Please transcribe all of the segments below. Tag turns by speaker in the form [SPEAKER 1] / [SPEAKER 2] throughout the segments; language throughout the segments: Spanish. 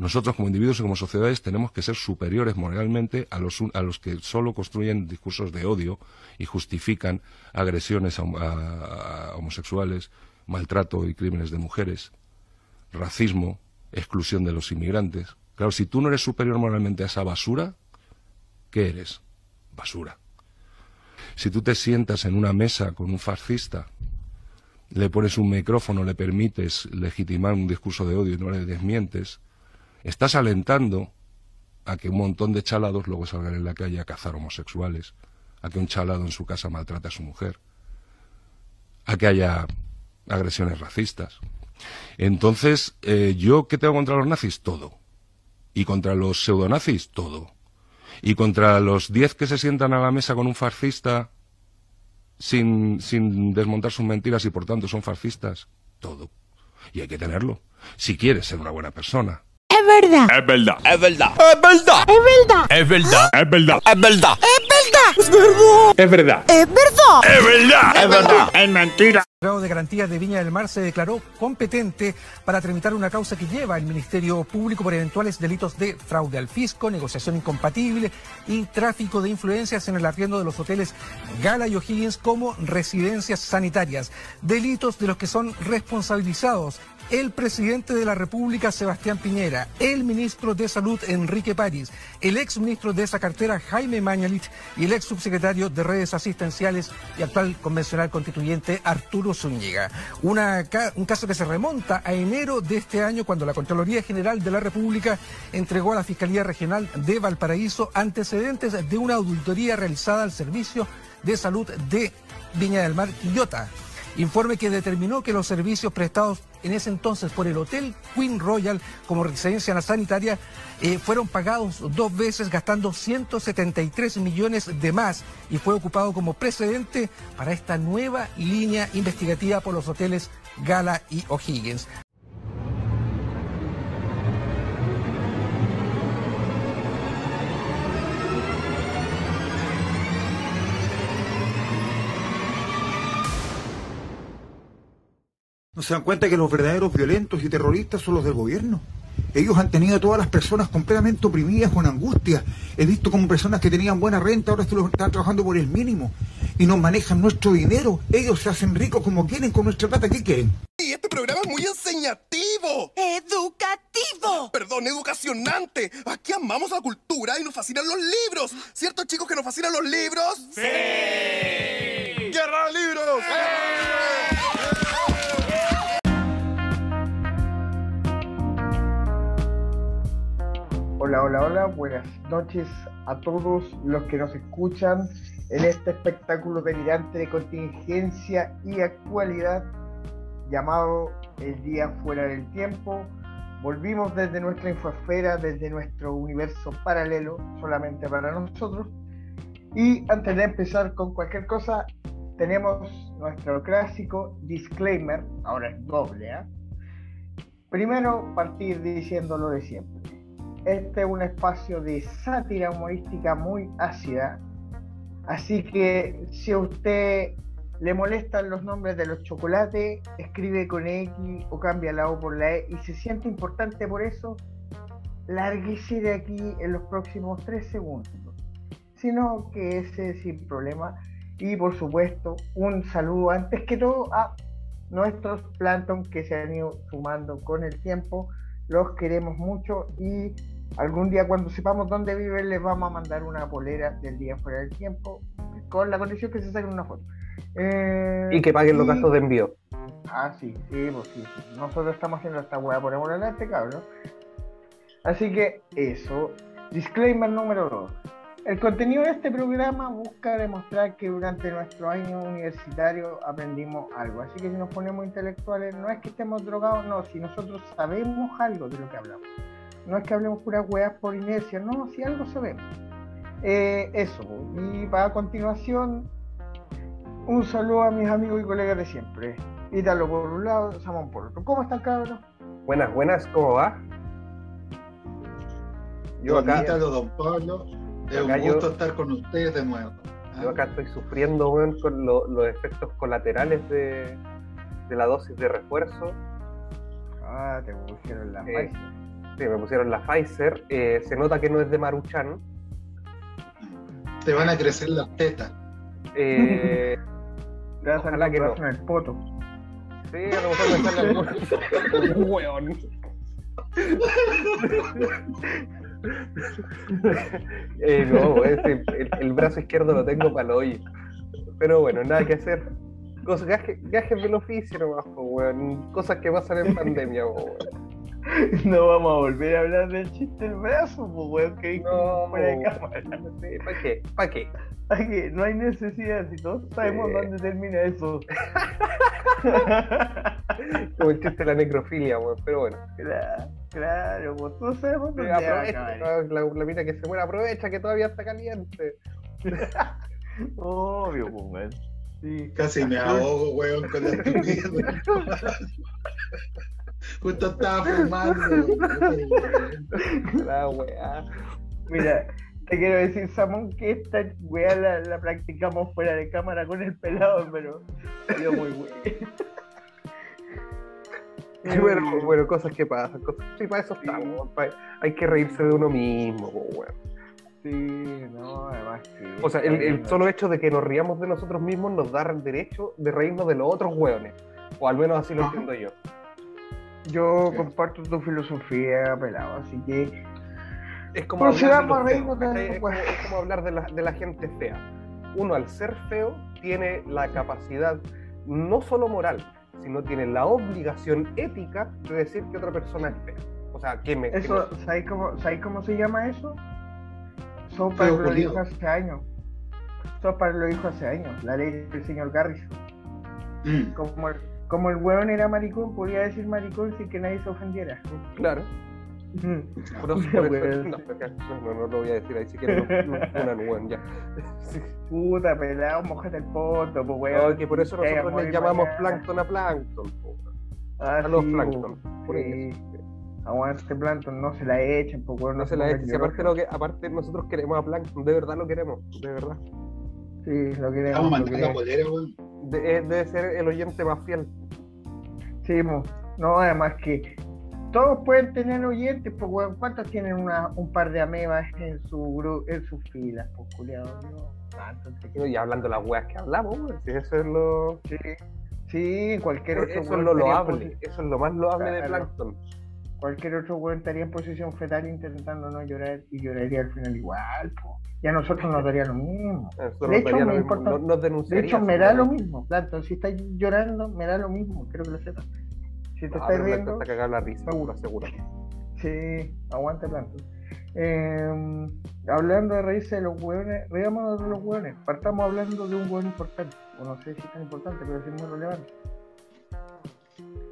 [SPEAKER 1] nosotros como individuos y como sociedades tenemos que ser superiores moralmente a los, a los que solo construyen discursos de odio y justifican agresiones a, homosexuales, maltrato y crímenes de mujeres, racismo, exclusión de los inmigrantes. Claro, si tú no eres superior moralmente a esa basura, ¿qué eres? Basura. Si tú te sientas en una mesa con un fascista, le pones un micrófono, le permites legitimar un discurso de odio y no le desmientes, Estás alentando a que un montón de chalados luego salgan en la calle a cazar homosexuales, a que un chalado en su casa maltrate a su mujer, a que haya agresiones racistas. Entonces, eh, ¿yo qué tengo contra los nazis? Todo. Y contra los pseudonazis, todo. Y contra los diez que se sientan a la mesa con un fascista sin, sin desmontar sus mentiras y por tanto son fascistas, todo. Y hay que tenerlo. Si quieres ser una buena persona.
[SPEAKER 2] Es verdad.
[SPEAKER 3] Es verdad.
[SPEAKER 2] Es verdad. Es verdad.
[SPEAKER 3] Es verdad.
[SPEAKER 2] Es verdad.
[SPEAKER 3] Es verdad.
[SPEAKER 2] Es verdad.
[SPEAKER 3] Es verdad. Es verdad.
[SPEAKER 2] Es verdad.
[SPEAKER 3] Es verdad. Es verdad. Es mentira.
[SPEAKER 4] El grado de garantía de Viña del Mar se declaró competente para tramitar una causa que lleva el Ministerio Público por eventuales delitos de fraude al fisco, negociación incompatible y tráfico de influencias en el arriendo de los hoteles Gala y O'Higgins como residencias sanitarias. Delitos de los que son responsabilizados el presidente de la República, Sebastián Piñera, el ministro de Salud, Enrique París, el ex ministro de esa cartera, Jaime Mañalich, y el ex subsecretario de Redes Asistenciales y actual convencional constituyente, Arturo Zúñiga. un caso que se remonta a enero de este año, cuando la Contraloría General de la República entregó a la Fiscalía Regional de Valparaíso antecedentes de una auditoría realizada al Servicio de Salud de Viña del Mar, Quillota Informe que determinó que los servicios prestados en ese entonces por el Hotel Queen Royal como residencia sanitaria eh, fueron pagados dos veces gastando 173 millones de más y fue ocupado como precedente para esta nueva línea investigativa por los hoteles Gala y O'Higgins.
[SPEAKER 5] ¿No se dan cuenta que los verdaderos violentos y terroristas son los del gobierno? Ellos han tenido a todas las personas completamente oprimidas con angustia. He visto como personas que tenían buena renta ahora están trabajando por el mínimo y nos manejan nuestro dinero. Ellos se hacen ricos como quieren con nuestra plata. ¿Qué quieren?
[SPEAKER 6] Y este programa es muy enseñativo.
[SPEAKER 7] Educativo.
[SPEAKER 6] Perdón, educacionante. Aquí amamos la cultura y nos fascinan los libros. ¿Cierto, chicos, que nos fascinan los libros?
[SPEAKER 3] Sí.
[SPEAKER 6] ¡Guerra de libros!
[SPEAKER 8] Hola, hola, hola, buenas noches a todos los que nos escuchan en este espectáculo delirante de contingencia y actualidad llamado El Día Fuera del Tiempo. Volvimos desde nuestra infosfera, desde nuestro universo paralelo, solamente para nosotros. Y antes de empezar con cualquier cosa, tenemos nuestro clásico disclaimer, ahora es doble. ¿eh? Primero, partir diciendo lo de siempre este es un espacio de sátira humorística muy ácida. Así que si a usted le molestan los nombres de los chocolates, escribe con X o cambia la O por la E y se siente importante por eso, lárguese de aquí en los próximos tres segundos. Sino que ese sin problema. Y por supuesto, un saludo antes que todo a nuestros plankton que se han ido sumando con el tiempo los queremos mucho y algún día cuando sepamos dónde viven les vamos a mandar una polera del día fuera del tiempo con la condición que se saquen una foto.
[SPEAKER 9] Eh, y que paguen los gastos de envío.
[SPEAKER 8] Ah, sí, sí, pues sí, Nosotros estamos haciendo esta hueá por amor al arte, cabrón. Así que eso. Disclaimer número 2. El contenido de este programa busca demostrar que durante nuestro año universitario aprendimos algo. Así que si nos ponemos intelectuales, no es que estemos drogados, no, si nosotros sabemos algo de lo que hablamos. No es que hablemos puras weas por inercia, no, si algo sabemos. Eh, eso, y para continuación, un saludo a mis amigos y colegas de siempre. Ítalo por un lado, Samón por otro. ¿Cómo están, cabros?
[SPEAKER 9] Buenas, buenas, ¿cómo va?
[SPEAKER 10] Yo acá. Ítalo, don Pablo es un gusto estar con ustedes de nuevo.
[SPEAKER 9] Yo acá estoy sufriendo con los efectos colaterales de, la dosis de refuerzo.
[SPEAKER 8] Ah, te pusieron la eh,
[SPEAKER 9] Sí, me pusieron la Pfizer. Eh, se nota que no es de Maruchan.
[SPEAKER 10] Te van a crecer las tetas.
[SPEAKER 9] Eh,
[SPEAKER 8] Te vas a
[SPEAKER 9] Ojalá que no.
[SPEAKER 8] en el poto.
[SPEAKER 9] sí, a lo mejor me sale algo. Un hueón. Eh, no, ese- el, el brazo izquierdo lo tengo para el hoyo. Pero bueno, nada que hacer. Cosas, gajes, gajes del oficio nomás, po, weón. Cosas que pasan en pandemia, po, weón.
[SPEAKER 8] No vamos a volver a hablar del chiste del brazo, pues weón, que dijo
[SPEAKER 9] No,
[SPEAKER 8] fuera de cámara.
[SPEAKER 9] ¿Para qué? ¿Para qué?
[SPEAKER 8] Ay, que no hay necesidad, si todos sabemos
[SPEAKER 9] Sí.
[SPEAKER 8] dónde termina eso.
[SPEAKER 9] Como el chiste de la necrofilia, weón. Pero bueno.
[SPEAKER 8] claro, claro, pues todos sabemos dónde
[SPEAKER 9] Aprovecha,
[SPEAKER 8] acaba.
[SPEAKER 9] la, la mina que se muere, aprovecha que todavía está caliente.
[SPEAKER 8] Obvio, pues weón. Sí.
[SPEAKER 10] Casi me ahogo, weón, con la estupidez. Justo estaba fumando.
[SPEAKER 9] La weá.
[SPEAKER 8] Mira, te quiero decir, Samón, que esta weá la, la practicamos fuera de cámara con el pelado, pero salió muy bueno.
[SPEAKER 9] Bueno, bueno, cosas que pasan. Cosas... Sí, para eso estamos. Hay que reírse de uno mismo, po, weón.
[SPEAKER 8] Sí, no, además que.
[SPEAKER 9] O sea, el, el solo hecho de que nos riamos de nosotros mismos nos da el derecho de reírnos de los otros weones. O al menos así lo
[SPEAKER 10] Ajá.
[SPEAKER 9] entiendo yo.
[SPEAKER 8] Yo comparto tu filosofía, pelado, así que.
[SPEAKER 9] Es como, hablar de, feos, es, como, es como hablar de la, de la gente fea. Uno al ser feo tiene la capacidad, no solo moral, sino tiene la obligación ética de decir que otra persona es fea. O sea, que me... que
[SPEAKER 8] Eso, ¿sabéis cómo, ¿sabéis cómo se llama eso? Sopa lo dijo hace años. Sopa lo dijo hace años, la ley del señor Garrison.
[SPEAKER 10] Mm.
[SPEAKER 8] Como el, como el weón era maricón, podía decir maricón sin que nadie se ofendiera.
[SPEAKER 9] Claro. Por eso- no, no, no lo voy a decir ahí, si quieren una weón, ya.
[SPEAKER 8] Puta pelado, mojate el poto, pues weón.
[SPEAKER 9] No, que por eso
[SPEAKER 8] a
[SPEAKER 9] nosotros les llamamos
[SPEAKER 8] mañana.
[SPEAKER 9] plancton a plancton. po.
[SPEAKER 8] Ah,
[SPEAKER 9] a los
[SPEAKER 8] sí,
[SPEAKER 9] plancton. Por
[SPEAKER 8] sí.
[SPEAKER 9] eso.
[SPEAKER 8] Aguante plancton, no se la echen, pues weón.
[SPEAKER 9] No se la
[SPEAKER 8] pongan
[SPEAKER 9] eche, si aparte, lo que, aparte nosotros queremos a plancton, de verdad lo queremos, de verdad.
[SPEAKER 8] Sí, lo queremos.
[SPEAKER 10] Estamos mandando polera, weón.
[SPEAKER 9] De- eh, debe ser el oyente más fiel.
[SPEAKER 8] Sí, mo. no, además que todos pueden tener oyentes, pues weón, ¿cuántos tienen una, un par de amebas en su en sus filas, pues culiado? No,
[SPEAKER 9] Y hablando de las weas que hablamos, weón, si eso es lo.
[SPEAKER 8] Sí, sí, cualquier otro
[SPEAKER 9] Eso es lo loable, eso es lo más loable de
[SPEAKER 8] Claro. Cualquier otro weón estaría en posición fetal intentando no llorar y lloraría al final igual, pues. Y a nosotros nos daría lo mismo. De hecho, me
[SPEAKER 9] mismo, no- nos
[SPEAKER 8] De hecho, me da lo mismo, Plankton. Si estás llorando, me da lo mismo, quiero que lo sepas. Si te
[SPEAKER 9] Ah,
[SPEAKER 8] estás riendo,
[SPEAKER 9] encanta cagar la risa,
[SPEAKER 8] seguro.
[SPEAKER 9] seguro.
[SPEAKER 8] Sí, aguante Plankton. Eh, hablando de reírse de los hueones, riámonos de los hueones. Partamos hablando de un hueón importante, o no sé si es tan importante, pero es muy relevante.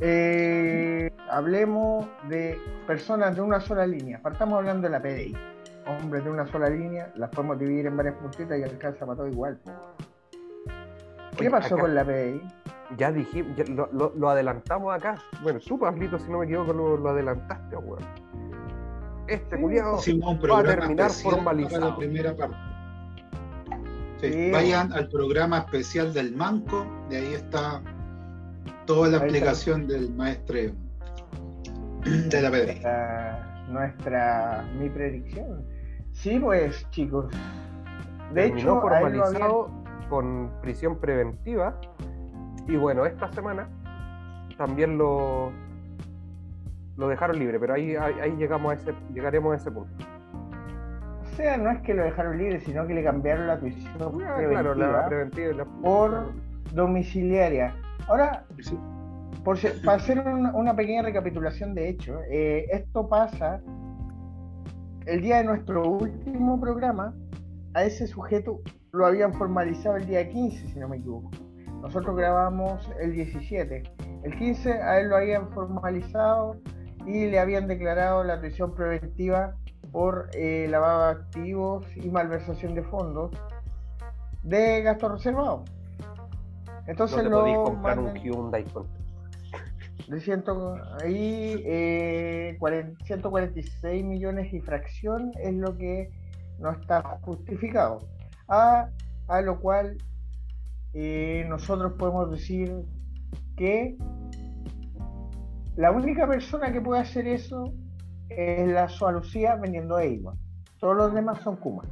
[SPEAKER 8] Eh, hablemos de personas de una sola línea. Partamos hablando de la PDI. Hombres de una sola línea, las podemos dividir en varias puntitas y alcanza para todo igual. ¿Qué
[SPEAKER 9] Oye,
[SPEAKER 8] pasó
[SPEAKER 9] acá-
[SPEAKER 8] con la PDI?
[SPEAKER 9] Ya dijimos, ya lo, lo- lo adelantamos acá. Bueno, tú, Pablito, si no me equivoco, lo, lo adelantaste, weón. Este
[SPEAKER 8] Sí,
[SPEAKER 9] culiado va a terminar
[SPEAKER 10] para
[SPEAKER 9] formalizado.
[SPEAKER 10] la primera parte. Sí,
[SPEAKER 8] Sí.
[SPEAKER 10] Vayan al programa especial del Manco, de ahí está toda la explicación del maestre de la
[SPEAKER 8] nuestra, nuestra- mi predicción. Sí, pues, chicos. De
[SPEAKER 9] terminó
[SPEAKER 8] hecho,
[SPEAKER 9] formalizado con prisión preventiva. Y bueno, esta semana también lo, lo dejaron libre, pero ahí, ahí, ahí llegamos a ese, llegaremos a ese punto.
[SPEAKER 8] o sea, no es que lo dejaron libre, sino que le cambiaron la prisión
[SPEAKER 9] Ah,
[SPEAKER 8] preventiva
[SPEAKER 9] claro, la preventiva y la
[SPEAKER 8] por domiciliaria. Ahora,
[SPEAKER 10] Sí.
[SPEAKER 8] por para hacer una, una pequeña recapitulación de hecho, eh, esto pasa el día de nuestro último programa. A ese sujeto lo habían formalizado el día 15, si no me equivoco. Nosotros grabamos el 17. El 15 a él lo habían formalizado y le habían declarado la prisión preventiva por eh, lavado de activos y malversación de fondos de gastos reservados. Entonces
[SPEAKER 9] no te podís comprar un Hyundai con
[SPEAKER 8] de ciento, ahí eh, 40 146 millones y fracción es lo que no está justificado. A, a lo cual eh, nosotros podemos decir que la única persona que puede hacer eso es la Soa Lucía vendiendo Eivor. Todos los demás son Kuma.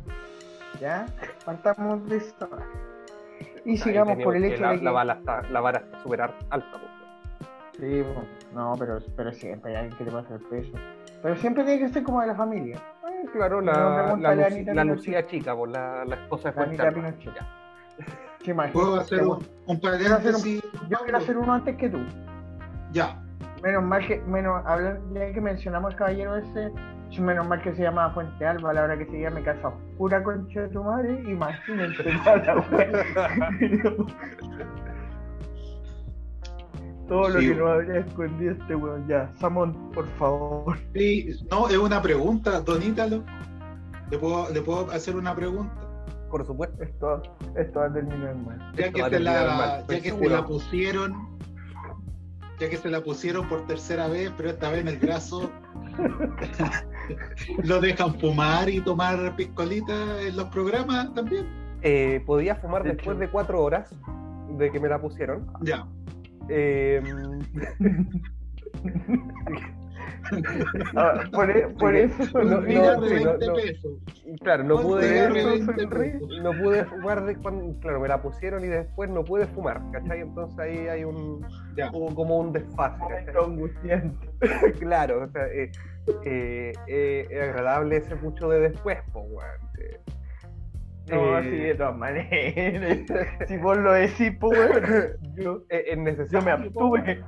[SPEAKER 8] ¿Ya? Partamos de esto. Y sigamos por el hecho
[SPEAKER 9] la,
[SPEAKER 8] de que.
[SPEAKER 9] La, bala está, la vara está súper alta. Pues.
[SPEAKER 8] Sí, bueno, no, pero, pero siempre hay alguien que le pasa el peso. Pero siempre tiene que ser como de la familia.
[SPEAKER 9] Eh, claro, la, la, la, la Lucía chica, por la, la esposa de Fuente
[SPEAKER 8] Pinochet. Sí,
[SPEAKER 10] ¿Puedo hacer un, un paréntesis?
[SPEAKER 8] Yo quiero hacer uno antes que tú.
[SPEAKER 10] Ya.
[SPEAKER 8] Menos mal que, menos, hablar, ya que mencionamos al caballero ese, menos mal que se llamaba Fuente Alba, a la hora que se llama Casa Oscura Concha de tu madre, imagínate Todo lo que nos habría escondido este weón, ya. Samón, por favor.
[SPEAKER 10] Sí, no, es una pregunta, don Ítalo. ¿Le puedo, ¿Le puedo hacer una pregunta?
[SPEAKER 9] Por supuesto.
[SPEAKER 8] Esto, esto va a terminar mal.
[SPEAKER 10] Ya que, te la, ya que se la pusieron, ya que se la pusieron por tercera vez, pero esta vez en el brazo, ¿lo dejan fumar y tomar piscolita en los programas también?
[SPEAKER 9] Eh, podía fumar después de cuatro horas de que me la pusieron.
[SPEAKER 10] Ya.
[SPEAKER 9] Eh...
[SPEAKER 8] ah, por, e, por, eso
[SPEAKER 10] no, no, de 20 pesos.
[SPEAKER 9] Claro, no pude, no pude fumar de cuando, claro, me la pusieron y después no pude fumar, ¿cachai? Entonces ahí hay un como, como, un desfase, claro, o sea, eh, eh, eh, es agradable ese mucho de después, pues.
[SPEAKER 8] No, sí, de todas maneras. si vos lo decís, pues,
[SPEAKER 9] yo,
[SPEAKER 8] yo me abstuve.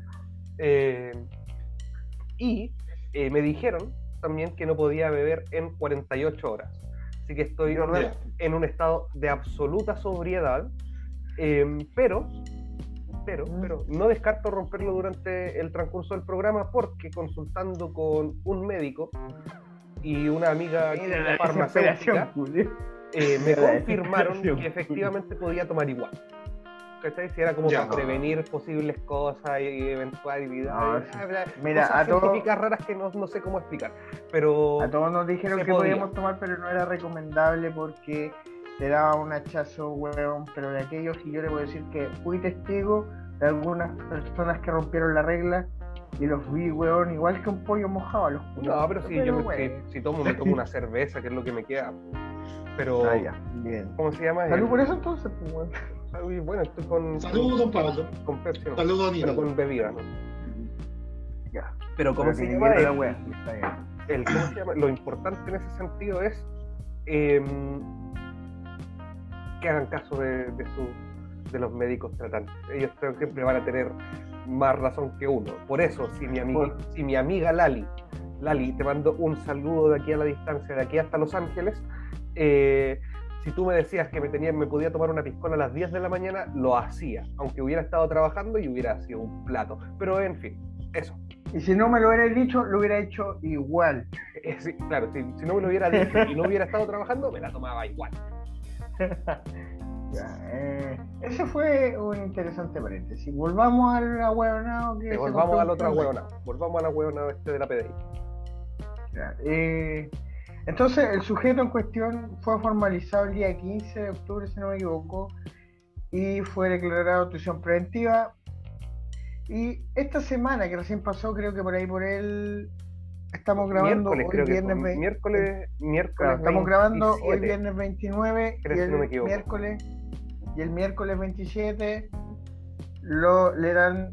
[SPEAKER 9] y me dijeron también que no podía beber en 48 horas. Así que estoy en un estado de absoluta sobriedad, em, pero, pero, pero no descarto romperlo durante el transcurso del programa porque consultando con un médico y una amiga farmacéutica, eh, me confirmaron que efectivamente podía tomar igual. Si era como para prevenir posibles cosas y eventualidades.
[SPEAKER 8] Mira,
[SPEAKER 9] cosas
[SPEAKER 8] a
[SPEAKER 9] científicas raras que no, no, sé cómo explicar. Pero
[SPEAKER 8] a todos nos dijeron que podíamos tomar, pero no era recomendable porque te daba un hachazo, huevón. Pero de aquellos, y yo le voy a decir que fui testigo de algunas personas que rompieron la regla y los vi, weón, igual que un pollo mojado a los
[SPEAKER 9] No, pero si yo si, tomo, me tomo una cerveza, que es lo que me queda. Pero,
[SPEAKER 8] ah, bien.
[SPEAKER 9] ¿cómo se llama?
[SPEAKER 8] Salud por eso entonces, pues, weón.
[SPEAKER 9] Bueno, estoy con.
[SPEAKER 10] Saludos, don Pablo.
[SPEAKER 9] Con Pepsi, no,
[SPEAKER 10] Saludos,
[SPEAKER 9] Pero con bebida, ¿no?
[SPEAKER 8] Ya.
[SPEAKER 9] Pero, ¿cómo se llama?
[SPEAKER 8] El,
[SPEAKER 9] el, ¿cómo se llama? Lo importante en ese sentido es eh, que hagan caso de, de, su, de los médicos tratantes. Ellos siempre van a tener más razón que uno. Por eso, si mi, amiga, si mi amiga Lali, Lali, te mando un saludo de aquí a la distancia, de aquí hasta Los Ángeles, eh, si tú me decías que me, tenía, me podía tomar una piscola a las 10 de la mañana, lo hacía, aunque hubiera estado trabajando y hubiera sido un plato. Pero en fin, eso.
[SPEAKER 8] Y si no me lo hubiera dicho, lo hubiera hecho igual.
[SPEAKER 9] Sí, claro, si, si, no me lo hubiera dicho y no hubiera estado trabajando, me la tomaba igual.
[SPEAKER 8] ya, eh, ese fue un interesante paréntesis. Volvamos al ahueonado que.
[SPEAKER 9] volvamos al otro ahueonado. Volvamos al ahueonado este de la PDI.
[SPEAKER 8] Ya, eh, entonces, el sujeto en cuestión fue formalizado el día 15 de octubre, si no me equivoco, y fue declarado prisión preventiva. Y esta semana que recién pasó, creo que por ahí por él estamos grabando
[SPEAKER 9] hoy
[SPEAKER 8] viernes
[SPEAKER 9] miércoles, miércoles
[SPEAKER 8] estamos grabando hoy viernes 29 y el miércoles y el miércoles 27 lo le dan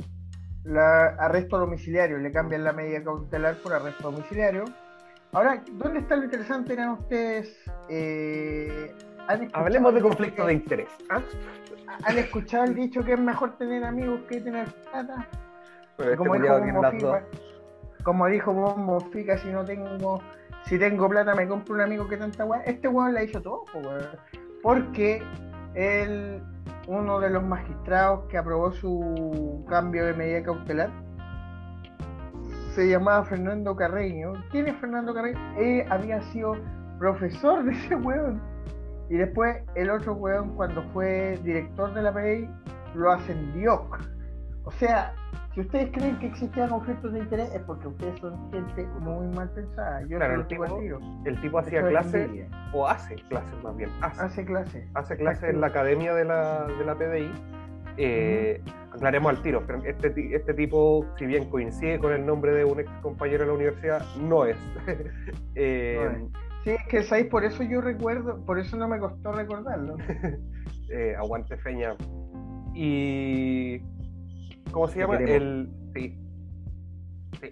[SPEAKER 8] la arresto domiciliario, le cambian la medida cautelar por arresto domiciliario Ahora, ¿dónde está lo interesante? Eran ustedes. Eh,
[SPEAKER 9] Hablemos de conflicto de interés. ¿ah?
[SPEAKER 8] ¿Han escuchado el dicho que es mejor tener amigos que tener plata?
[SPEAKER 9] Este
[SPEAKER 8] como, dijo Bombo Fica, como dijo Bombo Fica, si no tengo, si tengo plata me compro un amigo que tanta weá. Este weón la hizo todo, Porque él, uno de los magistrados que aprobó su cambio de medida cautelar, se llamaba Fernando Carreño. ¿Quién es Fernando Carreño? Él había sido profesor de ese weón. Y después el otro weón, cuando fue director de la PDI, lo ascendió. O sea, si ustedes creen que existían conflictos de interés, es porque ustedes son gente muy mal pensada. Yo
[SPEAKER 9] claro, el, tipo, el tipo hacía clases, o hace clases más bien.
[SPEAKER 8] Hace, clases.
[SPEAKER 9] Hace clases en la academia de la, de la PDI. Eh, aclaremos al tiro, este, este tipo, si bien coincide con el nombre de un ex compañero de la universidad, no es.
[SPEAKER 8] Eh, sí, es que ¿sabes? por eso yo recuerdo, por eso no me costó recordarlo.
[SPEAKER 9] Eh, aguante Feña. Y. ¿Cómo se llama? El. Sí.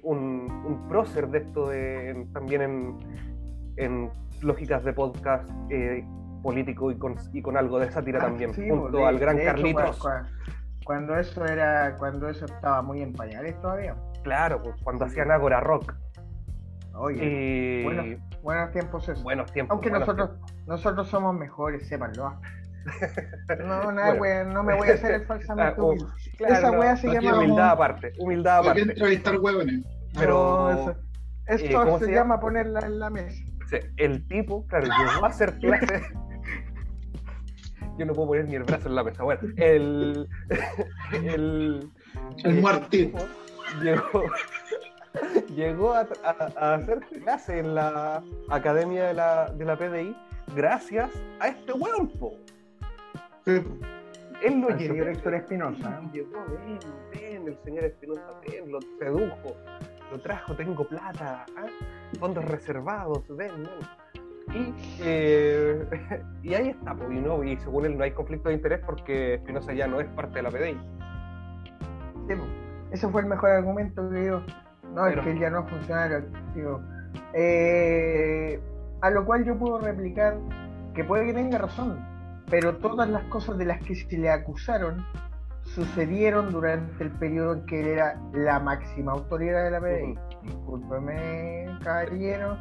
[SPEAKER 9] un, un prócer de esto de, también en, en lógicas de podcast eh, político y con, y con algo de sátira ah, también, junto al gran Carlitos.
[SPEAKER 8] cuando, eso era, cuando eso estaba muy en pañales todavía.
[SPEAKER 9] Claro, pues cuando hacían Agora Rock.
[SPEAKER 8] Oye, buenos, tiempos eso.
[SPEAKER 9] Buenos tiempos.
[SPEAKER 8] Aunque nosotros, nosotros somos mejores, sépanlo. No, nada, bueno, no me voy a hacer el falsamente ah, humilde. Esa wea se llama.
[SPEAKER 9] Humildad aparte, humildad aparte.
[SPEAKER 10] entrevistar huevones.
[SPEAKER 8] Pero. Eso, esto se, llama ponerla en la mesa.
[SPEAKER 9] El tipo, claro, llegó a hacer clase. Yo no puedo poner ni el brazo en la mesa. Bueno, el.
[SPEAKER 10] El. El Martín.
[SPEAKER 9] Llegó, llegó a, a, hacer clase en la academia de la, de la PDI gracias a este weón,
[SPEAKER 8] Él lo llevó. El señor Espinosa.
[SPEAKER 9] Llegó, ven, ven, el señor Espinosa, ven, lo sedujo, lo trajo, tengo plata, ¿ah? fondos reservados, ven, ven. Y, eh, y ahí está, pues, ¿no? y según él no hay conflicto de interés porque Espinosa ya no es parte de la PDI.
[SPEAKER 8] Sí, ese fue el mejor argumento que dio. No, es que él ya no es funcionario eh, a lo cual yo puedo replicar que puede que tenga razón, pero todas las cosas de las que se le acusaron sucedieron durante el periodo en que él era la máxima autoridad de la PDI. Discúlpeme, caballero,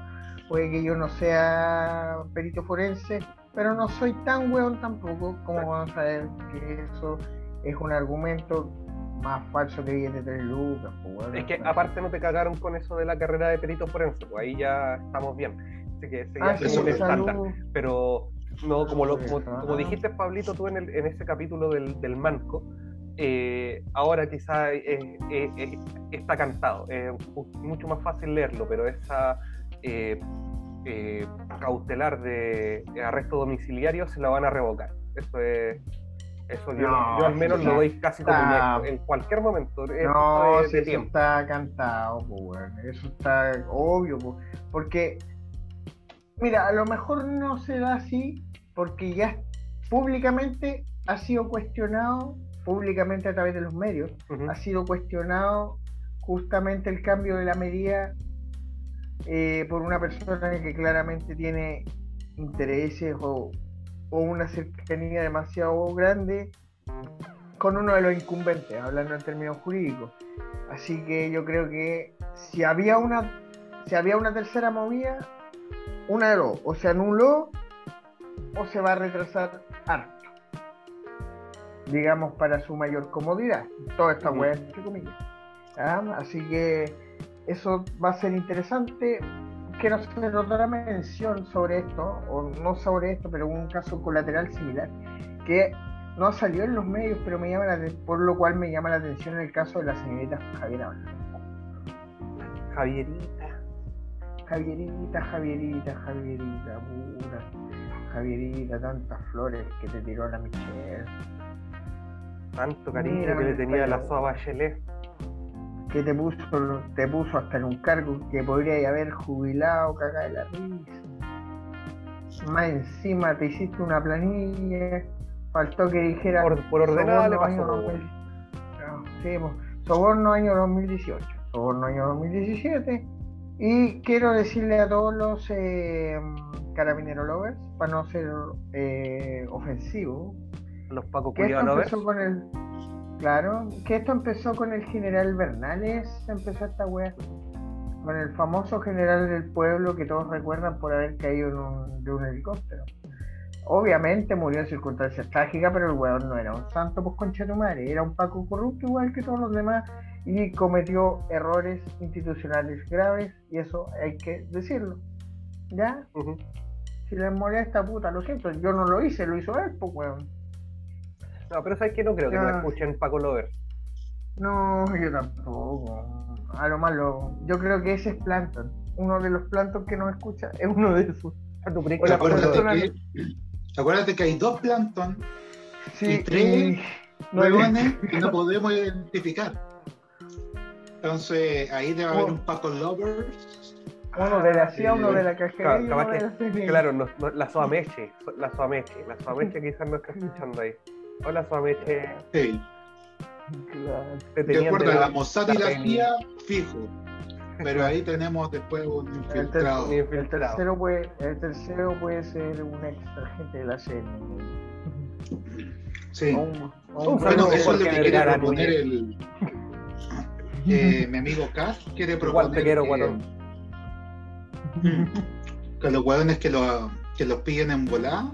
[SPEAKER 8] puede que yo no sea perito forense, pero no soy tan weón tampoco como vamos a ver que eso es un argumento más falso que viene de lucas.
[SPEAKER 9] Pues, es que aparte no te cagaron con eso de la carrera de perito forense, pues ahí ya estamos bien. Así que ese ah, es un estándar. Pero no, como, lo, como, dijiste, Pablito, tú en, el, en ese capítulo del, del Manco, eh, ahora quizá está cantado. Es mucho más fácil leerlo, pero esa eh, eh, cautelar de arresto domiciliario se la van a revocar. Eso es. Eso yo, al menos lo doy casi como en cualquier momento.
[SPEAKER 8] No, eso está cantado, eso está obvio, porque Mira, a lo mejor no se da así porque ya públicamente ha sido cuestionado, públicamente a través de los medios, ha sido cuestionado justamente el cambio de la medida eh, por una persona que claramente tiene intereses o, o, una cercanía demasiado grande con uno de los incumbentes, hablando en términos jurídicos. Así que yo creo que si había una, si había una tercera movida, una de dos, o se anuló o se va a retrasar harto. Digamos, para su mayor comodidad. Toda esta web, entre comillas. Así que eso va a ser interesante. Quiero hacer otra mención sobre esto, o no sobre esto, pero un caso colateral similar, que no salió en los medios, pero me llama la, por lo cual me llama la atención el caso de la señorita Javiera
[SPEAKER 9] Javierita.
[SPEAKER 8] Javierita, Javierita, Javierita, pura. Javierita, tantas flores que te tiró la Michelle.
[SPEAKER 9] Tanto cariño que le tenía la Soa Bachelet.
[SPEAKER 8] Que te puso, te puso hasta en un cargo que podría haber jubilado, caga de la risa. Más encima te hiciste una planilla, faltó que dijera.
[SPEAKER 9] Por, por ordenada le pasó.
[SPEAKER 8] No, sí, soborno año 2018, soborno año 2017 y quiero decirle a todos los eh, carabineros lovers, para no ser eh, ofensivo,
[SPEAKER 9] los Paco
[SPEAKER 8] que esto empezó con el Claro, que esto empezó con el general Bernales, empezó esta wea, con el famoso general del pueblo que todos recuerdan por haber caído de un helicóptero. Obviamente murió en circunstancias trágicas, pero el weón no era un santo, pues concha tu madre, era un Paco corrupto igual que todos los demás y cometió errores institucionales graves y eso hay que decirlo. ¿Ya? Si les molesta, puta, lo siento, yo no lo hice, lo hizo él, pues weón.
[SPEAKER 9] No, pero sabes que no creo que me escuchen Paco Lover.
[SPEAKER 8] No, yo tampoco. A lo malo, yo creo que ese es Planton. Uno de los Planton que nos escucha es uno de esos.
[SPEAKER 10] Acuérdate, que, acuérdate que hay dos Planton
[SPEAKER 8] sí, y tres
[SPEAKER 10] huevones que no podemos identificar. Entonces, ahí debe haber un Paco Lovers.
[SPEAKER 8] Uno de la CIA, uno de la cajería.
[SPEAKER 9] Claro, no, la Soameche, la Soameche, la Soameche quizás no está escuchando ahí. Hola Soameche.
[SPEAKER 10] Sí. Claro. De acuerdo a la Mossad y la CIA, fijo. Pero ahí tenemos después un infiltrado.
[SPEAKER 8] El, tercero, puede, el tercero puede ser un ex agente de la CIA.
[SPEAKER 10] Sí. bueno, eso es lo que quiere proponer el, eh, mi amigo Cass. Quiere proponer
[SPEAKER 9] que,
[SPEAKER 10] que los hueones que, lo, que los pillen en volada,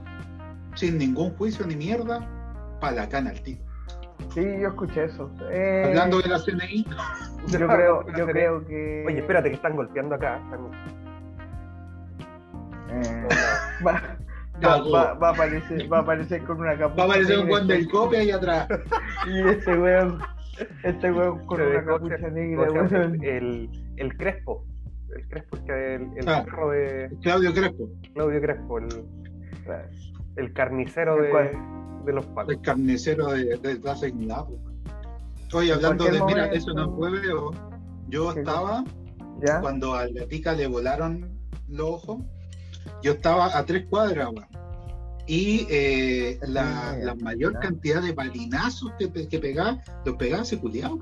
[SPEAKER 10] sin ningún juicio ni mierda, para la cana al tío.
[SPEAKER 8] Sí, yo escuché eso. Eh...
[SPEAKER 10] Hablando de la CNI.
[SPEAKER 8] Yo creo, yo creo que.
[SPEAKER 9] Oye, espérate, que están golpeando acá.
[SPEAKER 8] Eh... va, va, va, a aparecer, va a aparecer con una
[SPEAKER 10] capucha. Va a aparecer un buen del copia ahí atrás.
[SPEAKER 8] y este weón. Este weón con una capucha negra.
[SPEAKER 9] El, el Crespo. El Crespo, es que el, el ah, perro de.
[SPEAKER 10] Claudio Crespo.
[SPEAKER 9] Claudio Crespo, el, el carnicero de de los pacos.
[SPEAKER 10] El carnicero de, de la dignidad. Estoy hablando de, mira, eso no fue veo. Yo estaba, cuando a la tica le volaron los ojos, yo estaba a tres cuadras, Y eh, la, la, mayor cantidad de balinazos que, que pegaba, los pegaba ese culiado,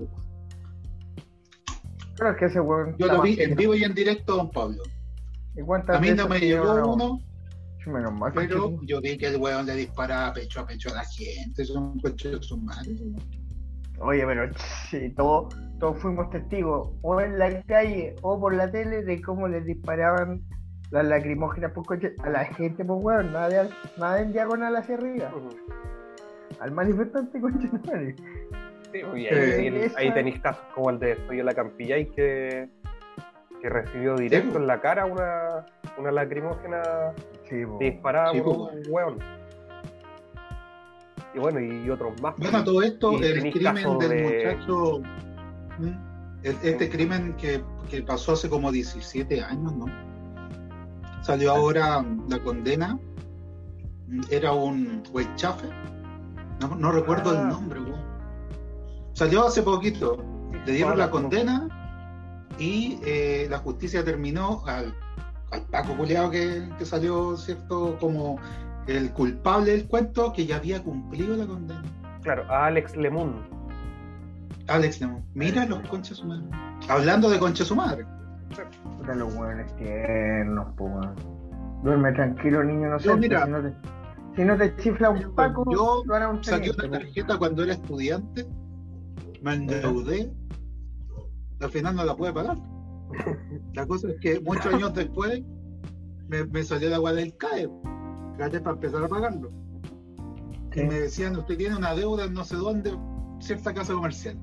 [SPEAKER 8] Creo que ese
[SPEAKER 10] Yo lo vi en vivo y en directo, don Pablo. A mí no me llegó uno, pero yo vi que el weón le disparaba pecho a pecho a la gente, son coches de su madre.
[SPEAKER 8] Oye, pero sí, todos, todos fuimos testigos, o en la calle o por la tele, de cómo les disparaban las lacrimógenas por coche a la gente, pues weón, nada, nada en diagonal hacia arriba. Al manifestante, coche
[SPEAKER 9] Sí, y ahí, ahí, tenéis casos como el de Soy la Campilla y que, que recibió directo en la cara una, una lacrimógena Sí, disparaba por un hueón. Y bueno, y otros más.
[SPEAKER 10] Bueno, todo esto, el crimen del muchacho, este crimen que, que, pasó hace como 17 años, ¿no? Salió ahora la condena, era un Weichafe, no, no recuerdo el ah. nombre, Salió hace poquito, le dieron la condena y eh, la justicia terminó al al Paco Culeado que, salió, ¿cierto? Como el culpable del cuento que ya había cumplido la condena.
[SPEAKER 9] Claro, a Alex Lemun.
[SPEAKER 10] Alex Lemun. Mira los conchas su madre. Hablando de concha su madre.
[SPEAKER 8] Pero los buenos tiernos, pues. Duerme tranquilo, niño, no sé. Si, no te, si no te chifla un Paco,
[SPEAKER 10] yo un saqué una tarjeta cuando era estudiante, me endeudé, al final no la pude pagar. La cosa es que muchos años después me, salió la agua del CAE, para empezar a pagarlo. Y me decían, usted tiene una deuda en no sé dónde, cierta casa comercial.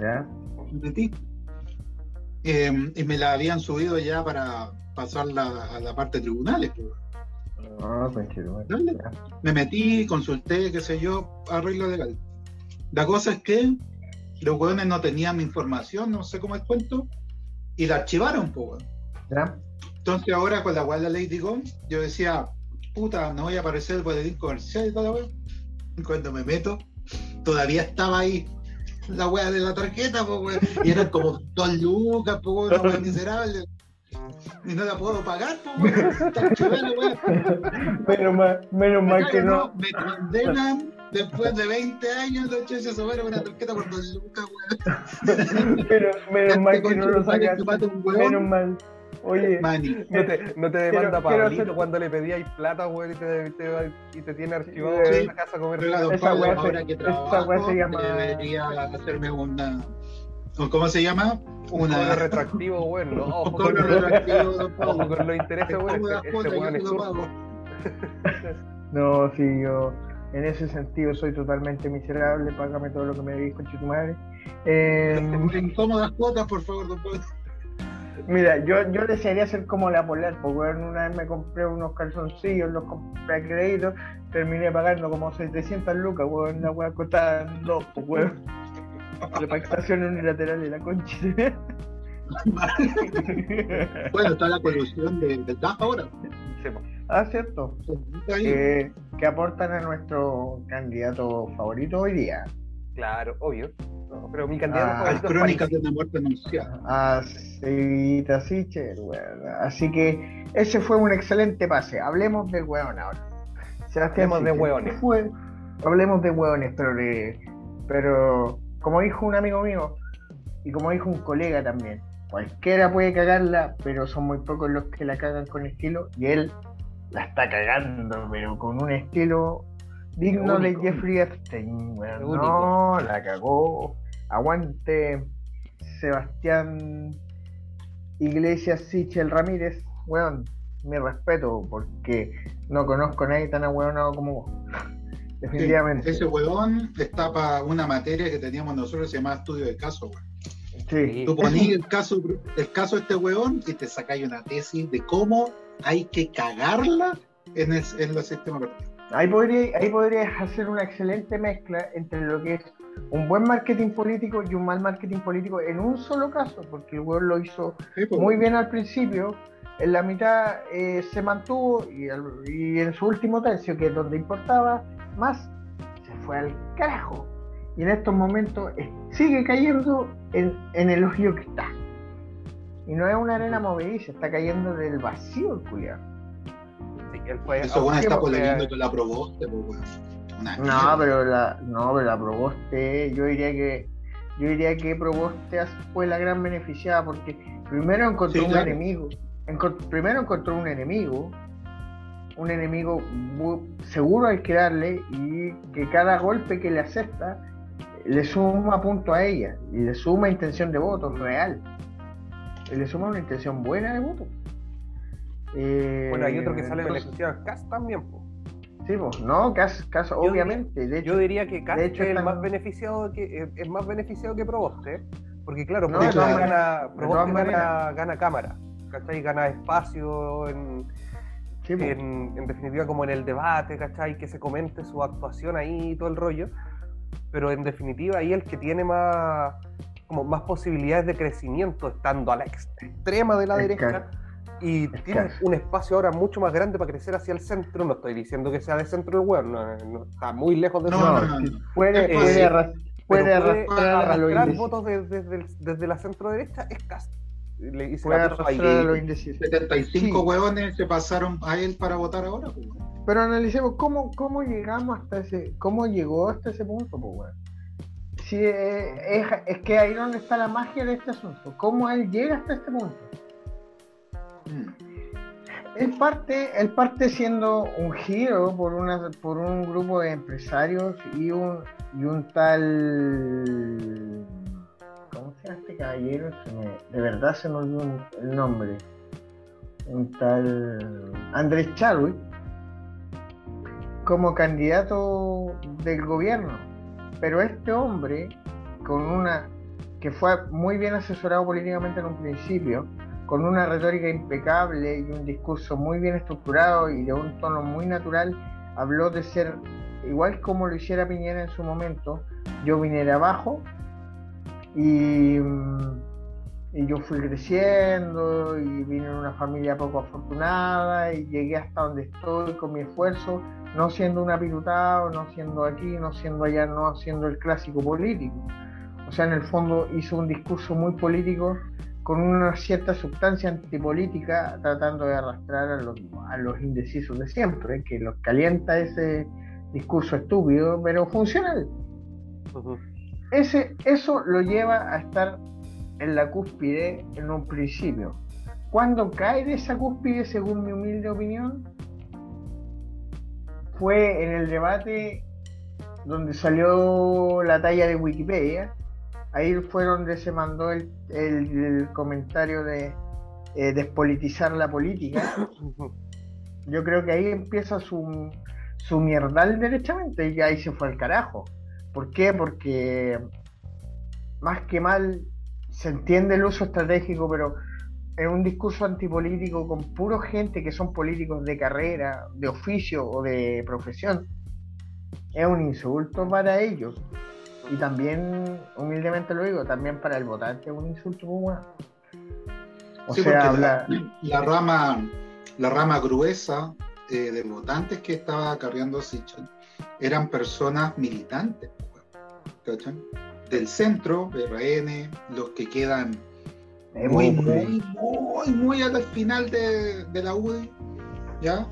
[SPEAKER 8] Ya.
[SPEAKER 10] Eh, y me la habían subido ya para pasarla a la parte de tribunales. Pues, me metí, consulté, qué sé yo, arreglo legal. La cosa es que los hueones no tenían mi información, no sé cómo es cuento, y la archivaron, pues. Entonces ahora con la guarda Lady Gom, yo decía, puta, no voy a aparecer el boletín comercial y toda la. Cuando me meto, todavía estaba ahí la weá de la tarjeta, pues Y eran como dos lucas, pues weón, miserable. Y no la puedo pagar, pues
[SPEAKER 8] Menos mal, menos mal que no.
[SPEAKER 10] Me condenan Después de 20 años, los cheches sobre una tarjeta por dos lucas,
[SPEAKER 8] weón. Pero menos mal que no lo sacas. Menos mal. Oye,
[SPEAKER 9] no te, no te demanda Pablito cuando le pedíais plata, weón, y te, te, y te tiene archivado en la casa comercial.
[SPEAKER 10] Esa weá se, se llama. Debería hacerme una. ¿Cómo se llama?
[SPEAKER 9] Una... Un retractivo, weón. No, ojo con, retractivo, ojo con los intereses, weón. Este weón es
[SPEAKER 8] No, sí, yo en ese sentido soy totalmente miserable, págame todo lo que me debís con tu madre.
[SPEAKER 10] Eh, incómodas cuotas, por favor, don
[SPEAKER 8] Mira, yo, yo desearía ser como la Polar, porque una vez me compré unos calzoncillos, los compré a crédito, terminé pagando como 700 lucas, weón, la weá costaba dos, pues weón. La pactación unilateral de la concha.
[SPEAKER 10] bueno, está la del de ahora.
[SPEAKER 8] Ah, cierto. Eh, que aportan a nuestro candidato favorito hoy día.
[SPEAKER 9] Claro, obvio. pero mi candidato
[SPEAKER 10] ah, favorito Crónicas de una muerte anunciada.
[SPEAKER 8] Ah, sí, Así que ese fue un excelente pase. Hablemos del hueón ahora.
[SPEAKER 9] hablemos de hueones.
[SPEAKER 8] Hablemos de hueones, pero, pero como dijo un amigo mío y como dijo un colega también, cualquiera puede cagarla, pero son muy pocos los que la cagan con estilo y él la está cagando, pero con un estilo digno de Jeffrey Epstein. no, la cagó. Aguante Sebastián Iglesias Sichel Ramírez, weón, mi respeto, porque no conozco a nadie tan ahueonado como vos. Definitivamente.
[SPEAKER 10] ese weón está para una materia que teníamos nosotros, se llama estudio de caso, weón. Sí. Tú ponías el caso, el caso de este weón y te sacáis una tesis de cómo hay que cagarla en el, en el sistema
[SPEAKER 8] Ahí, podría, ahí podrías hacer una excelente mezcla entre lo que es un buen marketing político y un mal marketing político en un solo caso, porque el weón lo hizo pues. muy bien al principio, en la mitad eh, se mantuvo y, y, en su último tercio, que es donde importaba más, se fue al carajo. Y en estos momentos sigue cayendo en, el hoyo que está. Y no es una arena movediza, está cayendo del vacío el cuidado.
[SPEAKER 10] Eso bueno está polemiendo con la Proboste, pues,
[SPEAKER 8] No, pero la, no, pero la Proboste, yo diría que yo diría que Proboste fue la gran beneficiada porque primero encontró un enemigo, primero encontró un enemigo, un enemigo seguro al crearle y que cada golpe que le acepta le suma punto a ella y le suma intención de voto real. Le suma una intención buena de voto.
[SPEAKER 9] Eh, bueno, hay otro que sale beneficiado, Cas también.
[SPEAKER 8] Sí, pues, no, Cas, obviamente.
[SPEAKER 9] de hecho, yo diría que Cas es el más beneficiado que es más beneficiado que Proboste, porque claro, Proboste, gana, gana, gana, cámara, ¿cachai? Gana espacio en, en, en, definitiva como en el debate, ¿cachai? Que se comente su actuación ahí y todo el rollo pero en definitiva ahí el que tiene más, como más posibilidades de crecimiento estando a la extrema de la derecha y tiene un espacio ahora mucho más grande para crecer hacia el centro. No estoy diciendo que sea de centro el web, no, está muy lejos de
[SPEAKER 8] no, no, puede, puede,
[SPEAKER 9] arrastrar, votos desde, desde, la centro derecha es casi
[SPEAKER 10] le hice la 75 huevones se pasaron a él para votar ahora. Pues,
[SPEAKER 8] Pero analicemos cómo, cómo llegamos hasta ese, cómo llegó hasta ese punto, pues, Si eh, es, que ahí donde está la magia de este asunto, cómo él llega hasta este punto. Él parte, él parte siendo un giro por una, por un grupo de empresarios y un, y un tal ¿Cómo se llama este caballero? de verdad se me olvidó el nombre. Un tal Andrés Chadwick como candidato del gobierno. Pero este hombre, con una que fue muy bien asesorado políticamente en un principio, con una retórica impecable y un discurso muy bien estructurado y de un tono muy natural, habló de ser, igual como lo hiciera Piñera en su momento, yo vine de abajo y, yo fui creciendo y vine en una familia poco afortunada y llegué hasta donde estoy con mi esfuerzo, no siendo un apirutado, no siendo aquí, no siendo allá, no siendo el clásico político. O sea, en el fondo hizo un discurso muy político con una cierta sustancia antipolítica tratando de arrastrar a los, a los indecisos de siempre, que los calienta ese discurso estúpido, pero funcional ese, eso lo lleva a estar en la cúspide en un principio. Cuando cae de esa cúspide, según mi humilde opinión, fue en el debate donde salió la talla de Wikipedia. Ahí fue donde se mandó el, comentario de eh, despolitizar la política. Yo creo que ahí empieza su, su mierdal derechamente y ahí se fue al carajo. ¿Por qué? Porque más que mal se entiende el uso estratégico, pero en un discurso antipolítico con puro gente que son políticos de carrera, de oficio o de profesión, es un insulto para ellos. Y también, humildemente lo digo, también para el votante es un insulto bueno.
[SPEAKER 10] O sea, la, rama, la rama gruesa eh, de votantes que estaba acarreando Sichel eran personas militantes, ¿cachan? Del centro, RN, los que quedan muy, muy, muy, muy al final de, de la UDI, ¿ya?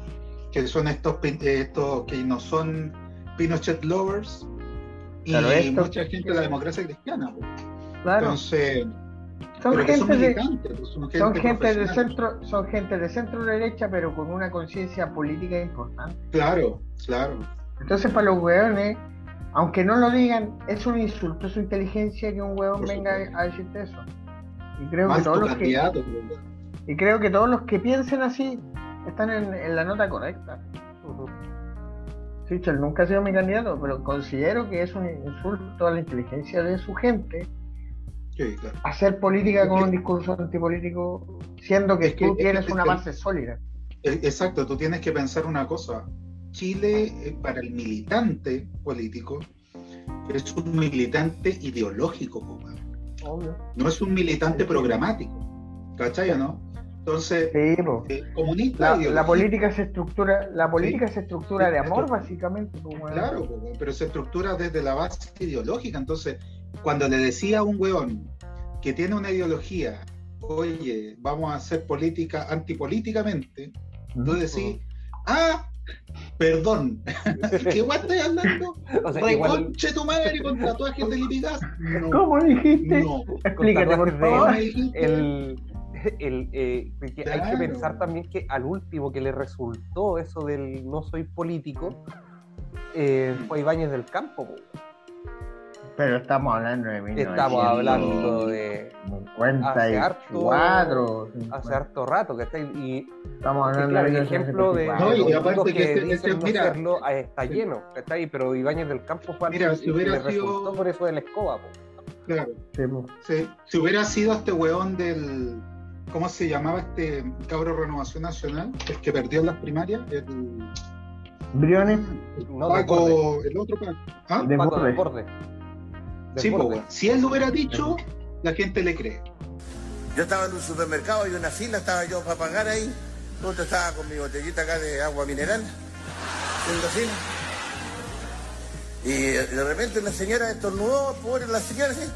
[SPEAKER 10] Que son estos, estos que no son Pinochet lovers y mucha gente de la democracia cristiana. Claro. Entonces,
[SPEAKER 8] son gente, de, pues, son gente, de centro, son gente de centro derecha, pero con una conciencia política importante.
[SPEAKER 10] Claro, claro.
[SPEAKER 8] Entonces para los hueones, aunque no lo digan, es un insulto su inteligencia que un hueón venga a decirte eso. Y creo que todos los que y creo que todos los que piensen así están en, la nota correcta. Sichel nunca ha sido mi candidato, pero considero que es un insulto a la inteligencia de su gente hacer política con un discurso antipolítico, siendo que tú tienes una base sólida.
[SPEAKER 10] Exacto, tú tienes que pensar una cosa. Chile, eh, para el militante político, es un militante ideológico, Obvio. no es un militante programático. ¿Cachai o no? Entonces,
[SPEAKER 8] eh, comunista. La, política se estructura, la política se estructura de amor, básicamente.
[SPEAKER 10] Claro, pero se estructura desde la base ideológica. Entonces, cuando le decía a un weón que tiene una ideología, oye, vamos a hacer política antipolíticamente, tú decís, ah, perdón, ¿qué guay estoy hablando? O sea, Reconche tu madre con tatuajes de lipidas.
[SPEAKER 8] ¿Cómo dijiste? No. Explícate, por favor.
[SPEAKER 9] El, el, eh, hay que pensar también que al último que le resultó eso del no soy político eh, fue Ibáñez del Campo.
[SPEAKER 8] Pero estamos hablando de
[SPEAKER 9] Estamos hablando de
[SPEAKER 8] 54.
[SPEAKER 9] Hace harto, rato que está y
[SPEAKER 8] estamos hablando de
[SPEAKER 9] ejemplo de
[SPEAKER 10] no, y aparte que, este, este, mira,
[SPEAKER 9] hacerlo, ah, está lleno, está ahí, pero Ibáñez del Campo fue
[SPEAKER 10] mira, si hubiera
[SPEAKER 9] sido por eso de la escoba,
[SPEAKER 10] Claro. Sí, Si hubiera sido este weón del ¿cómo se llamaba este cabro Renovación Nacional? El que perdió en las primarias, el
[SPEAKER 8] Briones,
[SPEAKER 10] no, Paco, el otro Paco.
[SPEAKER 8] ¿Ah? De Paco,
[SPEAKER 10] borde. Sí, pues, si él lo hubiera dicho, la gente le cree.
[SPEAKER 11] Yo estaba en un supermercado y una fila, estaba yo para pagar ahí. Justo estaba con mi botellita acá de agua mineral, haciendo fila. Y de repente una señora estornudó, pobre la señora, así,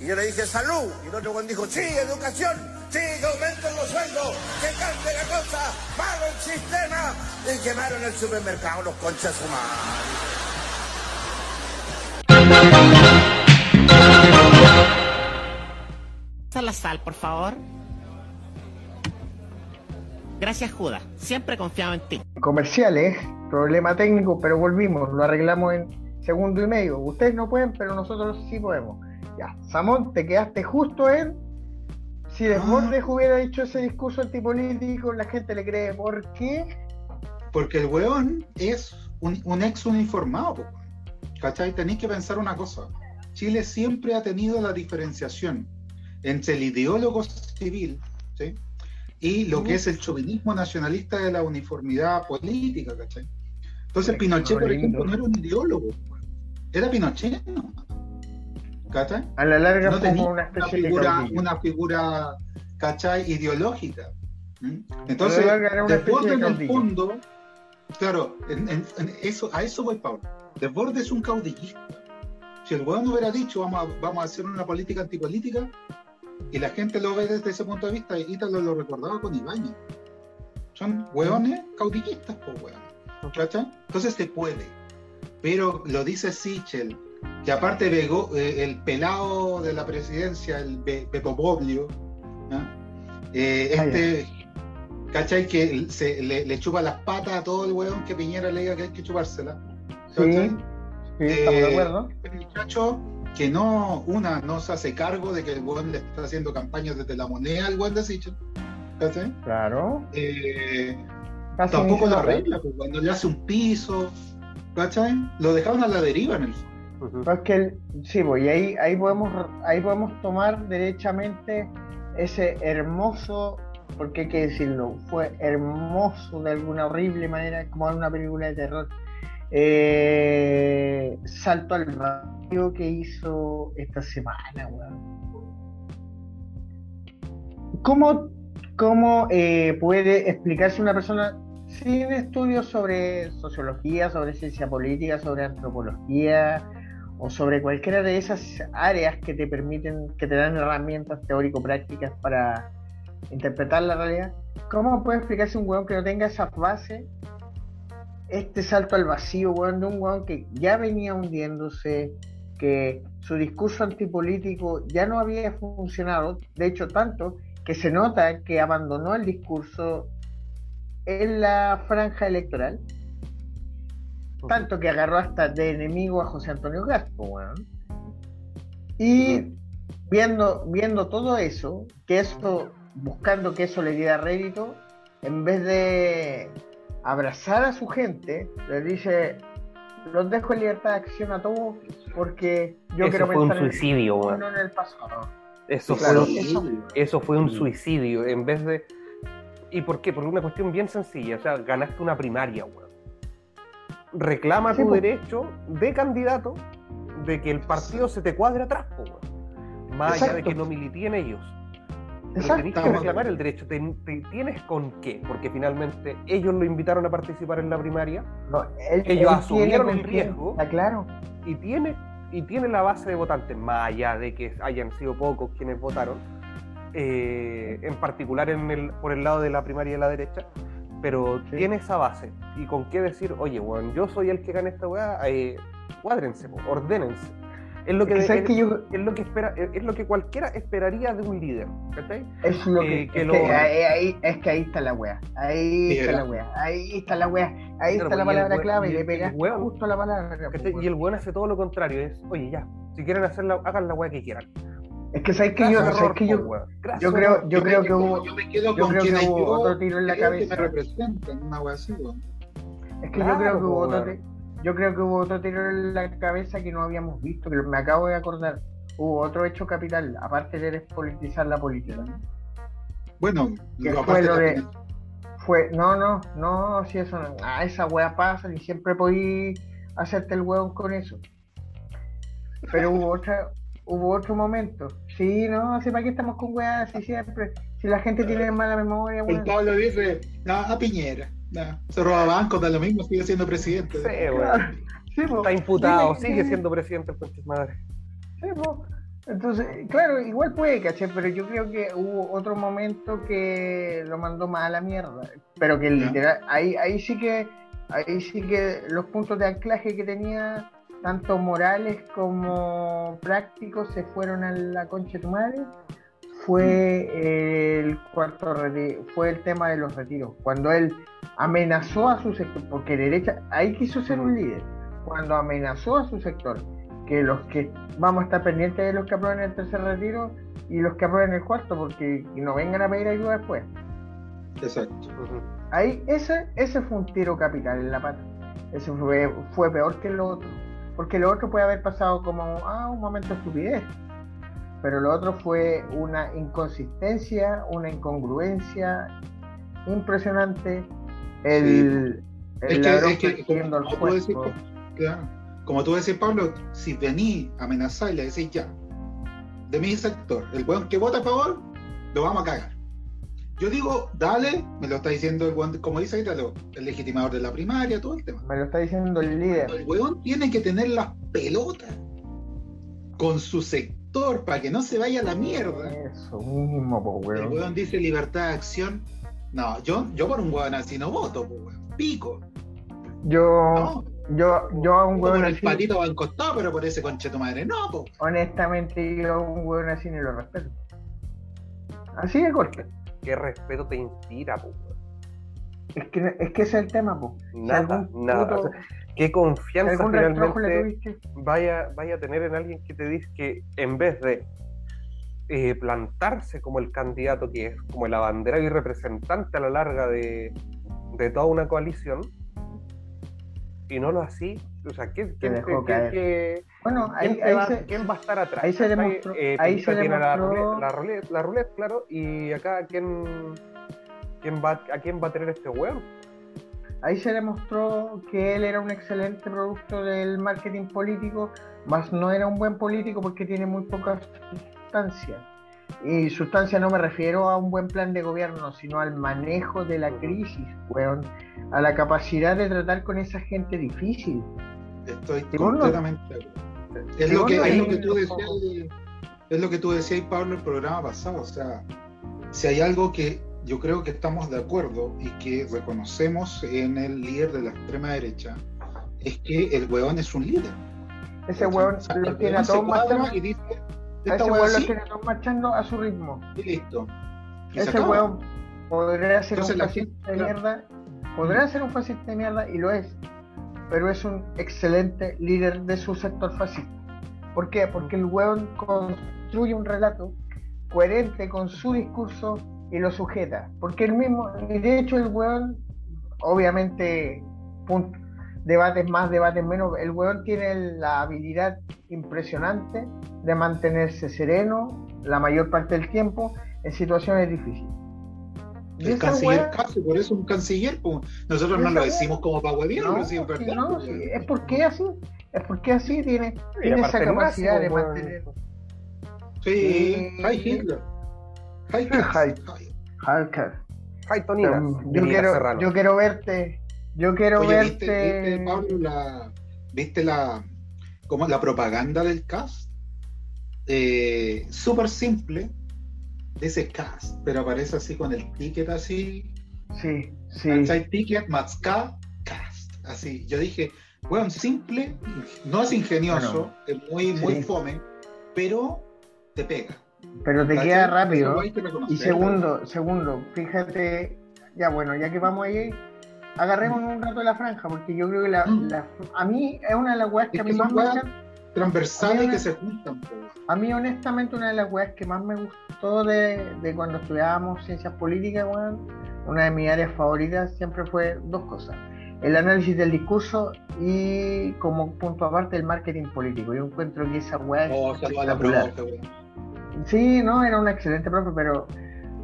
[SPEAKER 11] Y yo le dije, salud. Y el otro Juan dijo, sí, educación, sí, que aumenten los sueldos, que cambie la cosa, malo el sistema. Y quemaron el supermercado los conchas humanos.
[SPEAKER 12] La sal, por favor. Gracias, Judas. Siempre he confiado en ti.
[SPEAKER 8] Comerciales, problema técnico, pero volvimos. Lo arreglamos en segundo y medio. Ustedes no pueden, pero nosotros sí podemos. Ya, Samón, te quedaste justo en. Si Desbordes ah. hubiera dicho ese discurso antipolítico, la gente le cree. ¿Por qué?
[SPEAKER 10] Porque el weón es un, ex uniformado. ¿Cachai? Tenéis que pensar una cosa. Chile siempre ha tenido la diferenciación entre el ideólogo civil y lo que es el chauvinismo nacionalista de la uniformidad política, ¿cachai? Entonces Pinochet, por ejemplo, no era un ideólogo, era Pinochet, ¿no? ¿cachai?
[SPEAKER 8] A la larga
[SPEAKER 10] no tenía una, figura, una figura, ¿cachai? Ideológica. Entonces, después en el fondo, claro, eso, a eso voy, Pablo. Desbordes es un caudillista. Si el gobierno hubiera dicho vamos a, vamos a hacer una política antipolítica, y la gente lo ve desde ese punto de vista, y Ítalo lo recordaba con Ibañez. Son hueones caudillistas, pues hueones. Entonces se puede. Pero lo dice Sichel, que aparte Bego, eh, el pelado de la presidencia, el Pepo Boblio, eh, este, ¿cachai? Que se, le, chupa las patas a todo el hueón que Piñera le diga que hay que chupársela.
[SPEAKER 8] Sí, sí, estamos de eh, acuerdo.
[SPEAKER 10] El muchacho que no, una, no se hace cargo de que el buen le está haciendo campañas desde la moneda al buen de Sichel.
[SPEAKER 8] Claro.
[SPEAKER 10] Eh, tampoco la regla, pues, cuando le hace un piso, ¿cachai? Lo dejaron a la deriva en el
[SPEAKER 8] es que sí, pues, y ahí, ahí, podemos, ahí podemos tomar derechamente ese hermoso, porque hay que decirlo, fue hermoso de alguna horrible manera, como en una película de terror, eh, salto al vacío que hizo esta semana, weón. ¿Cómo, cómo eh, puede explicarse una persona sin estudios sobre sociología, sobre ciencia política, sobre antropología o sobre cualquiera de esas áreas que te permiten, que te dan herramientas teórico-prácticas para interpretar la realidad, ¿cómo puede explicarse un weón que no tenga esa base, este salto al vacío, weón, de un weón que ya venía hundiéndose, que su discurso antipolítico ya no había funcionado, de hecho tanto que se nota que abandonó el discurso en la franja electoral, tanto que agarró hasta de enemigo a José Antonio Gaspo, Y viendo, viendo todo eso, que eso, buscando que eso le diera rédito, en vez de abrazar a su gente, le dice, los dejo en libertad de acción a todos porque yo
[SPEAKER 9] eso
[SPEAKER 8] quiero
[SPEAKER 9] fue un suicidio,
[SPEAKER 8] en, en el pasado.
[SPEAKER 9] Eso, fue, un, eso, fue un suicidio. En vez de. ¿Y por qué? Porque una cuestión bien sencilla. O sea, ganaste una primaria, weón. Reclama tu derecho de candidato de que el partido se te cuadre atrás, weón. Más allá de que no militíen ellos. Tienes que reclamar el derecho. ¿Te, tienes con qué? Porque finalmente ellos lo invitaron a participar en la primaria. ellos asumieron el riesgo.
[SPEAKER 8] Está claro.
[SPEAKER 9] Y tiene y tiene la base de votantes, más allá de que hayan sido pocos quienes votaron, eh, en particular en el, por el lado de la primaria de la derecha, pero tiene esa base. Y con qué decir, oye, bueno, yo soy el que gane esta weá, eh, cuádrense, ordénense. Es lo que, es, lo que espera, es lo que cualquiera esperaría de un líder.
[SPEAKER 8] Es lo que, eh, es, que ahí, es que ahí está la wea. Ahí está la wea. Ahí está la wea. Ahí está la palabra clave y, le pegas justo la palabra.
[SPEAKER 9] Y el buen hace todo lo contrario. Es, oye, ya, si quieren hacerla, hagan la wea que quieran.
[SPEAKER 8] Es que sabes que yo, sabes que yo, yo creo, yo creo que hubo,
[SPEAKER 10] yo me quedo
[SPEAKER 8] con
[SPEAKER 10] creo que
[SPEAKER 8] hubo otro tiro en la cabeza.
[SPEAKER 10] Que me representan, una wea así,
[SPEAKER 8] Es que yo creo que hubo otro tiro yo creo que hubo otro tiro en la cabeza que no habíamos visto, que me acabo de acordar. Hubo otro hecho capital, aparte de despolitizar la política.
[SPEAKER 10] Bueno,
[SPEAKER 8] que fue lo de. Fue, no, no, no, si eso no. Ah, esa wea pasa y siempre podí hacerte el hueón con eso. Pero hubo otra, hubo otro momento. Sí, no, sé para qué estamos con weas así siempre. Si la gente tiene mala memoria,
[SPEAKER 10] El Pablo dice, no, a Piñera se roba bancos, da lo mismo, sigue siendo presidente.
[SPEAKER 9] Sí, Está imputado, sigue siendo presidente el madre.
[SPEAKER 8] Sí, Entonces, claro, igual puede, caché, pero yo creo que hubo otro momento que lo mandó más a la mierda. Pero que literal, ahí, ahí sí que, ahí sí que los puntos de anclaje que tenía, tanto morales como prácticos, se fueron a la concha de tu madre fue el cuarto fue el tema de los retiros. Cuando él amenazó a su sector, porque derecha, ahí quiso ser un líder, cuando amenazó a su sector, que los que vamos a estar pendientes de los que aprueben el tercer retiro y los que aprueben el cuarto, porque no vengan a pedir ayuda después.
[SPEAKER 10] Exacto.
[SPEAKER 8] Ahí ese, ese fue un tiro capital en la pata. Ese fue, fue peor que lo otro. Porque lo otro puede haber pasado como ah, un momento de estupidez pero lo otro fue una inconsistencia, una incongruencia impresionante. El,
[SPEAKER 10] el es que, como, tú decís, como, tú decís, Pablo, si vení a amenazar y le decís ya, de mi sector, el buen que vota a favor, lo vamos a cagar. Yo digo, dale, me lo está diciendo el buen, como dice ahorita, el legitimador de la primaria, todo el tema.
[SPEAKER 8] Me lo está diciendo el líder.
[SPEAKER 10] El weón tiene que tener las pelotas con su sector para que no se vaya a la mierda.
[SPEAKER 8] Eso mismo, po, weón.
[SPEAKER 10] El weón dice libertad de acción. No, yo, yo por un weón así no voto, po, weón. Pico.
[SPEAKER 8] Yo. Yo, yo a un weón
[SPEAKER 10] así. el patito va encostado, pero por ese conche tu madre no, po.
[SPEAKER 8] Honestamente, yo a un weón así ni lo respeto. Así de corto.
[SPEAKER 9] ¿Qué respeto te inspira, po,
[SPEAKER 8] Es que, es que ese es el tema, po.
[SPEAKER 9] Nada, nada qué confianza finalmente vaya, vaya a tener en alguien que te dice que en vez de eh, plantarse como el candidato que es, como el abanderado y representante a la larga de, toda una coalición, y no lo así, o sea, ¿quién, quién,
[SPEAKER 8] bueno, ahí,
[SPEAKER 9] va,
[SPEAKER 8] se,
[SPEAKER 9] ¿quién, va, a estar atrás?
[SPEAKER 8] Ahí se demostró,
[SPEAKER 9] eh,
[SPEAKER 8] ahí se
[SPEAKER 9] tiene la, roulette, la, roulette, claro, y acá quién, quién va, a quién va a tener este huevo
[SPEAKER 8] Ahí se demostró que él era un excelente producto del marketing político, mas no era un buen político porque tiene muy poca sustancia. y sustancia no me refiero a un buen plan de gobierno, sino al manejo de la crisis, weón, a la capacidad de tratar con esa gente difícil.
[SPEAKER 10] Estoy completamente. Es lo, que, es lo que tú decías, es lo que tú decías, Pablo, el programa pasado. O sea, si hay algo que yo creo que estamos de acuerdo y que reconocemos en el líder de la extrema derecha, es que el weón es un líder.
[SPEAKER 8] Ese weón lo tiene a todos marchando. Y dice, ese weón lo tiene a todos marchando a su ritmo.
[SPEAKER 10] Y listo.
[SPEAKER 8] ese weón podría ser un fascista de mierda. Podría ser un fascista de mierda y lo es. Pero es un excelente líder de su sector fascista. ¿Por qué? Porque el weón construye un relato coherente con su discurso y lo sujeta. Porque el mismo, y de hecho el weón, obviamente, punto, debates más, debates menos, el weón tiene la habilidad impresionante de mantenerse sereno la mayor parte del tiempo en situaciones difíciles.
[SPEAKER 10] El canciller casi, por eso un canciller, nosotros no lo decimos como para hueviar, no,
[SPEAKER 8] no, es porque así, es porque así tiene, tiene esa capacidad de mantener.
[SPEAKER 10] Sí, Hi Hitler. Hi
[SPEAKER 8] Hitler. Yo quiero, yo quiero verte yo quiero verte.
[SPEAKER 10] ¿Viste, Pablo, la, ¿viste la, como la propaganda del cast? Eh, Súper simple. Dice cast, pero aparece así con el ticket así.
[SPEAKER 8] Sí, sí.
[SPEAKER 10] ticket más cast. Así. Yo dije, bueno, simple, no es ingenioso, es muy, muy fome, pero te pega.
[SPEAKER 8] Pero te queda rápido. Y segundo, segundo, fíjate, ya bueno, ya que vamos ahí, agarremos un rato de la franja, porque yo creo que la, mm. a mí es una de las weas que, a mí más me
[SPEAKER 10] transversales que se juntan.
[SPEAKER 8] A mí, honestamente, una de las weas que más me gustó de, cuando estudiábamos ciencias políticas, una de mis áreas favoritas siempre fue dos cosas. El análisis del discurso y como punto aparte el marketing político. Yo encuentro que esa wea oh, Sí, no, era una excelente profe, pero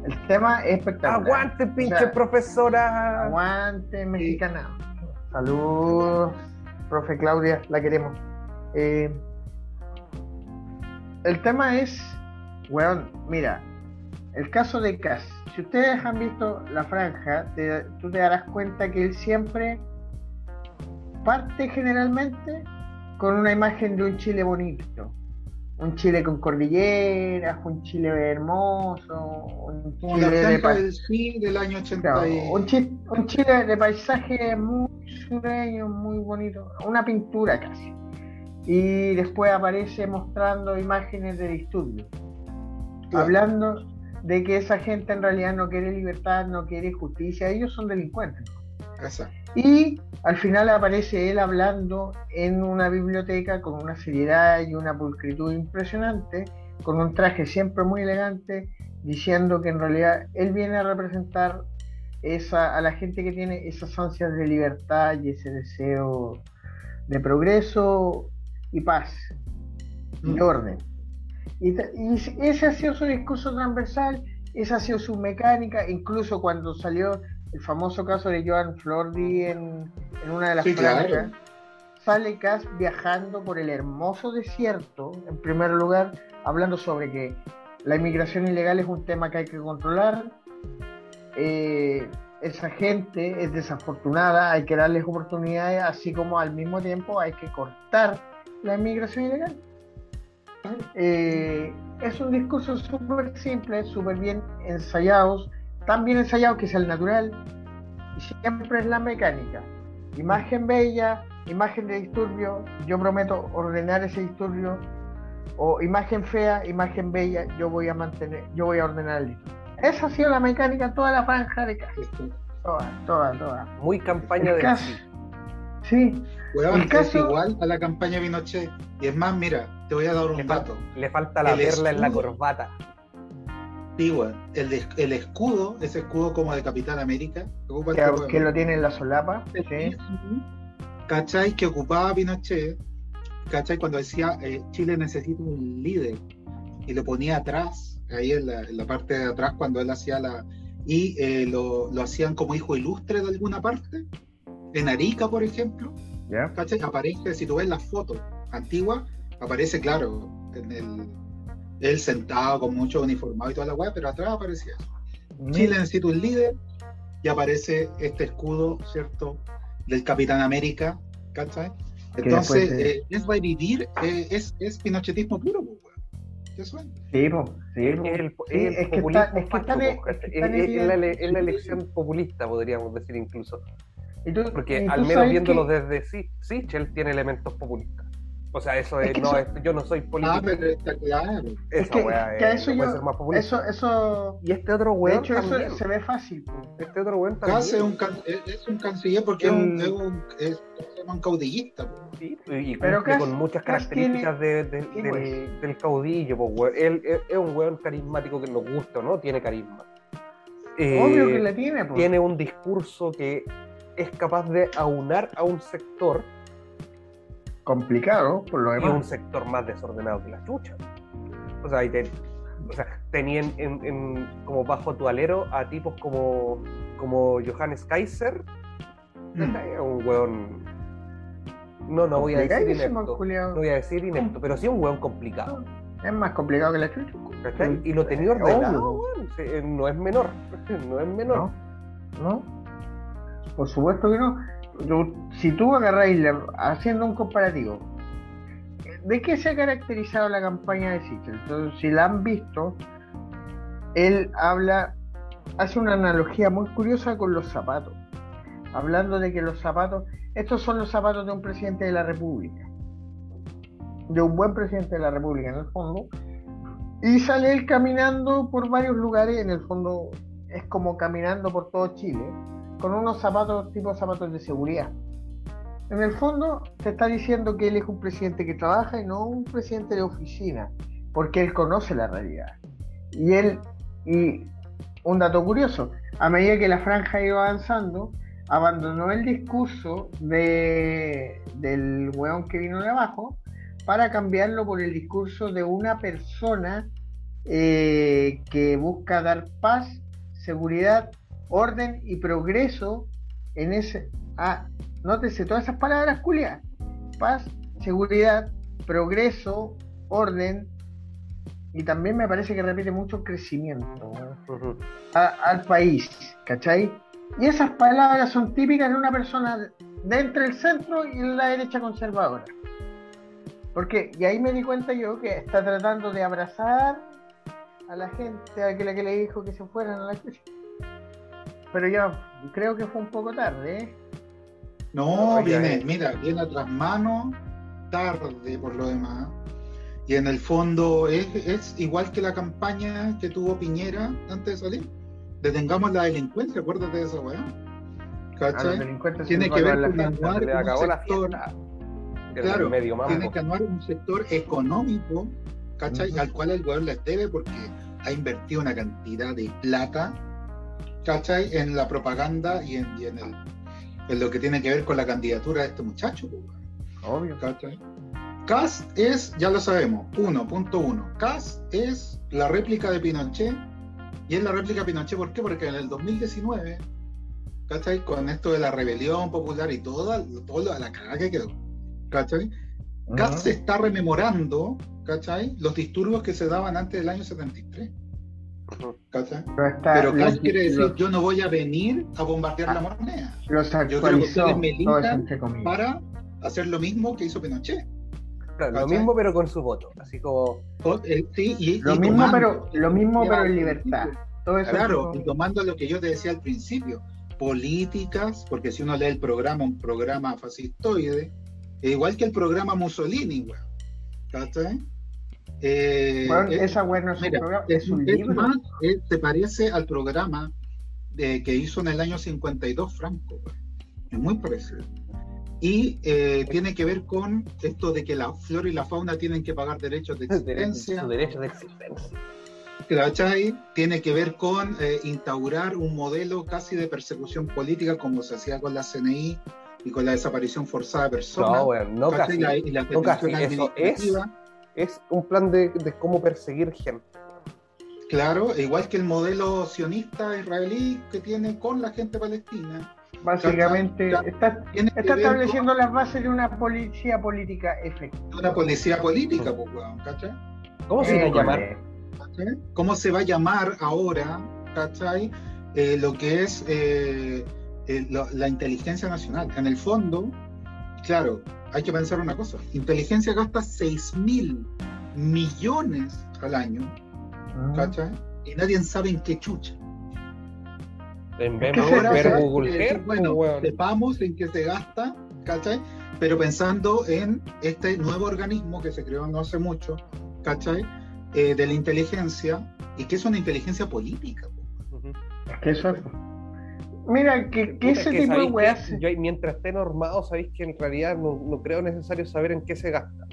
[SPEAKER 8] el tema es espectacular.
[SPEAKER 9] Aguante, pinche profesora.
[SPEAKER 8] Aguante, mexicana. Saludos, profe Claudia, la queremos. Eh, el tema es, weón, mira, el caso de Cass. Si ustedes han visto la franja, tú te darás cuenta que él siempre parte generalmente con una imagen de un Chile bonito un Chile con cordilleras, un Chile hermoso, un Chile
[SPEAKER 10] de del año 80
[SPEAKER 8] un, Chile, de paisaje muy sureño, muy bonito, una pintura casi. Y después aparece mostrando imágenes de disturbios, hablando de que esa gente en realidad no quiere libertad, no quiere justicia, ellos son delincuentes. Y al final aparece él hablando en una biblioteca con una seriedad y una pulcritud impresionante, con un traje siempre muy elegante, diciendo que en realidad él viene a representar esa, a la gente que tiene esas ansias de libertad y ese deseo de progreso y paz y mm. orden. Y, y, ese ha sido su discurso transversal, esa ha sido su mecánica, incluso cuando salió el famoso caso de Joan Flordi en, una de las sí, sale Cass viajando por el hermoso desierto, en primer lugar, hablando sobre que la inmigración ilegal es un tema que hay que controlar. Eh, esa gente es desafortunada, hay que darles oportunidades, así como al mismo tiempo hay que cortar la inmigración ilegal. Eh, es un discurso súper simple, súper bien ensayado, tan bien ensayado que es el natural y siempre es la mecánica. Imagen bella, imagen de disturbio, yo prometo ordenar ese disturbio, o imagen fea, imagen bella, yo voy a mantener, yo voy a ordenar el disturbio. Esa ha sido la mecánica, toda la franja de casa. Toda, toda, toda.
[SPEAKER 9] Muy campaña de
[SPEAKER 8] caso, Sí.
[SPEAKER 10] el caso... es igual a la campaña Pinochet. Y es más, mira, te voy a dar un dato.
[SPEAKER 9] Le falta la perla en la corbata.
[SPEAKER 10] Sí, el, el, escudo, ese escudo como de Capitán América.
[SPEAKER 8] Que, lo tiene en la solapa.
[SPEAKER 10] Sí. ¿Cachai? Que ocupaba Pinochet. ¿Cachai? Cuando decía eh, Chile necesita un líder. Y lo ponía atrás, ahí en la, parte de atrás, cuando él hacía la. Y eh, lo, lo, hacían como hijo ilustre de alguna parte. En Arica, por ejemplo. ¿Cachai? Aparece, si tú ves las fotos antiguas, aparece claro en el él sentado con mucho uniformado y toda la weá, pero atrás aparecía eso. Chile necesita un líder y aparece este escudo, ¿cierto? Del Capitán América, ¿cachai? Entonces, eh, es revivir, eh, es, es pinochetismo puro, pues, weón. ¿Qué suena?
[SPEAKER 8] Sí, pues, sí,
[SPEAKER 9] Es, el, es po, ¿cachai? Es- es la, ele- es la elección populista, podríamos decir incluso. Porque al menos viéndolo
[SPEAKER 8] que-
[SPEAKER 9] desde Si- Sichel tiene elementos populistas. O sea, eso es,
[SPEAKER 8] Es que
[SPEAKER 9] no,
[SPEAKER 8] eso-
[SPEAKER 9] es- yo no soy político.
[SPEAKER 10] Ah, pero está claro.
[SPEAKER 9] Esa
[SPEAKER 8] Es que,
[SPEAKER 9] weá
[SPEAKER 8] que
[SPEAKER 9] es-
[SPEAKER 8] eso
[SPEAKER 9] no puede
[SPEAKER 8] yo,
[SPEAKER 9] ser más populista.
[SPEAKER 8] eso, eso,
[SPEAKER 9] Y este otro
[SPEAKER 8] de
[SPEAKER 9] weón
[SPEAKER 8] hecho eso se ve fácil.
[SPEAKER 9] Este otro weón también.
[SPEAKER 10] Un, can- es, es un canciller porque es, un,
[SPEAKER 9] El-
[SPEAKER 10] es, un, es- se llama un caudillista.
[SPEAKER 9] Sí, y
[SPEAKER 8] Pero
[SPEAKER 9] cumple con muchas características de- de-
[SPEAKER 8] sí,
[SPEAKER 9] del,
[SPEAKER 8] pues.
[SPEAKER 9] del caudillo. pues, weón. Él es, es un weón carismático que nos gusta, ¿no? Tiene carisma. Eh,
[SPEAKER 8] Obvio que le tiene, pues.
[SPEAKER 9] tiene un discurso que es capaz de aunar a un sector
[SPEAKER 8] complicado, por lo
[SPEAKER 9] y un
[SPEAKER 8] demás.
[SPEAKER 9] sector más desordenado que la chucha. O sea, y te- o sea tenían en, en- como bajo tu alero a tipos como, como Johannes Kaiser, ¿cachai? un weón. No, no voy a decir inepto. No voy a decir inepto, pero sí un weón complicado.
[SPEAKER 8] Es más complicado que la chucha.
[SPEAKER 9] ¿cachai? Y lo tenía ordenado, weón. Eh, No es menor. No es menor.
[SPEAKER 8] ¿No? Por supuesto que no. Si tú agarráis, haciendo un comparativo, ¿de qué se ha caracterizado la campaña de Sichel? Entonces, si la han visto, él habla, hace una analogía muy curiosa con los zapatos, hablando de que los zapatos, estos son los zapatos de un presidente de la República, de un buen presidente de la República en el fondo, y sale él caminando por varios lugares, en el fondo es como caminando por todo Chile, con unos zapatos tipo zapatos de seguridad. En el fondo te está diciendo que él es un presidente que trabaja y no un presidente de oficina, porque él conoce la realidad. Y él, y un dato curioso, a medida que la franja iba avanzando, abandonó el discurso de, del weón que vino de abajo para cambiarlo por el discurso de una persona eh, que busca dar paz, seguridad, orden y progreso en ese... Ah, nótese todas esas palabras, Julia. Paz, seguridad, progreso, orden y también me parece que repite mucho crecimiento al país, ¿cachai? Y esas palabras son típicas de una persona de entre el centro y la derecha conservadora. Porque, y ahí me di cuenta yo que está tratando de abrazar a la gente, a la que le dijo que se fueran a la chucha. Pero yo creo que fue un poco tarde, ¿eh?
[SPEAKER 10] No, viene,
[SPEAKER 8] eh.
[SPEAKER 10] mira, viene a tras mano, tarde por lo demás. Y en el fondo es, es igual que la campaña que tuvo Piñera antes de salir. Detengamos la delincuencia, acuérdate de esa weá.
[SPEAKER 8] A
[SPEAKER 10] ¿Cachai?
[SPEAKER 8] los delincuentes
[SPEAKER 10] Tiene que ver con anuar un sector, claro,
[SPEAKER 9] medio
[SPEAKER 10] tiene que anuar un sector económico, ¿cachai? Al cual el weón les debe porque ha invertido una cantidad de plata, ¿cachai? En la propaganda y en, y en, el, en lo que tiene que ver con la candidatura de este muchacho, pues.
[SPEAKER 8] Obvio.
[SPEAKER 10] ¿cachai? CAS es, ya lo sabemos, 1.1. CAS es la réplica de Pinochet. Y es la réplica de Pinochet, ¿por qué? Porque en el 2019, ¿cachai? Con esto de la rebelión popular y toda, toda la cagada que quedó, ¿cachai? Se está rememorando, ¿cachai? Los disturbios que se daban antes del año 73.
[SPEAKER 8] Pero, está,
[SPEAKER 10] Pero CAS
[SPEAKER 8] los-
[SPEAKER 10] quiere decir,
[SPEAKER 8] los-
[SPEAKER 10] yo no voy a venir a bombardear la moneda.
[SPEAKER 8] los
[SPEAKER 10] Yo creo que ustedes me para hacer lo mismo que hizo Pinochet.
[SPEAKER 9] Claro, lo mismo, pero con su voto. Así como.
[SPEAKER 10] Eh, sí, y-
[SPEAKER 8] Lo
[SPEAKER 10] y
[SPEAKER 8] mismo,
[SPEAKER 10] tomando-
[SPEAKER 8] pero, lo mismo, pero en libertad.
[SPEAKER 10] principio.
[SPEAKER 8] Todo eso
[SPEAKER 10] Claro, y tomando lo que yo te decía al principio, políticas, porque si uno lee el programa, un programa fascistoide, igual que el programa Mussolini, weón. ¿Cachai? Eh,
[SPEAKER 8] Bueno,
[SPEAKER 10] es-
[SPEAKER 8] esa weá no es un
[SPEAKER 10] mira,
[SPEAKER 8] programa,
[SPEAKER 10] es,
[SPEAKER 8] es un
[SPEAKER 10] es
[SPEAKER 8] libro.
[SPEAKER 10] más, es- se parece al programa de, que hizo en el año 52 Franco. Es muy parecido. Y eh, tiene que ver con esto de que la flora y la fauna tienen que pagar derechos de existencia.
[SPEAKER 9] Su derecho de existencia.
[SPEAKER 10] ¿Cachai? Tiene que ver con eh, instaurar un modelo casi de persecución política como se hacía con la CNI y con la desaparición forzada de personas.
[SPEAKER 9] No, weón, no casi.
[SPEAKER 10] La- y la
[SPEAKER 9] no casi. Eso es. Es un plan de, de cómo perseguir gente.
[SPEAKER 10] Claro, e igual que el modelo sionista israelí que tiene con la gente palestina.
[SPEAKER 8] Básicamente
[SPEAKER 10] ¿cachai?
[SPEAKER 8] está, estableciendo las bases de una policía política efectiva.
[SPEAKER 10] una policía política, pues, weón, ¿cachai?
[SPEAKER 9] ¿Cómo se va a llamar?
[SPEAKER 10] ¿Cómo se va a llamar ahora, ¿cachai? Eh, lo que es eh, eh, la inteligencia nacional. En el fondo, claro, hay que pensar una cosa. Inteligencia gasta 6 mil millones al año, ah. ¿cachai? Y nadie sabe en qué chucha.
[SPEAKER 9] En vez de Google
[SPEAKER 10] Bueno, sepamos en qué se gasta, ¿cachai? Pero pensando en este nuevo organismo que se creó no hace mucho, ¿cachai? Eh, de la inteligencia, y que es una inteligencia política.
[SPEAKER 8] ¿Qué eso Mira, que, ese tipo de weas.
[SPEAKER 9] Yo, mientras esté normado, sabéis que en realidad no, creo necesario saber en qué se gasta.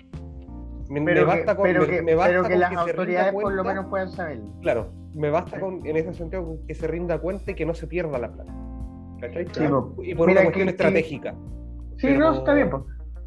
[SPEAKER 8] Me, pero basta con, pero que, pero que las autoridades por lo menos puedan saberlo.
[SPEAKER 9] Claro, me basta con, en ese sentido, que se rinda cuenta y que no se pierda la plata. ¿Cachai? y por una cuestión estratégica.
[SPEAKER 8] Sí, no, está bien.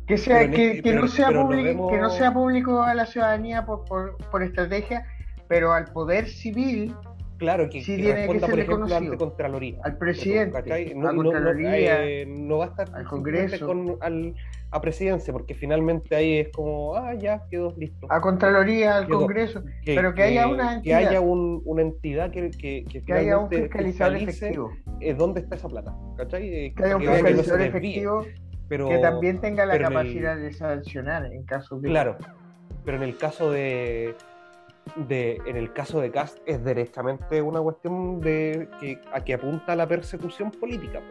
[SPEAKER 8] Que, sea, que, no sea público, que no sea público a la ciudadanía por, por, por estrategia, pero al poder civil
[SPEAKER 9] Claro, que,
[SPEAKER 8] sí tiene que ser
[SPEAKER 9] por ejemplo, ante Contraloría.
[SPEAKER 8] Al presidente,
[SPEAKER 9] no,
[SPEAKER 8] a Contraloría,
[SPEAKER 9] eh, no, va a estar
[SPEAKER 8] al Congreso.
[SPEAKER 9] Con, al, a presidencia, porque finalmente ahí es como, ah, ya, quedó listo.
[SPEAKER 8] A Contraloría, al Congreso, pero que, haya una
[SPEAKER 9] entidad. Que haya un, una entidad que, que,
[SPEAKER 8] que, haya un fiscalizador efectivo.
[SPEAKER 9] ¿Dónde está esa plata? ¿Cachai?
[SPEAKER 8] Eh, que haya un fiscalizador efectivo pero, que también tenga la capacidad de sancionar en caso de...
[SPEAKER 9] Claro, pero en el caso de de, en el caso de Cast es directamente una cuestión de que a que apunta la persecución política.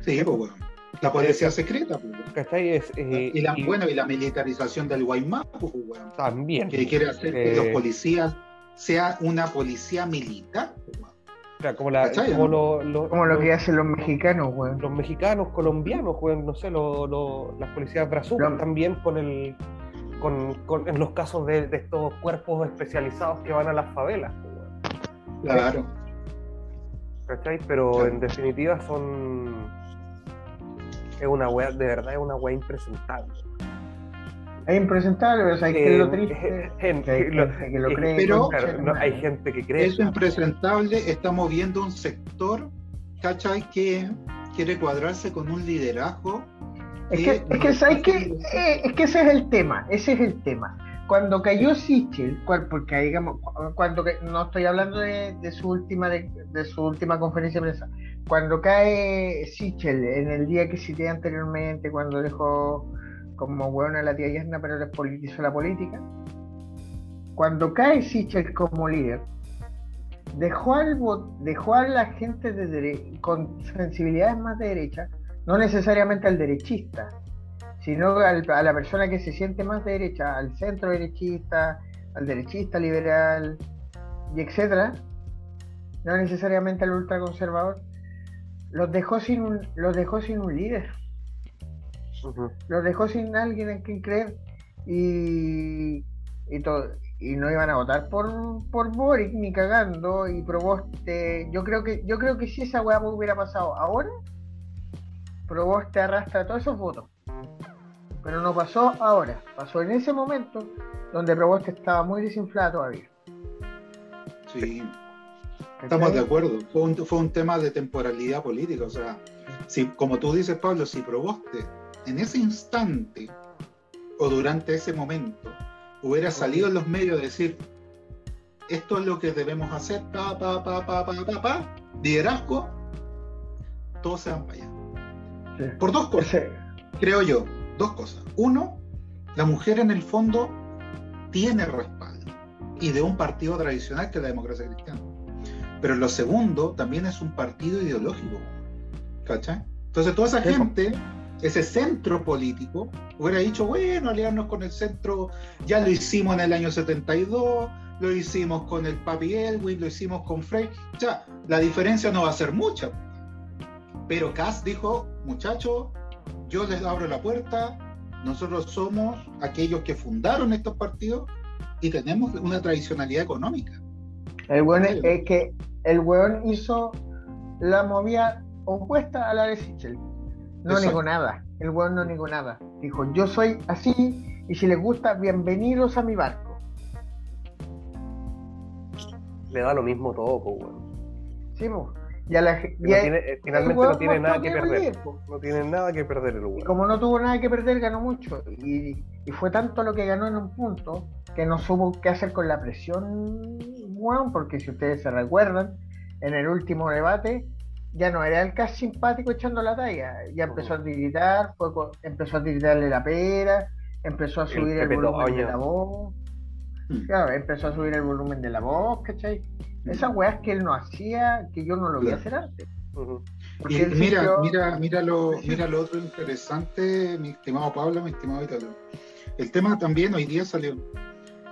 [SPEAKER 10] Sí, pues bueno. La policía secreta, pues.
[SPEAKER 9] Eh,
[SPEAKER 10] y la, bueno, y la militarización del Guaymá, pues,
[SPEAKER 9] También.
[SPEAKER 10] Que quiere hacer que los eh, policías sea una policía militar,
[SPEAKER 8] como, la, como, lo, como lo que hacen los mexicanos, güey.
[SPEAKER 9] Los mexicanos, colombianos, güey, no sé, las policías brazucas también con el con, en los casos de, estos cuerpos especializados que van a las favelas.
[SPEAKER 10] Claro.
[SPEAKER 9] ¿Cachai? Pero en definitiva son. Es una wea, de verdad es una wea impresentable.
[SPEAKER 8] Es impresentable, pero hay que lo triste.
[SPEAKER 9] Gente, hay que lo cree.
[SPEAKER 10] Pero
[SPEAKER 9] hay gente que cree.
[SPEAKER 10] Eso impresentable, estamos viendo un sector, ¿cachai? Que quiere cuadrarse con un liderazgo
[SPEAKER 8] es que, es que, eh, es que ese es el tema, ese es el tema. Cuando cayó Sichel, porque digamos, cuando no estoy hablando de, su última de, su última conferencia de prensa, cuando cae Sichel en el día que cité anteriormente, cuando dejó como hueón a la tía Yasna, pero despolitizó la política, cuando cae Sichel como líder, dejó, al, dejó a la gente de con sensibilidades más de derecha no necesariamente al derechista, sino a la persona que se siente más derecha, al centro derechista, al derechista liberal, y etcétera, no necesariamente al ultraconservador, los dejó sin un, los dejó sin un líder. Los dejó sin alguien en quien creer y, y todo y no iban a votar por, por Boric ni cagando y Proboste yo creo que yo creo que si esa weá hubiera pasado ahora Proboste arrastra todos esos votos. Pero no pasó ahora, pasó en ese momento donde Proboste estaba muy desinflado todavía.
[SPEAKER 10] Sí, estamos de acuerdo. Fue un, fue un tema de temporalidad política. O sea, si, como tú dices, Pablo, si Proboste en ese instante o durante ese momento hubiera salido en los medios a decir esto es lo que debemos hacer, pa, pa, pa, pa, pa, pa, pa, liderazgo, todos se van para allá. Por dos cosas, creo yo. Dos cosas. Uno, la mujer en el fondo tiene respaldo y de un partido tradicional que es la democracia cristiana. Pero lo segundo, también es un partido ideológico. ¿Cachai? Entonces toda esa gente, ese centro político, hubiera dicho, bueno, aliarnos con el centro, ya lo hicimos en el año 72, lo hicimos con el Papi Elwin, lo hicimos con Frey. Ya, la diferencia no va a ser mucha. Pero Cass dijo, muchachos, yo les abro la puerta, nosotros somos aquellos que fundaron estos partidos y tenemos una tradicionalidad económica.
[SPEAKER 8] El bueno es, que el weón hizo la movida opuesta a la de Sichel. No negó nada. El weón no negó nada. Dijo, yo soy así y si les gusta, bienvenidos a mi barco.
[SPEAKER 9] Le da lo mismo todo, pues, weón.
[SPEAKER 8] Sí,
[SPEAKER 9] eh, finalmente no tiene nada que perder. no tiene nada que perder el
[SPEAKER 8] Y como no tuvo nada que perder, ganó mucho. Y, fue tanto lo que ganó en un punto que no supo qué hacer con la presión, bueno, porque si ustedes se recuerdan, en el último debate ya no era el casi simpático echando la talla, ya empezó a tiritar, empezó a tiritarle la pera, empezó a subir el, volumen de la voz, mm. claro, empezó a subir el volumen de la voz, ¿cachai? Mm. Esas weas que él no hacía, que yo no lo vi hacer antes.
[SPEAKER 10] Y mira, mira, mira lo, mira lo otro interesante, mi estimado Pablo, mi estimado Italo. El tema también hoy día salió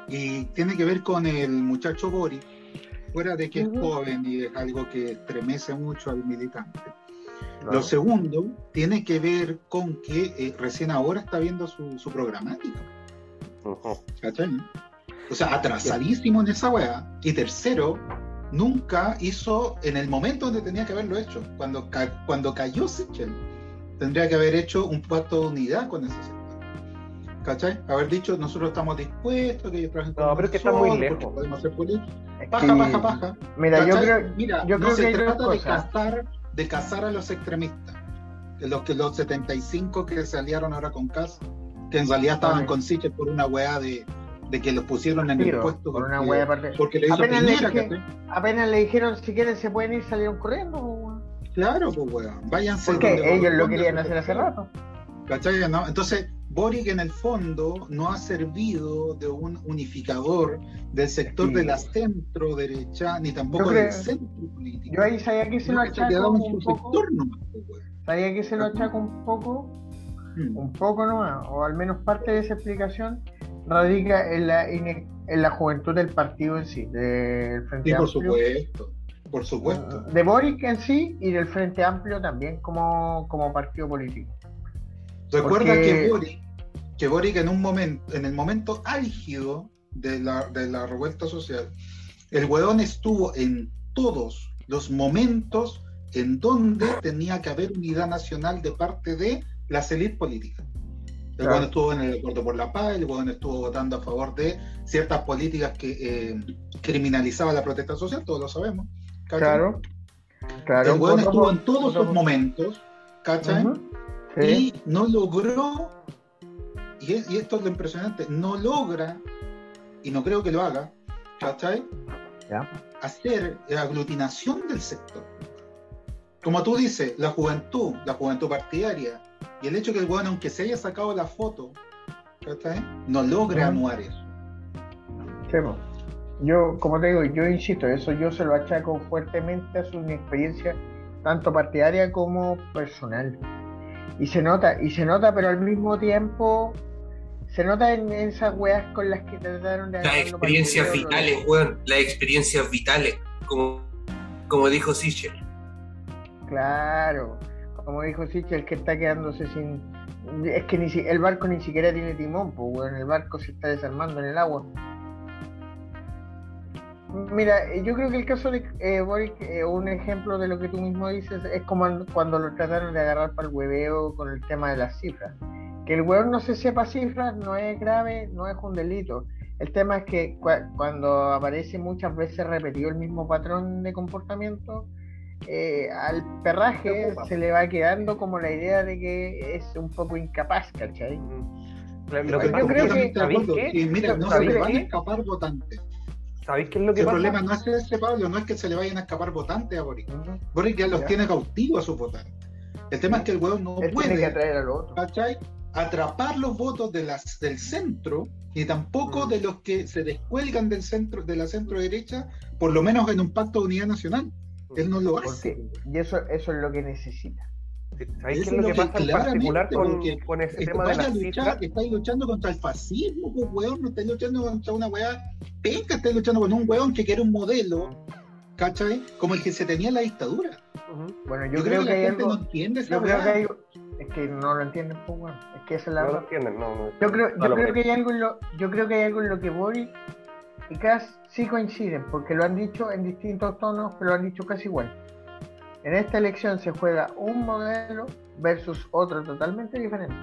[SPEAKER 10] y tiene que ver con el muchacho Boris, fuera de que es joven y es algo que estremece mucho al militante. Lo segundo tiene que ver con que eh, recién ahora está viendo su, su programática. O sea, atrasadísimo en esa weá. Y tercero, nunca hizo en el momento donde tenía que haberlo hecho. Cuando, cuando cayó Sichel, tendría que haber hecho un pacto de unidad con ese sector. ¿Cachai? Haber dicho, nosotros estamos dispuestos, que ellos trabajen
[SPEAKER 9] No, pero es que está muy lejos.
[SPEAKER 10] Podemos hacer política. Paja, paja, paja.
[SPEAKER 8] Mira, yo creo,
[SPEAKER 10] Mira,
[SPEAKER 8] yo
[SPEAKER 10] no
[SPEAKER 8] creo
[SPEAKER 10] se
[SPEAKER 8] que
[SPEAKER 10] trata de cazar, de cazar a los extremistas. Los, que, los 75 que se aliaron ahora con Cas, que en realidad estaban con Sichel por una weá de, de que los pusieron en el puesto.
[SPEAKER 8] Por una hueá aparte.
[SPEAKER 10] Porque le hizo
[SPEAKER 8] apenas,
[SPEAKER 10] Piñera,
[SPEAKER 8] le dije, apenas le dijeron si quieren se pueden ir, salieron corriendo.
[SPEAKER 10] Claro, pues weón. Váyanse.
[SPEAKER 8] Porque ellos lo querían hacer hace rato.
[SPEAKER 10] ¿Cachai? ¿No? Entonces, Boric en el fondo no ha servido de un unificador del sector
[SPEAKER 8] Sí.
[SPEAKER 10] de la centro derecha, ni tampoco del centro político.
[SPEAKER 8] Yo ahí sabía que se lo achaco un poco.
[SPEAKER 10] sector nomás, pues.
[SPEAKER 8] Sabía que se lo achaco un poco,
[SPEAKER 10] Mm.
[SPEAKER 8] un poco nomás, o al menos parte de esa explicación radica en la, en la juventud del partido en sí, del Frente
[SPEAKER 10] Sí, por
[SPEAKER 8] Amplio.
[SPEAKER 10] supuesto, por supuesto.
[SPEAKER 8] De Boric en sí y del Frente Amplio también como, como partido político.
[SPEAKER 10] Recuerda
[SPEAKER 8] Porque-
[SPEAKER 10] que Boric, que Boric en un momento, en el momento álgido de la, de la revuelta social, el hueón estuvo en todos los momentos en donde tenía que haber unidad nacional de parte de las élites políticas. El
[SPEAKER 8] Claro.
[SPEAKER 10] estuvo en el acuerdo por la paz, el hueón estuvo votando a favor de ciertas políticas que eh, criminalizaban la protesta social, todos lo sabemos.
[SPEAKER 8] Claro, claro.
[SPEAKER 10] el
[SPEAKER 8] voto
[SPEAKER 10] estuvo en todos los momentos, ¿cachai?
[SPEAKER 8] Sí.
[SPEAKER 10] y no logró, y, es- y esto es lo impresionante, no logra, y no creo que lo haga, ¿cachai?
[SPEAKER 8] Ya.
[SPEAKER 10] Hacer la aglutinación del sector. Como tú dices, la juventud, la juventud partidaria, y el hecho que el weón, aunque se haya sacado la foto, ¿cachai? No logra
[SPEAKER 8] Ujú.
[SPEAKER 10] anuar eso.
[SPEAKER 8] Sí, po. Yo, como te digo, yo insisto, eso yo se lo achaco fuertemente a su experiencia, tanto partidaria como personal. Y se nota, y se nota, pero al mismo tiempo, se nota en esas weas con las que trataron de
[SPEAKER 13] Las experiencias vitales, weón. Las experiencias vitales, como, como dijo Sichel.
[SPEAKER 8] Claro, como dijo Sichel, el que está quedándose sin. Es que ni si... el barco ni siquiera tiene timón, pues, el barco se está desarmando en el agua. Mira, eh, yo creo que el caso de eh, Boric, eh, un ejemplo de lo que tú mismo dices, es como an- cuando lo trataron de agarrar para el hueveo con el tema de las cifras. Que el hueón no se sepa cifras no es grave, no es un delito. El tema es que cua- cuando aparece muchas veces repetido el mismo patrón de comportamiento, eh, al perraje se le va quedando como la idea de que es un poco incapaz, ¿cachai?
[SPEAKER 9] Lo, lo que
[SPEAKER 8] Yo creo
[SPEAKER 9] es
[SPEAKER 8] que-
[SPEAKER 9] ¿sabéis qué?
[SPEAKER 10] Y mira, no se
[SPEAKER 9] ¿Sabéis
[SPEAKER 10] le van a escapar votantes.
[SPEAKER 9] ¿Sabéis qué es lo que
[SPEAKER 10] El
[SPEAKER 9] pasa?
[SPEAKER 10] problema no es ese, Pablo, no es que se le vayan a escapar votantes a Boric. Boric ya los
[SPEAKER 8] Ya.
[SPEAKER 10] tiene cautivos a sus votantes. El tema es que el hueón no
[SPEAKER 8] Él tiene que
[SPEAKER 10] puede
[SPEAKER 8] atraer a los otros.
[SPEAKER 10] ¿cachai? atrapar los votos de las, del centro ni tampoco de los que se descuelgan del centro de la centro derecha, por lo menos en un pacto de unidad nacional. Él no lo hace.
[SPEAKER 8] Porque, y eso, eso es lo que necesita.
[SPEAKER 9] ¿Sabéis qué es lo que pasa en particular con, con ese tema de las
[SPEAKER 10] luchar, estáis luchando contra el fascismo, pues weón, no estáis luchando contra una weá penca, estáis luchando con un weón que quiere un modelo, ¿cachai? Como el que se tenía en la dictadura.
[SPEAKER 9] Ujú.
[SPEAKER 8] Bueno, yo,
[SPEAKER 10] Yo,
[SPEAKER 8] creo,
[SPEAKER 10] creo que
[SPEAKER 8] que
[SPEAKER 10] la
[SPEAKER 8] hay
[SPEAKER 10] gente
[SPEAKER 8] algo.
[SPEAKER 10] no entiende esa
[SPEAKER 8] Yo creo que hay. Es que no lo entienden, pues bueno. Es que esa es la
[SPEAKER 9] No lo entienden, no. no.
[SPEAKER 8] Yo creo,
[SPEAKER 9] No
[SPEAKER 8] yo
[SPEAKER 9] lo
[SPEAKER 8] creo que hay algo en lo, yo creo que hay algo en lo que Boric y Kass sí coinciden, porque lo han dicho en distintos tonos, pero lo han dicho casi igual. En esta elección se juega un modelo versus otro totalmente diferente.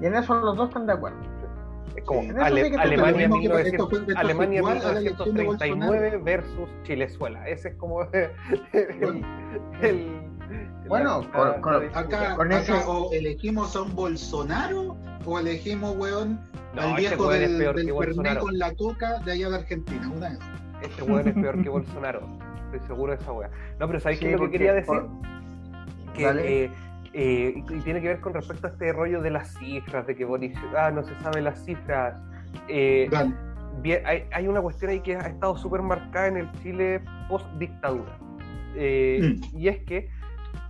[SPEAKER 8] Y en eso los dos están de acuerdo.
[SPEAKER 9] Es como
[SPEAKER 8] Sí,
[SPEAKER 9] Ale-
[SPEAKER 8] sí
[SPEAKER 9] Alemania,
[SPEAKER 10] lo mismo que-
[SPEAKER 9] 1900
[SPEAKER 10] esto fue- esto fue
[SPEAKER 9] Alemania
[SPEAKER 10] igual a la elección de
[SPEAKER 9] 1939 versus Chilezuela. Ese es como el, el-
[SPEAKER 10] Bueno, con, acá, o elegimos a un Bolsonaro o elegimos, weón, al este viejo del, del con la coca de allá de Argentina. Una
[SPEAKER 9] Este weón es peor que Bolsonaro. Estoy seguro de esa weá. No, pero ¿sabéis qué es lo que quería decir? Que eh, eh, y, tiene que ver con respecto a este rollo de las cifras, de que Boris, ah, no se saben las cifras. Eh, hay, una cuestión ahí que ha estado súper marcada en el Chile post-dictadura. Mm. Y es que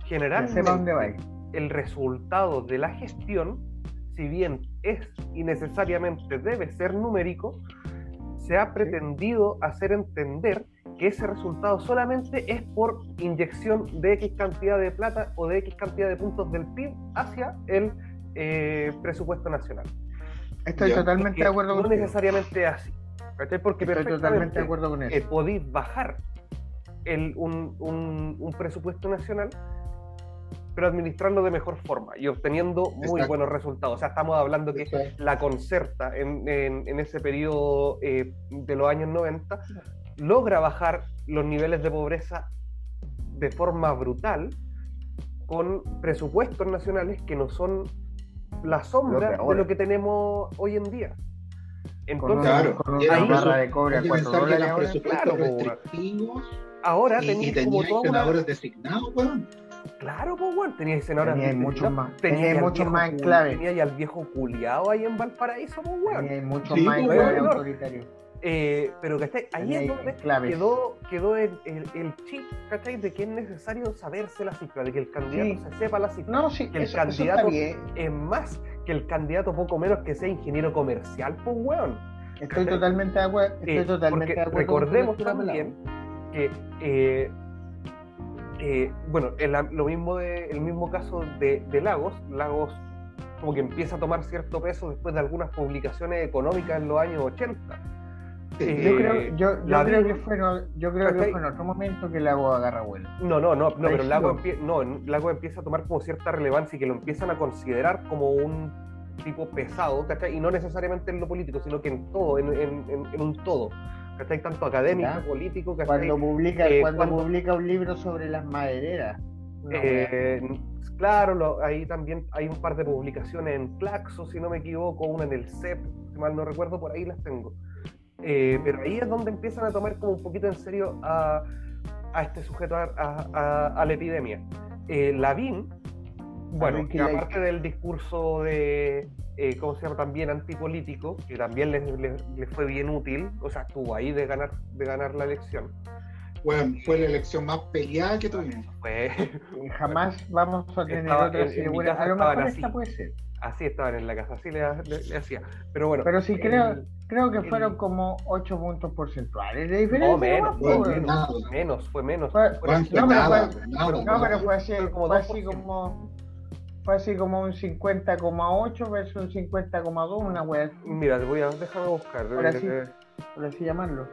[SPEAKER 9] generalmente el resultado de la gestión, si bien es y necesariamente debe ser numérico, se ha pretendido hacer entender que ese resultado solamente es por inyección de X cantidad de plata o de X cantidad de puntos del PIB hacia el eh, presupuesto nacional.
[SPEAKER 8] Estoy totalmente de acuerdo
[SPEAKER 9] con eso. No necesariamente así. Porque
[SPEAKER 8] Estoy totalmente de acuerdo con eso.
[SPEAKER 9] Eh, podéis bajar el, un, un, presupuesto nacional pero administrarlo de mejor forma y obteniendo muy buenos resultados. O sea, estamos hablando que la concerta en, en, ese periodo eh, de los años 90 logra bajar los niveles de pobreza de forma brutal con presupuestos nacionales que no son la sombra de lo que tenemos hoy en día.
[SPEAKER 10] Entonces, claro, con una barra de cobre a cuatro dólares ahora, claro, ahora tenéis como toda designados, weón.
[SPEAKER 9] Claro, pues, weón, teníais senadores
[SPEAKER 8] Tenía muchos más. Tenía muchos más en clave.
[SPEAKER 9] Tenía al viejo culiado ahí en Valparaíso, pues, weón.
[SPEAKER 8] Tenía muchos más en clave autoritario.
[SPEAKER 9] Eh, pero ¿cachai? ahí es donde quedó, quedó el, el, chip ¿cachai? de que es necesario saberse la cifra, de que el candidato se sepa la cifra.
[SPEAKER 8] No, sí,
[SPEAKER 9] que el candidato es más que el candidato poco menos que sea ingeniero comercial, pues weón.
[SPEAKER 8] Estoy totalmente de acuerdo. Estoy eh, totalmente de acuerdo
[SPEAKER 9] recordemos también que eh, eh, bueno, el, lo mismo de, el mismo caso de, de Lagos, Lagos como que empieza a tomar cierto peso después de algunas publicaciones económicas en los años 80
[SPEAKER 8] eh, yo creo, yo, yo creo que fue, yo creo que fue en otro momento que el lago agarra vuelo.
[SPEAKER 9] No, no, no, no pero lago, no, el lago empieza a tomar como cierta relevancia y que lo empiezan a considerar como un tipo pesado, ¿cachai? Y no necesariamente en lo político, sino que en todo, en, en, en un todo. ¿Cachai? Tanto académico, político, ¿cachai?
[SPEAKER 8] Cuando publica, eh, cuando, publica un libro sobre las madereras.
[SPEAKER 9] Eh, claro, ahí también hay un par de publicaciones en Claxo, si no me equivoco, una en el CEP, si mal no recuerdo, por ahí las tengo. Eh, pero ahí es donde empiezan a tomar como un poquito en serio a, a este sujeto, a, a, la epidemia. Lavín, bueno, que aparte del discurso de, eh, ¿cómo se llama? También antipolítico, que también les, fue bien útil, o sea, estuvo ahí de ganar, de ganar la elección.
[SPEAKER 10] Bueno, fue la elección más peleada que tuvimos.
[SPEAKER 8] Fue... Jamás vamos a tener otra así A lo mejor esta puede ser.
[SPEAKER 9] Así estaban en la casa, así le, hacía. Pero bueno.
[SPEAKER 8] Pero sí, creo, creo que fueron como 8 puntos porcentuales de diferencia. No,
[SPEAKER 9] menos, fue, menos, fue menos. no,
[SPEAKER 8] pero fue, así, fue así como. Fue así como un 50,8 versus un 50,2, una wea.
[SPEAKER 9] Mira, voy a, déjame buscar.
[SPEAKER 8] Por así, por así llamarlo.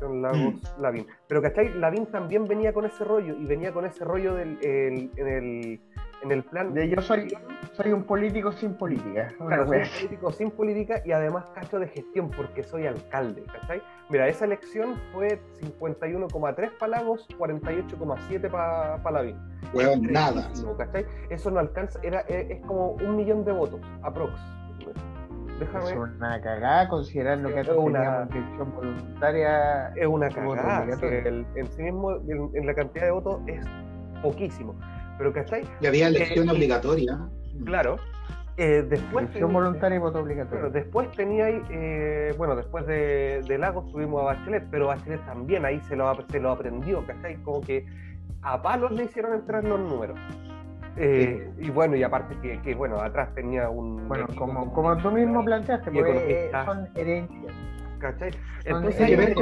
[SPEAKER 9] Lagos Lavín. Pero ¿cachai? Lavín también venía con ese rollo y venía con ese rollo del el, en el en el plan
[SPEAKER 8] de yo soy soy un político sin política.
[SPEAKER 9] Claro, soy un político sin política y además cacho de gestión porque soy alcalde, ¿cachai? Mira, esa elección fue 51,3 para Lagos, 48,7 para pa Lavín.
[SPEAKER 10] Bueno, nada.
[SPEAKER 9] ¿cachai? Eso no alcanza, era, es, como un millón de votos, aprox.
[SPEAKER 8] Déjame. Es una cagada considerando que una inscripción voluntaria.
[SPEAKER 9] Es una cagada. en sí mismo, en la cantidad de votos, es poquísimo. Pero ¿cachai?
[SPEAKER 10] Y había elección obligatoria.
[SPEAKER 9] Claro. Eh, después
[SPEAKER 8] elección voluntaria y voto obligatorio.
[SPEAKER 9] después tenía eh, bueno, después de, de, Lagos tuvimos a Bachelet, pero Bachelet también ahí se lo, se lo aprendió, ¿cachai? Como que a palos le hicieron entrar los números. Eh, y bueno, y aparte que, que, bueno, atrás tenía un...
[SPEAKER 8] Bueno, como, como tú mismo planteaste, porque son herencias.
[SPEAKER 9] ¿Cachai? Entonces, hay,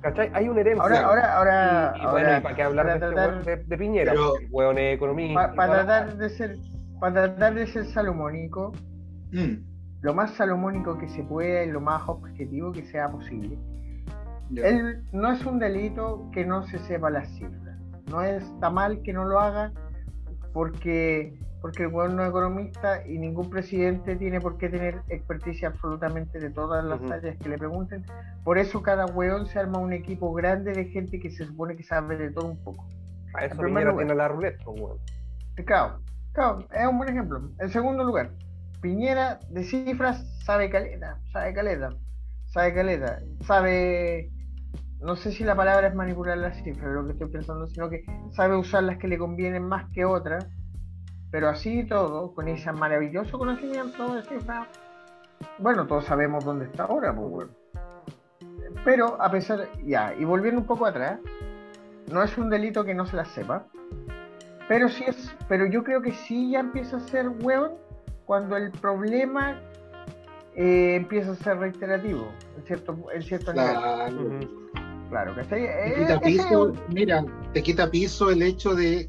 [SPEAKER 9] ¿cachai? hay una herencia.
[SPEAKER 8] Ahora, ahora, ahora.
[SPEAKER 9] Y, bueno, ¿para qué hablar de, este de, Piñera? Pero, hueón
[SPEAKER 8] para, tratar de ser, para tratar de ser salomónico, mm. lo más salomónico que se pueda y lo más objetivo que sea posible. Él, no es un delito que no se sepa las cifras. No está mal que no lo haga porque porque el gobierno es economista y ningún presidente tiene por qué tener experticia absolutamente de todas las áreas que le pregunten. Por eso cada weón se arma un equipo grande de gente que se supone que sabe de todo un poco.
[SPEAKER 9] A eso tiene la ruleta, weón.
[SPEAKER 8] Claro, es un buen ejemplo. En segundo lugar, Piñera de cifras sabe caleta, sabe caleta, sabe caleta, sabe no sé si la palabra es manipular las cifras, lo que estoy pensando, sino que sabe usar las que le convienen más que otras, pero así y todo, con ese maravilloso conocimiento de cifras, bueno, todos sabemos dónde está ahora, pues bueno. Pero a pesar, ya, y volviendo un poco atrás, no es un delito que no se la sepa, pero sí es, pero yo creo que sí ya empieza a ser hueón cuando el problema eh, empieza a ser reiterativo, en cierto, en cierto nivel. Claro, que
[SPEAKER 10] Te quita piso, mira, te quita piso el hecho de,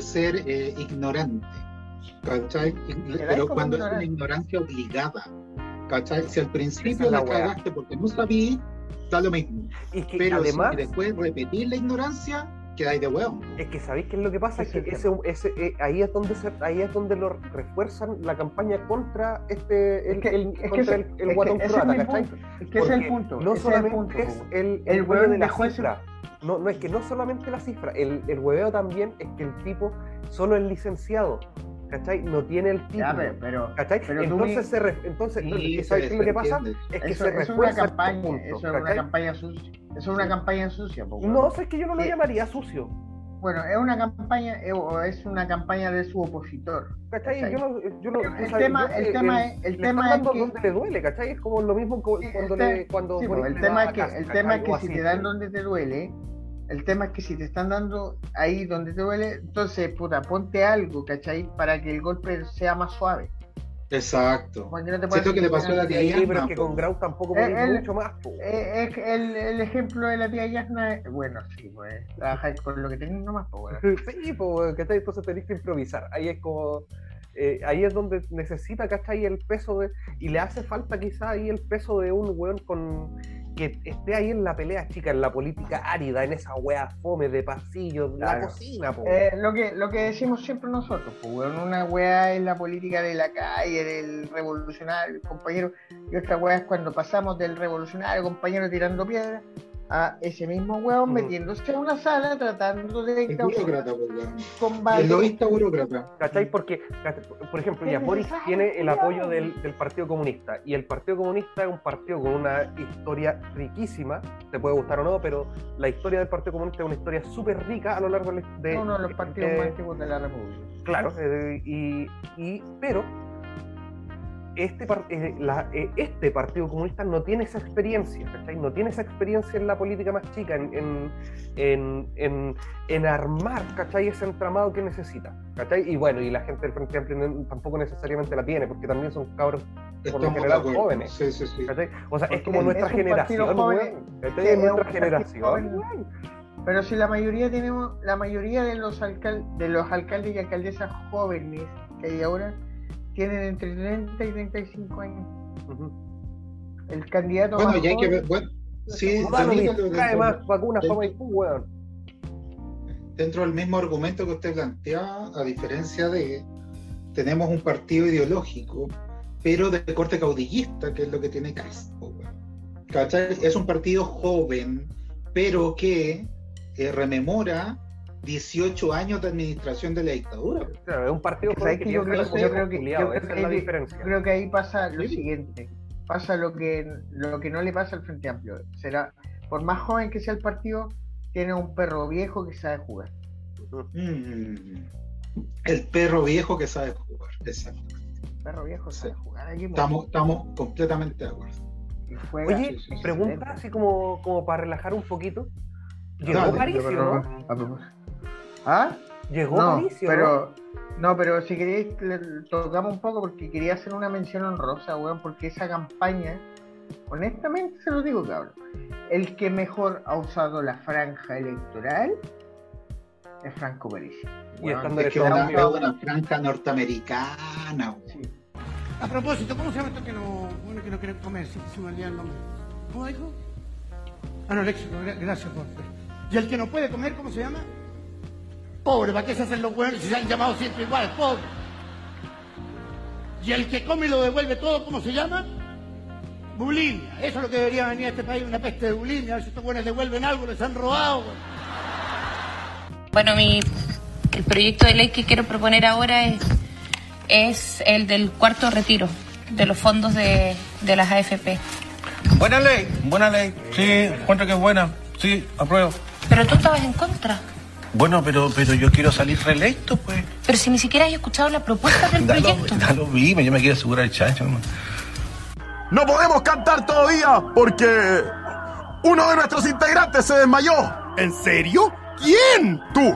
[SPEAKER 10] ser eh, ignorante. ¿Cachai? Pero cuando es una ignorancia obligada. ¿Cachai? Si al principio la, cagaste porque no sabías, da lo mismo. Pero además, si después repetir la ignorancia, quedáis de huevo.
[SPEAKER 9] Es que sabéis qué es lo que pasa, es que ese, ese, eh, ahí es donde se, ahí es donde lo refuerzan la campaña contra este el, el, contra el, el guatón croata,
[SPEAKER 8] ¿cachai? Es que ese es el punto.
[SPEAKER 9] No solamente es el, el, huevo de la cifra. No, no es que no solamente la cifra, el, el hueveo también es que el tipo solo es licenciado. ¿cachai? No tiene el título. Ya, pero, ¿cachai? Pero entonces, se re, entonces, sí, ¿sabes qué es lo que pasa? Es que
[SPEAKER 8] eso,
[SPEAKER 9] se
[SPEAKER 8] refuerza es una campaña, punto, eso es una campaña sucia. Eso es una campaña sucia.
[SPEAKER 9] No, es que yo no lo llamaría sucio.
[SPEAKER 8] Bueno, es una campaña, es una campaña de su opositor.
[SPEAKER 9] ¿Cachai? Yo no, yo no,
[SPEAKER 8] el, tema, el tema es, el tema es que
[SPEAKER 9] donde le duele, ¿cachai? Es como lo mismo cuando le, cuando
[SPEAKER 8] sí, el tema es que el tema es que si te dan donde te duele, el tema es que si te están dando ahí donde te duele, entonces, puta, ponte algo, ¿cachai? Para que el golpe sea más suave.
[SPEAKER 10] Exacto. Siento que le pasó a la tía Yasna.
[SPEAKER 9] pero es que con Grau tampoco puede mucho más.
[SPEAKER 8] Eh, es el, el, ejemplo de la tía Yasna, bueno, sí, pues, trabajáis con lo que tenéis nomás, pues, bueno.
[SPEAKER 9] sí, pues, ¿cachai? Entonces tenéis que improvisar. Ahí es como... Eh, ahí es donde necesita, ¿cachai? El peso de... Y le hace falta quizá ahí el peso de un weón con que esté ahí en la pelea chica, en la política árida, en esa wea fome de pasillos, la cocina,
[SPEAKER 8] eh, lo, que, lo que decimos siempre nosotros, pues, una wea es la política de la calle, del revolucionario, compañero, y otra wea es cuando pasamos del revolucionario, compañero, tirando piedras, a ese mismo hueón mm. metiéndose en una sala tratando de
[SPEAKER 10] burócrata, combate. El lobista burócrata.
[SPEAKER 9] ¿Cachai? Porque, por ejemplo, ya Boris tiene el apoyo del, del, Partido Comunista y el Partido Comunista es un partido con una historia riquísima, te puede gustar o no, pero la historia del Partido Comunista es una historia súper rica a lo largo de...
[SPEAKER 8] Uno de los partidos más antiguos de la República.
[SPEAKER 9] Claro, eh, y, y, pero este, eh, eh, este Partido Comunista no tiene esa experiencia, No tiene esa experiencia en la política más chica, en, en, en, armar, ¿cachai? Ese entramado que necesita, ¿cachai? Y bueno, y la gente del Frente Amplio tampoco necesariamente la tiene, porque también son cabros, por lo general, jóvenes.
[SPEAKER 10] Sí, sí, sí.
[SPEAKER 9] O sea, es como nuestra generación, Es nuestra generación,
[SPEAKER 8] Pero si la mayoría tenemos, la mayoría de los, alcal de los alcaldes y alcaldesas jóvenes que hay ahora, tienen entre 30 y 35 años. El candidato.
[SPEAKER 10] Bueno, ya hay que ver. Bueno, sí,
[SPEAKER 9] trae más vacunas para Maipú, weón.
[SPEAKER 10] Dentro del mismo argumento que usted plantea, a diferencia de. Tenemos un partido ideológico, pero de corte caudillista, que es lo que tiene Castro. ¿Cachai? Es un partido joven, pero que eh, rememora 18 años de administración de la dictadura.
[SPEAKER 9] Claro, es un partido que, yo, creo, que, esa es la diferencia.
[SPEAKER 8] Creo que ahí pasa lo siguiente, pasa lo que lo que no le pasa al Frente Amplio. Será, por más joven que sea el partido, tiene un perro viejo que sabe jugar.
[SPEAKER 10] Mm. el perro viejo que sabe jugar, exacto.
[SPEAKER 8] El perro viejo sabe jugar.
[SPEAKER 10] estamos, estamos completamente de acuerdo.
[SPEAKER 9] Oye, pregunta así como, como para relajar un poquito. Llegó París, ¿no?
[SPEAKER 8] ¿Ah?
[SPEAKER 9] Llegó
[SPEAKER 8] no, pero No, pero si queréis, tocamos un poco porque quería hacer una mención honrosa, weón, porque esa campaña, honestamente se lo digo, cabrón, el que mejor ha usado la franja electoral es Franco París.
[SPEAKER 10] Y estando es que una franja norteamericana,
[SPEAKER 14] A propósito, ¿cómo se llama esto que no, bueno, que no quiere comer? Si se me olvida el nombre. ¿Cómo dijo? Ah, no, léxico, gracias por. ¿Y el que no puede comer, cómo se llama? Pobre, ¿para qué se hacen los buenos si se han llamado siempre igual? Pobre. Y el que come y lo devuelve todo, ¿cómo se llama? Bulimia. Eso es lo que debería venir a este país, una peste de bulimia. A ver si estos buenos devuelven algo, les han robado.
[SPEAKER 15] Bueno, mi, el proyecto de ley que quiero proponer ahora es, es el del cuarto retiro de los fondos de, de las AFP.
[SPEAKER 16] Buena ley, buena ley. Sí, encuentro que es buena. Sí, apruebo.
[SPEAKER 15] Pero tú estabas en contra.
[SPEAKER 16] Bueno, pero, pero yo quiero salir reelecto, pues.
[SPEAKER 15] Pero si ni siquiera has escuchado la propuesta del proyecto.
[SPEAKER 16] da lo mismo, yo me quiero asegurar el chancho, hermano.
[SPEAKER 17] No podemos cantar todavía porque uno de nuestros integrantes se desmayó. ¿En serio? ¿Quién? Tú.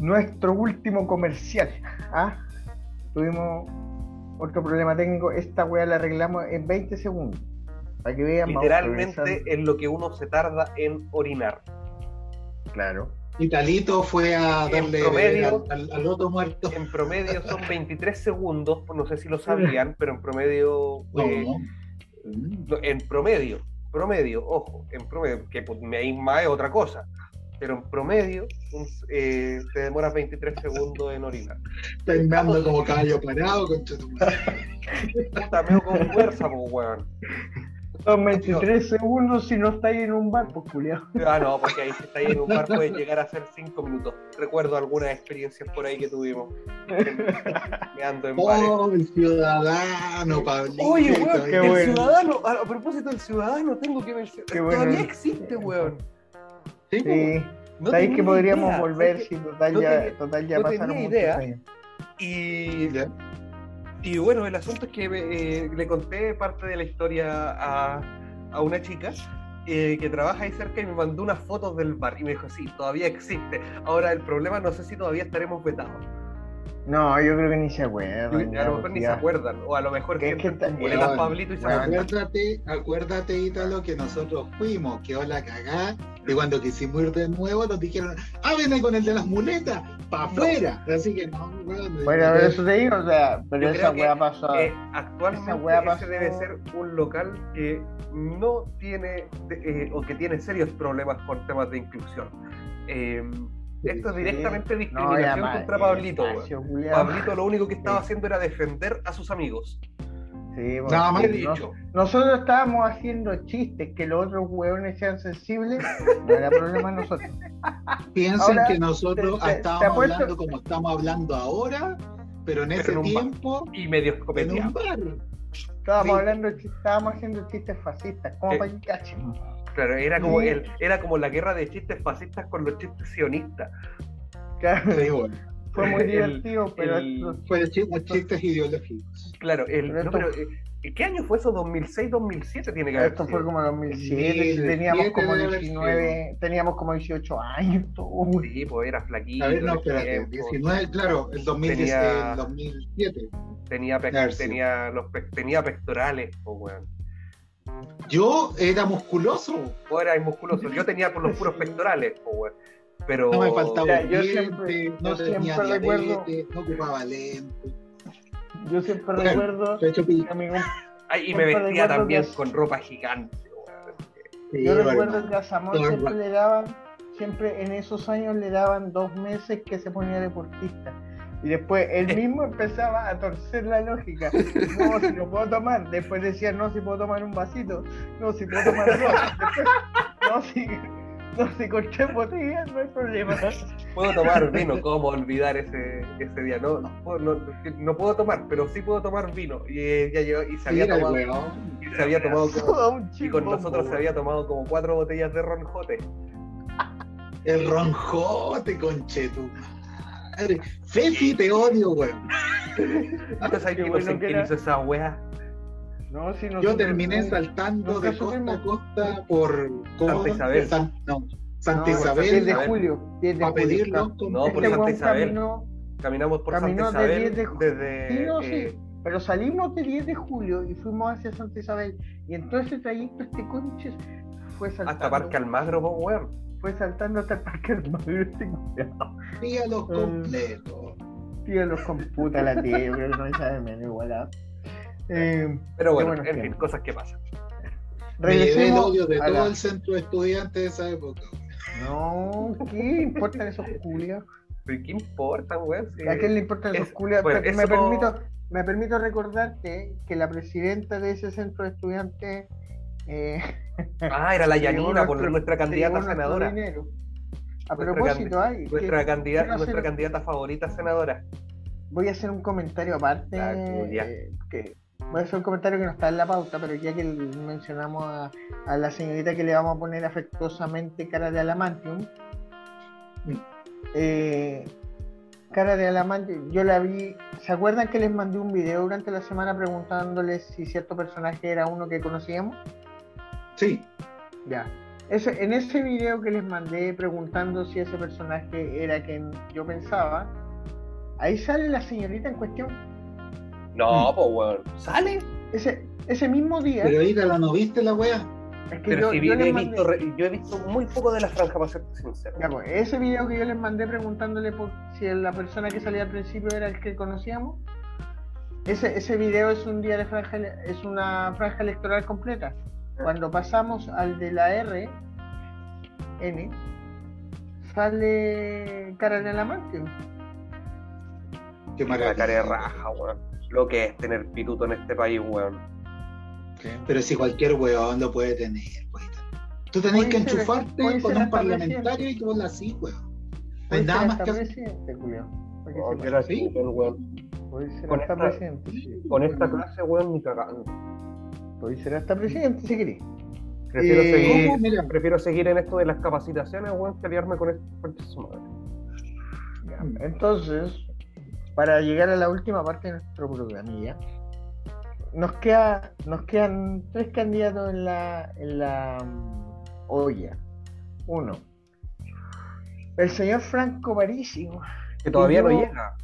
[SPEAKER 8] Nuestro último comercial. ¿ah? Tuvimos otro problema técnico. Esta weá la arreglamos en 20 segundos. Para que vean, vamos
[SPEAKER 9] Literalmente en lo que uno se tarda en orinar.
[SPEAKER 8] Claro.
[SPEAKER 10] Y Talito fue a darle
[SPEAKER 9] promedio-
[SPEAKER 10] al, al- al otro muerto.
[SPEAKER 9] En promedio son 23 segundos, no sé si lo sabían, pero en promedio. eh, no, en promedio, promedio, ojo, en promedio, que pues, me más es otra cosa. Pero en promedio un- eh, te demoras 23 segundos en orinar.
[SPEAKER 10] Terminando como caballo parado, madre.
[SPEAKER 9] Puta, meo con fuerza, pues, weón.
[SPEAKER 8] Son 23 segundos si no estáis en un bar, pues culiao.
[SPEAKER 9] Ah, no, porque ahí si está ahí en un bar puede llegar a ser 5 minutos. Recuerdo algunas experiencias por ahí que tuvimos. Me ando en bares.
[SPEAKER 10] Oh, el ciudadano, Pablito.
[SPEAKER 9] Oye, weón,
[SPEAKER 10] Qué
[SPEAKER 9] el
[SPEAKER 10] bueno.
[SPEAKER 9] ciudadano, a, a propósito del ciudadano, tengo que mencionar.
[SPEAKER 8] Qué bueno.
[SPEAKER 9] Todavía existe, weón.
[SPEAKER 8] Sí.
[SPEAKER 9] No
[SPEAKER 8] Sabéis
[SPEAKER 9] tenía
[SPEAKER 8] que podríamos
[SPEAKER 9] idea,
[SPEAKER 8] volver
[SPEAKER 9] ¿sabes
[SPEAKER 8] si total
[SPEAKER 9] No
[SPEAKER 8] ya, total ya
[SPEAKER 9] no
[SPEAKER 8] pasaron
[SPEAKER 9] tenía
[SPEAKER 8] muchos
[SPEAKER 9] idea.
[SPEAKER 8] años.
[SPEAKER 9] Y, y bueno, el asunto es que eh, le conté parte de la historia a, a una chica eh, que trabaja ahí cerca y me mandó unas fotos del bar y me dijo, sí, todavía existe. Ahora el problema no sé si todavía estaremos vetados.
[SPEAKER 8] No, yo creo que ni se acuerdan.
[SPEAKER 9] A lo mejor ni se acuerdan, o a lo mejor
[SPEAKER 8] Que que
[SPEAKER 10] Weón,
[SPEAKER 9] Pablito y se
[SPEAKER 10] acuérdate, acuérdate, Ítalo, que nosotros fuimos, quedó la cagada, y cuando quisimos ir de nuevo nos dijeron, ah, viene con el de las muletas, para afuera. Así que no, weón.
[SPEAKER 8] Bueno, pero eso te digo, o sea, pero
[SPEAKER 9] Yo
[SPEAKER 8] esa weá pasó.
[SPEAKER 9] eh, actualmente
[SPEAKER 8] esa weá
[SPEAKER 9] ese
[SPEAKER 8] pasó-
[SPEAKER 9] debe ser un local que no tiene de- eh, o que tiene serios problemas con temas de inclusión. Eh, esto es directamente discriminación contra Pablito.
[SPEAKER 8] espacio.
[SPEAKER 9] Pablito lo único que estaba haciendo era defender a sus amigos.
[SPEAKER 8] Sí, bueno,
[SPEAKER 9] Nada más dicho.
[SPEAKER 8] no- nosotros estábamos haciendo chistes que los otros hueones sean sensibles, no era problema nosotros.
[SPEAKER 10] Piensen
[SPEAKER 8] Ahora,
[SPEAKER 10] que nosotros
[SPEAKER 8] te- te- te
[SPEAKER 10] estábamos
[SPEAKER 8] apuesto-
[SPEAKER 10] hablando como estamos hablando ahora, pero en
[SPEAKER 9] Pero
[SPEAKER 10] ese
[SPEAKER 9] en un bar.
[SPEAKER 10] tiempo,
[SPEAKER 9] Y medio
[SPEAKER 10] en un
[SPEAKER 9] copeteado.
[SPEAKER 10] bar.
[SPEAKER 8] Estábamos
[SPEAKER 10] Sí.
[SPEAKER 8] hablando, de chistes- estábamos haciendo chistes fascistas, como
[SPEAKER 9] Eh,
[SPEAKER 8] para que cachen.
[SPEAKER 9] Claro, era como, el, era como la guerra de chistes fascistas con los chistes sionistas.
[SPEAKER 8] Claro,
[SPEAKER 10] Sí, bueno.
[SPEAKER 8] fue muy
[SPEAKER 9] El-
[SPEAKER 8] divertido, pero
[SPEAKER 9] el-
[SPEAKER 8] esto-
[SPEAKER 10] Fue de chi- chistes ideológicos.
[SPEAKER 9] Claro, el,
[SPEAKER 8] Pero
[SPEAKER 9] no, pero, eh, ¿qué año fue eso? ¿2006, 2007 tiene que haber
[SPEAKER 8] esto
[SPEAKER 9] sido?
[SPEAKER 8] fue como 2007,
[SPEAKER 10] Sí,
[SPEAKER 8] teníamos
[SPEAKER 10] 17
[SPEAKER 8] como
[SPEAKER 10] debe haber
[SPEAKER 8] 19, teníamos como 18 años. todo.
[SPEAKER 9] Sí, pues era flaquito.
[SPEAKER 10] A ver, no, espérate,
[SPEAKER 9] tiempo.
[SPEAKER 10] 19, claro, el, 2010,
[SPEAKER 9] Tenía-
[SPEAKER 10] el 2007.
[SPEAKER 9] Tenía, pec-
[SPEAKER 10] A ver, sí.
[SPEAKER 9] tenía, los pe- tenía pectorales, pues, weón.
[SPEAKER 10] Yo era musculoso,
[SPEAKER 9] Vos eras musculoso. Yo tenía por los puros pectorales. Pero.
[SPEAKER 10] no me faltaba
[SPEAKER 8] Ya,
[SPEAKER 10] un
[SPEAKER 8] yo
[SPEAKER 10] diente,
[SPEAKER 8] siempre-
[SPEAKER 10] no
[SPEAKER 8] yo
[SPEAKER 10] tenía
[SPEAKER 8] siempre recuerdo-
[SPEAKER 10] no ocupaba lentes.
[SPEAKER 8] Yo siempre
[SPEAKER 10] Bueno,
[SPEAKER 8] recuerdo
[SPEAKER 10] de hecho, pi-
[SPEAKER 8] que a mi comp-
[SPEAKER 9] Ay, y me vestía también
[SPEAKER 8] que-
[SPEAKER 9] con ropa gigante,
[SPEAKER 10] sí,
[SPEAKER 8] Yo
[SPEAKER 10] bueno,
[SPEAKER 8] recuerdo que a Samuel siempre le daban, siempre en esos años le daban dos meses que se ponía deportista. Y después él mismo empezaba a torcer la lógica. No, si no puedo tomar. Después decía, no, si puedo tomar un vasito. No, si puedo tomar dos. Después, no, si, no, si con tres botellas no hay problema.
[SPEAKER 9] Puedo tomar vino, ¿cómo olvidar ese, ese día? No, no, puedo- no, no puedo tomar, pero sí puedo tomar vino. Y eh, ya llegó, y se había
[SPEAKER 10] Mira
[SPEAKER 9] tomado, y se había tomado como- y con nosotros se había tomado como cuatro botellas de ronjote.
[SPEAKER 10] El ronjote, conchetu. Madre. Fefi, te odio, weón.
[SPEAKER 9] ¿Tú sabes que no
[SPEAKER 8] bueno que
[SPEAKER 9] hizo esa wea?
[SPEAKER 8] No, si
[SPEAKER 10] Yo terminé
[SPEAKER 8] nunca-
[SPEAKER 10] saltando de costa a costa por.
[SPEAKER 9] Santa Isabel.
[SPEAKER 10] San- no, Santa
[SPEAKER 8] No, 10
[SPEAKER 10] Isabel
[SPEAKER 8] de julio. 10 de
[SPEAKER 10] a
[SPEAKER 8] julio.
[SPEAKER 9] No, por
[SPEAKER 8] Este
[SPEAKER 9] Santa Isabel.
[SPEAKER 8] caminó-
[SPEAKER 9] Caminamos por Santa
[SPEAKER 8] de
[SPEAKER 9] Isabel
[SPEAKER 8] 10 de ju-
[SPEAKER 9] desde.
[SPEAKER 8] Sí, no,
[SPEAKER 9] eh,
[SPEAKER 8] sí. Pero salimos de 10 de julio y fuimos hacia Santa Isabel. Y en todo ese trayecto este conches fue saltando.
[SPEAKER 9] hasta Parque Almagro, weón.
[SPEAKER 8] Fue saltando hasta el Parque Almagro este culiao.
[SPEAKER 10] Dígalos
[SPEAKER 8] Eh,
[SPEAKER 10] completos.
[SPEAKER 8] Tío, los computa la tía, yo creo que no me sabe menos igual. ¿ah? Eh,
[SPEAKER 9] Pero bueno, en fin,
[SPEAKER 8] tiempos.
[SPEAKER 9] cosas que pasan.
[SPEAKER 10] Me llevé el
[SPEAKER 8] Regresemos
[SPEAKER 10] odio de todo
[SPEAKER 8] la-
[SPEAKER 10] el centro de estudiantes de esa época.
[SPEAKER 8] No, ¿qué importan esos culiados?
[SPEAKER 9] ¿Pero ¿Qué importa, weón? Si-
[SPEAKER 8] ¿A quién le importan esos
[SPEAKER 9] es- bueno,
[SPEAKER 8] me,
[SPEAKER 9] eso-
[SPEAKER 8] permito, me permito recordarte que la presidenta de ese centro de estudiantes. Eh,
[SPEAKER 9] Ah, era la Yanina, por
[SPEAKER 8] nuestro-
[SPEAKER 9] nuestra candidata senadora.
[SPEAKER 8] A propósito, hay.
[SPEAKER 9] Nuestra, candidata, nuestra candidata favorita senadora.
[SPEAKER 8] Voy a hacer un comentario aparte. Eh, que voy a hacer un comentario que no está en la pauta, pero ya que mencionamos a, la señorita que le vamos a poner afectuosamente cara de alamantium. Eh, cara de alamantium, yo la vi. ¿Se acuerdan que les mandé un video durante la semana preguntándoles si cierto personaje era uno que conocíamos?
[SPEAKER 10] Sí.
[SPEAKER 8] Ya en ese video que les mandé preguntando si ese personaje era quien yo pensaba, ahí sale la señorita en cuestión.
[SPEAKER 9] No, mm. pues weón. ¿Sale?
[SPEAKER 8] Ese, ese mismo día.
[SPEAKER 10] Pero la ¿no viste la wea?
[SPEAKER 9] Es que yo, yo, he visto, yo, he visto, muy poco de la franja, para ser sincero.
[SPEAKER 8] Ya, pues, ese video que yo les mandé preguntándole por si la persona que salía al principio era el que conocíamos, ese, ese video es un día de franja, es una franja electoral completa. Cuando pasamos al de la R, N, sale cara de la amante.
[SPEAKER 9] Qué maravilla. La cara de raja, weón. Lo que es tener pituto en este país, weón.
[SPEAKER 10] Pero si cualquier weón lo puede tener, weón. Tú tenés que enchufarte con un parlamentario y tú la así, weón. Hay nada más que hacer.
[SPEAKER 9] Oh, con esta. Con esta clase, weón, ni cagando.
[SPEAKER 8] Puede ser hasta presidente si querés.
[SPEAKER 9] Prefiero, eh, seguir, prefiero seguir en esto de las capacitaciones, weón, que liarme con esto.
[SPEAKER 8] Entonces, para llegar a la última parte de nuestro programilla, nos queda, nos quedan tres candidatos en la, en la mm, olla. Uno, el señor Franco Parisi.
[SPEAKER 9] Que todavía no llega.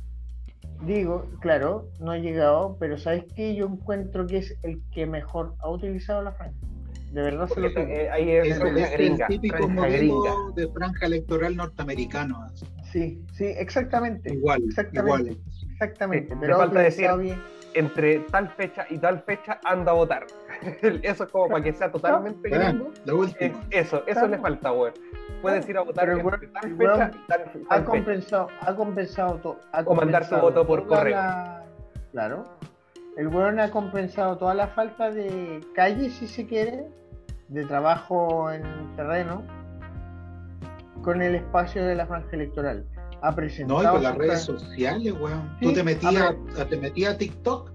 [SPEAKER 8] Digo, claro, no ha llegado, pero ¿sabes qué? Yo encuentro que es el que mejor ha utilizado la franja. De verdad se lo.
[SPEAKER 10] Eh, es, el típico modelo de franja electoral norteamericano.
[SPEAKER 8] Sí, sí, exactamente.
[SPEAKER 10] Igual,
[SPEAKER 8] exactamente.
[SPEAKER 10] Igual.
[SPEAKER 8] Exactamente.
[SPEAKER 9] pero falta decir, entre tal fecha y tal fecha anda a votar. eso es como para que sea totalmente
[SPEAKER 10] gringo.
[SPEAKER 9] Eh, eso, eso le falta, güey puedes ir a votar en tal fecha
[SPEAKER 8] ha compensado, ha compensado todo.
[SPEAKER 9] O mandar su voto por correo.
[SPEAKER 8] claro. El weón ha compensado toda la falta de calle, si se quiere, de trabajo en terreno, con el espacio de la franja electoral. Ha presentado.
[SPEAKER 10] No, y con las redes sociales, weón. Tú te metías, te metías a TikTok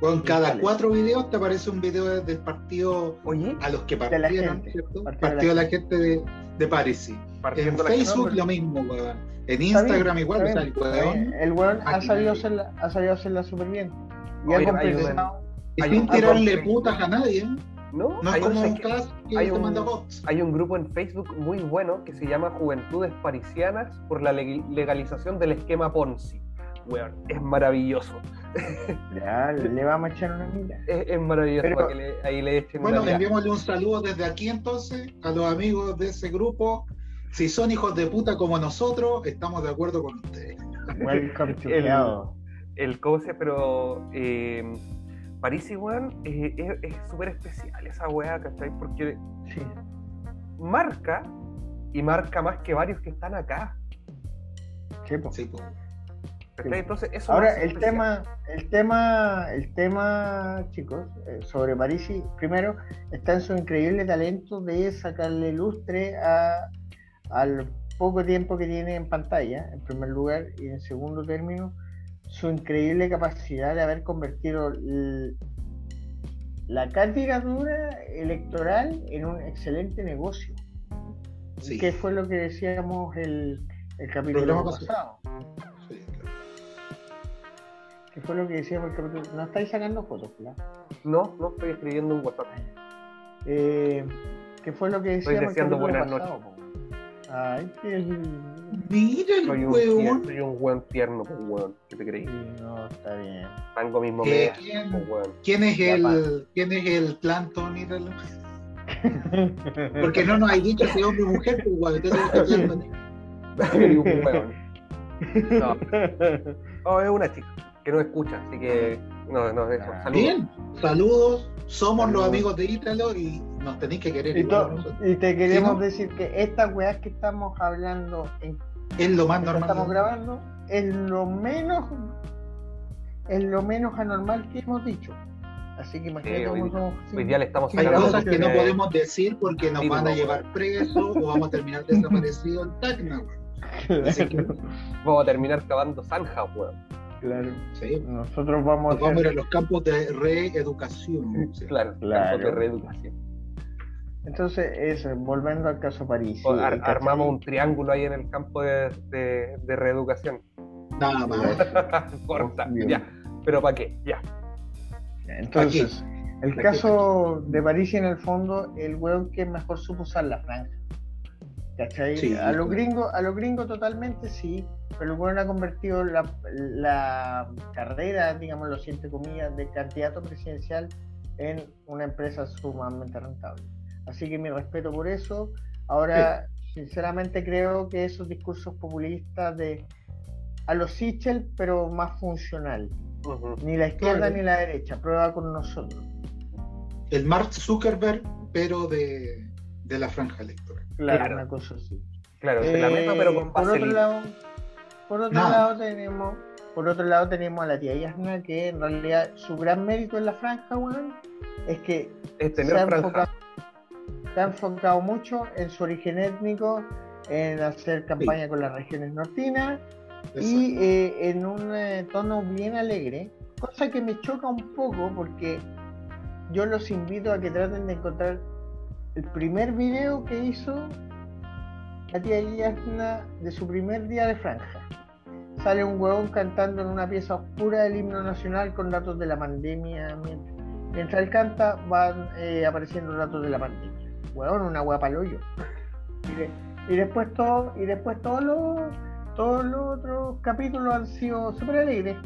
[SPEAKER 10] con cada cuatro videos te aparece un video del partido a los que partieron, ¿cierto? Partido, de la, gente de, de París. En Facebook lo mismo, weón. En Instagram igual, o sea, el weón.
[SPEAKER 8] El weón ha sabido hacerla, ha sabido hacerla súper bien. Y ha compensado.
[SPEAKER 10] Y sin tirarle putas a nadie, ¿eh? No, no es como un
[SPEAKER 9] que hay un, hay un grupo en Facebook muy bueno que se llama Juventudes Parisianas por la legalización del esquema Ponzi. Weón, es maravilloso.
[SPEAKER 8] Ya, le vamos a echar una mira.
[SPEAKER 9] Es, maravilloso para que le, ahí le echen
[SPEAKER 10] Bueno, enviémosle un saludo desde aquí entonces a los amigos de ese grupo. Si son hijos de puta como nosotros, estamos de acuerdo con ustedes.
[SPEAKER 9] el, el COSE, pero eh, París igual eh, es súper especial esa weá, ¿cachai? Porque sí. marca y marca más que varios que están acá.
[SPEAKER 8] Sí, Sí, Ahora el tema, el tema, el tema, chicos, eh, sobre Parisi, primero está en su increíble talento de sacarle lustre a, al poco tiempo que tiene en pantalla, en primer lugar, y en segundo término, su increíble capacidad de haber convertido la candidatura electoral en un excelente negocio. Sí. Que fue lo que decíamos el, el capítulo pasado. ¿Qué fue lo que decía el capítulo? ¿No estáis sacando fotos, claro?
[SPEAKER 9] No, no estoy escribiendo un WhatsApp.
[SPEAKER 8] Eh, ¿Qué fue lo que decía
[SPEAKER 9] Estoy deseando buenas noches.
[SPEAKER 8] Ay, qué
[SPEAKER 10] Mira el soy
[SPEAKER 9] un, soy un buen tierno, pues, weón. ¿Qué te creí?
[SPEAKER 8] no, está bien.
[SPEAKER 9] Tango mismo
[SPEAKER 10] ¿Quién, pues, ¿quién, es el, ¿Quién es el Planton, Ítalo? Porque no nos hay dicho si es hombre o mujer, pues, weón.
[SPEAKER 9] Entonces, no. no, es una chica que no escucha, así que no, no, eso. Saludos.
[SPEAKER 10] Bien, saludos. Somos los amigos de Ítalo y nos tenéis que querer.
[SPEAKER 8] Y, y te queremos decir que estas weas que estamos hablando en,
[SPEAKER 10] es lo más normal.
[SPEAKER 8] Estamos grabando, es lo menos es lo menos anormal que hemos dicho. Así que imagínate
[SPEAKER 9] hoy,
[SPEAKER 8] cómo somos.
[SPEAKER 9] hoy día le estamos
[SPEAKER 10] Hay cosas que no podemos decir porque nos van a llevar presos o vamos a terminar desaparecidos en Tacna, que,
[SPEAKER 9] Vamos a terminar cavando zanjas, weón.
[SPEAKER 8] Claro.
[SPEAKER 10] sí,
[SPEAKER 8] Nosotros vamos
[SPEAKER 10] nos
[SPEAKER 8] a
[SPEAKER 10] vamos a ir a los campos de reeducación. sí.
[SPEAKER 9] Claro,
[SPEAKER 8] Claro.
[SPEAKER 9] campos de reeducación.
[SPEAKER 8] Entonces, eso, volviendo al caso París.
[SPEAKER 9] Armamos un triángulo ahí en el campo de, de- de reeducación.
[SPEAKER 10] Nada más.
[SPEAKER 9] Corta, ya. Pero ¿para qué? Ya.
[SPEAKER 8] Entonces, el
[SPEAKER 10] Aquí.
[SPEAKER 8] caso de París en el fondo, el weón que mejor supo usar la franja. ¿Cachai?
[SPEAKER 10] Sí,
[SPEAKER 8] a los gringos, a los gringos totalmente sí, pero el weón ha convertido la, la carrera, digamos, lo siento comillas, de candidato presidencial en una empresa sumamente rentable. Así que mi respeto por eso. Ahora, sinceramente creo que esos discursos populistas de a los Sichel, pero más funcional. Ni la izquierda
[SPEAKER 10] Claro.
[SPEAKER 8] ni la derecha, prueba con nosotros.
[SPEAKER 10] El Mark Zuckerberg, pero de, de la franja electoral.
[SPEAKER 8] Claro,
[SPEAKER 9] Claro.
[SPEAKER 8] una cosa así.
[SPEAKER 9] Claro, se la meto,
[SPEAKER 8] Eh,
[SPEAKER 9] pero con
[SPEAKER 8] por otro lado, por otro
[SPEAKER 10] No.
[SPEAKER 8] lado tenemos, por otro lado tenemos a la tía Yasna que en realidad su gran mérito en la franja, weón, es que
[SPEAKER 9] Es
[SPEAKER 8] se
[SPEAKER 9] tener
[SPEAKER 8] ha, enfocado, ha enfocado mucho en su origen étnico, en hacer campaña con las regiones nortinas y eh, en un eh, tono bien alegre, cosa que me choca un poco porque yo los invito a que traten de encontrar el primer video que hizo la tía Yasna de su primer día de franja. Sale un huevón cantando en una pieza oscura del himno nacional con datos de la pandemia. Mientras, mientras él canta van eh, apareciendo datos de la pandemia. Huevón, una hueá pa'l hoyo. Y, de- y después todo, y después todos los todos los otros capítulos han sido súper alegres.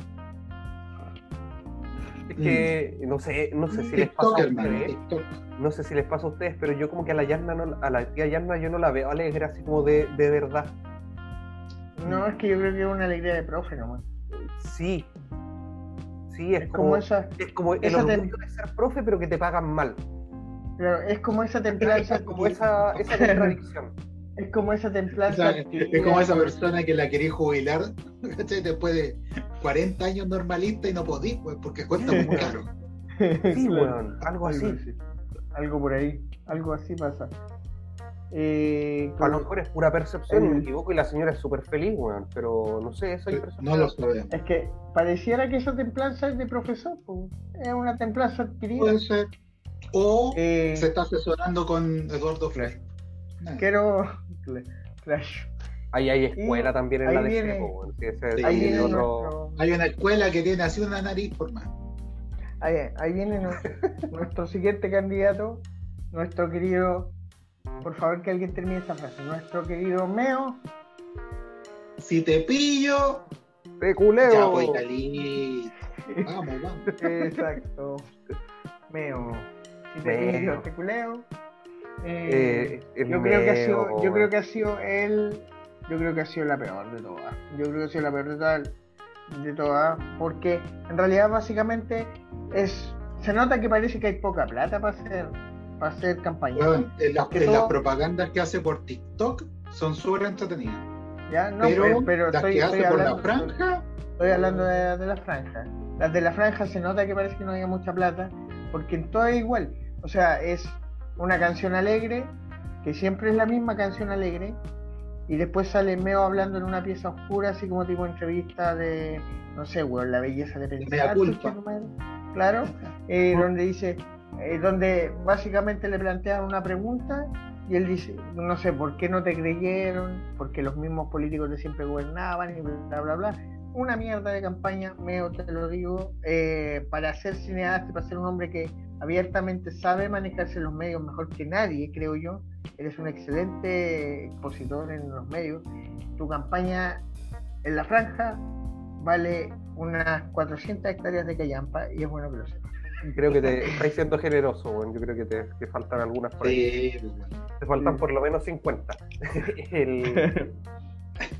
[SPEAKER 9] Es que no sé, no sé si les pasa a ustedes. No sé si les pasa a ustedes, pero yo como que a la Yarna no, a la tía Yarna yo no la veo alegre así como de, de verdad.
[SPEAKER 8] No, es que yo creo que es una alegría de profe nomás.
[SPEAKER 9] Sí. Sí, es,
[SPEAKER 8] Es
[SPEAKER 9] como,
[SPEAKER 8] como esa-
[SPEAKER 9] es como el
[SPEAKER 8] esa
[SPEAKER 9] de ser profe, pero que te pagan mal.
[SPEAKER 8] Claro, es como esa templanza.
[SPEAKER 9] Es como esa, esa contradicción.
[SPEAKER 8] Es como esa
[SPEAKER 10] O
[SPEAKER 8] templanza.
[SPEAKER 10] sea,
[SPEAKER 8] que-
[SPEAKER 10] es como esa persona que la quería jubilar después de 40 años normalista y no podí, pues, porque cuesta muy caro.
[SPEAKER 9] Sí, weón, algo así.
[SPEAKER 8] Algo por ahí, algo así pasa. Eh,
[SPEAKER 9] A lo mejor es pura percepción me equivoco y la señora es súper feliz, weón, pero no sé, esa impresión.
[SPEAKER 10] No lo sabemos.
[SPEAKER 8] Es que pareciera que esa templanza es de profesor, es una templanza adquirida.
[SPEAKER 10] Puede ser. O
[SPEAKER 8] Eh,
[SPEAKER 10] se está asesorando con Eduardo. Nada.
[SPEAKER 8] Quiero. Clash.
[SPEAKER 9] Ahí hay escuela
[SPEAKER 8] Y
[SPEAKER 9] también en la de
[SPEAKER 8] viene-
[SPEAKER 9] Sí,
[SPEAKER 8] Ahí viene
[SPEAKER 9] otro-
[SPEAKER 8] nuestro,
[SPEAKER 10] Hay una escuela que tiene así una nariz por más.
[SPEAKER 8] ahí, ahí viene nu- nuestro siguiente candidato, nuestro querido. Por favor, que alguien termine esta frase. Nuestro querido Meo.
[SPEAKER 10] Si te pillo,
[SPEAKER 9] ¡Te culeo!
[SPEAKER 10] ya voy. Vamos, vamos.
[SPEAKER 8] Exacto. Meo. Si te te culeo. Eh,
[SPEAKER 9] Eh,
[SPEAKER 8] yo creo que ha sido, yo creo que ha sido él, yo creo que ha sido la peor de todas. Yo creo que ha sido la peor de todas, de todas, porque en realidad básicamente es, se nota que parece que hay poca plata para hacer, para hacer campaña.
[SPEAKER 10] En las, las propagandas que hace por TikTok son súper entretenidas.
[SPEAKER 8] ¿ya? No,
[SPEAKER 10] pero,
[SPEAKER 8] pero, pero
[SPEAKER 10] las
[SPEAKER 8] estoy,
[SPEAKER 10] que
[SPEAKER 8] estoy
[SPEAKER 10] hace por la
[SPEAKER 8] hablando,
[SPEAKER 10] franja,
[SPEAKER 8] estoy hablando de, de la franja. Las de la franja se nota que parece que no haya mucha plata, porque en todo es igual. O sea, es una canción alegre, que siempre es la misma canción alegre, y después sale Meo hablando en una pieza oscura, así como tipo entrevista de, no sé, weón, la belleza de pensar.
[SPEAKER 10] Culpa.
[SPEAKER 8] Claro, eh, donde dice, eh, donde básicamente le plantean una pregunta y él dice, no sé, ¿por qué no te creyeron? Porque los mismos políticos de siempre gobernaban y bla, bla, bla. Una mierda de campaña, Meo, te lo digo, eh, para ser cineasta y para ser un hombre que abiertamente sabe manejarse en los medios mejor que nadie, creo yo. Eres un excelente expositor en los medios. Tu campaña en la franja vale unas 400 hectáreas de callampa y es bueno que lo sepas.
[SPEAKER 9] Creo que te estáis siendo generoso, weón. Yo creo que te, te faltan algunas por ahí.
[SPEAKER 10] sí, pues.
[SPEAKER 9] Te faltan por lo menos 50. El-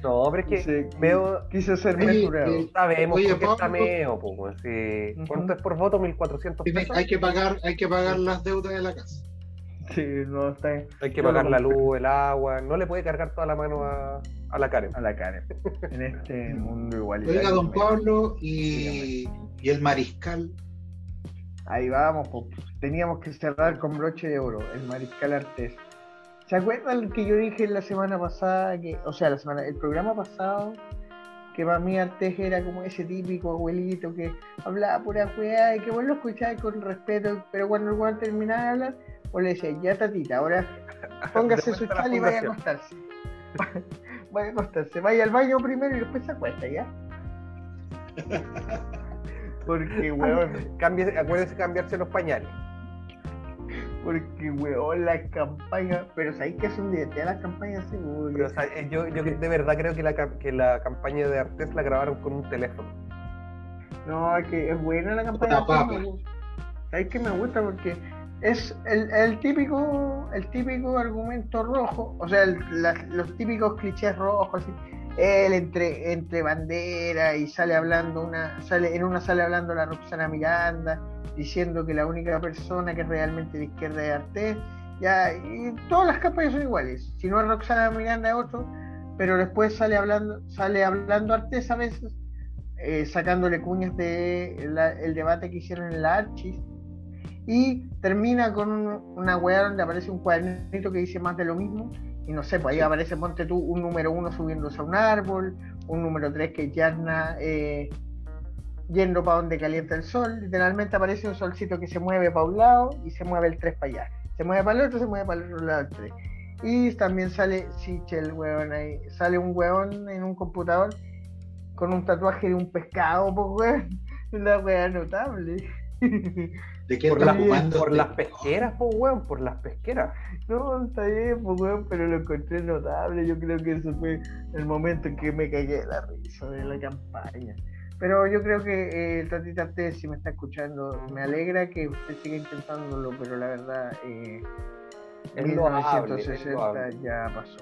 [SPEAKER 9] No, pero es que
[SPEAKER 8] Quise,
[SPEAKER 9] Meo,
[SPEAKER 8] quise ser mesurado.
[SPEAKER 10] eh,
[SPEAKER 9] sabemos
[SPEAKER 10] Oye,
[SPEAKER 9] por qué está. Meo, po, weón. Sí.
[SPEAKER 8] Ujú.
[SPEAKER 9] ¿Cuánto es por voto? 1400
[SPEAKER 10] tiene-
[SPEAKER 9] pesos.
[SPEAKER 10] hay que pagar, hay que pagar las deudas de la casa.
[SPEAKER 8] Sí, no está
[SPEAKER 9] Hay que
[SPEAKER 8] yo
[SPEAKER 9] pagar la luz, el agua. No le puede cargar toda la mano a, a la Karen.
[SPEAKER 8] a la cara en este mundo igual.
[SPEAKER 10] Oiga, don Pablo y, y el mariscal.
[SPEAKER 8] Ahí vamos, pues. teníamos que cerrar con broche de oro, el Mariscal Artés. ¿Se acuerdan que yo dije la semana pasada, que, o sea, la semana, el programa pasado, que para mí era como ese típico abuelito que hablaba pura weá y que vos lo escuchabas con respeto, pero cuando el weón terminaba de hablar, vos le decías, ya tatita, ahora póngase su chal y vaya a acostarse. vaya a acostarse, vaya al baño primero y después se acuesta, ¿ya? Porque, weón,
[SPEAKER 9] Cambie, acuérdese cambiarse los pañales.
[SPEAKER 8] Porque, weón, las campañas. Pero ¿sabéis que son divertidas las campañas? Sí, weón?
[SPEAKER 9] Pero, o sea, eh, yo, yo de verdad creo que la, que la campaña de Artés la grabaron con un teléfono.
[SPEAKER 8] No, es que es buena la campaña. ¿Sabéis que me gusta? Porque es el, el típico el típico argumento rojo, o sea, el- la- los típicos clichés rojos, así. Él entre, entre bandera y sale hablando una, sale, en una sale hablando la Roxana Miranda, diciendo que la única persona que es realmente de izquierda es Artés, ya, y todas las campañas son iguales. Si no es Roxana Miranda es otro, pero después sale hablando, sale hablando Artés a veces, eh, sacándole cuñas de el debate que hicieron en la Archis. Y termina con un- una weá donde aparece un cuadernito que dice más de lo mismo. Y no sé, pues ahí aparece, ponte tú, un número uno subiéndose a un árbol, un número tres que Yarna eh, yendo para donde calienta el sol. Literalmente aparece un solcito que se mueve para un lado y se mueve el 3 para allá. Se mueve para el otro, se mueve para el otro lado el 3. Y también sale Sichel, weón, ahí. Sale un weón en un computador con un tatuaje de un pescado, pues weón. Una weá notable.
[SPEAKER 10] ¿De qué
[SPEAKER 9] Por,
[SPEAKER 10] fumando
[SPEAKER 9] por las pesqueras, pues, weón, por las pesqueras.
[SPEAKER 8] No, está bien, pues weón, pero lo encontré notable. Yo creo que eso fue el momento en que me cagué de la risa de la campaña. Pero yo creo que, eh, Tatita Artés, si me está escuchando, me alegra que usted siga intentándolo, pero la verdad, eh,
[SPEAKER 9] loable,
[SPEAKER 8] 1960
[SPEAKER 9] es loable.
[SPEAKER 8] ya pasó.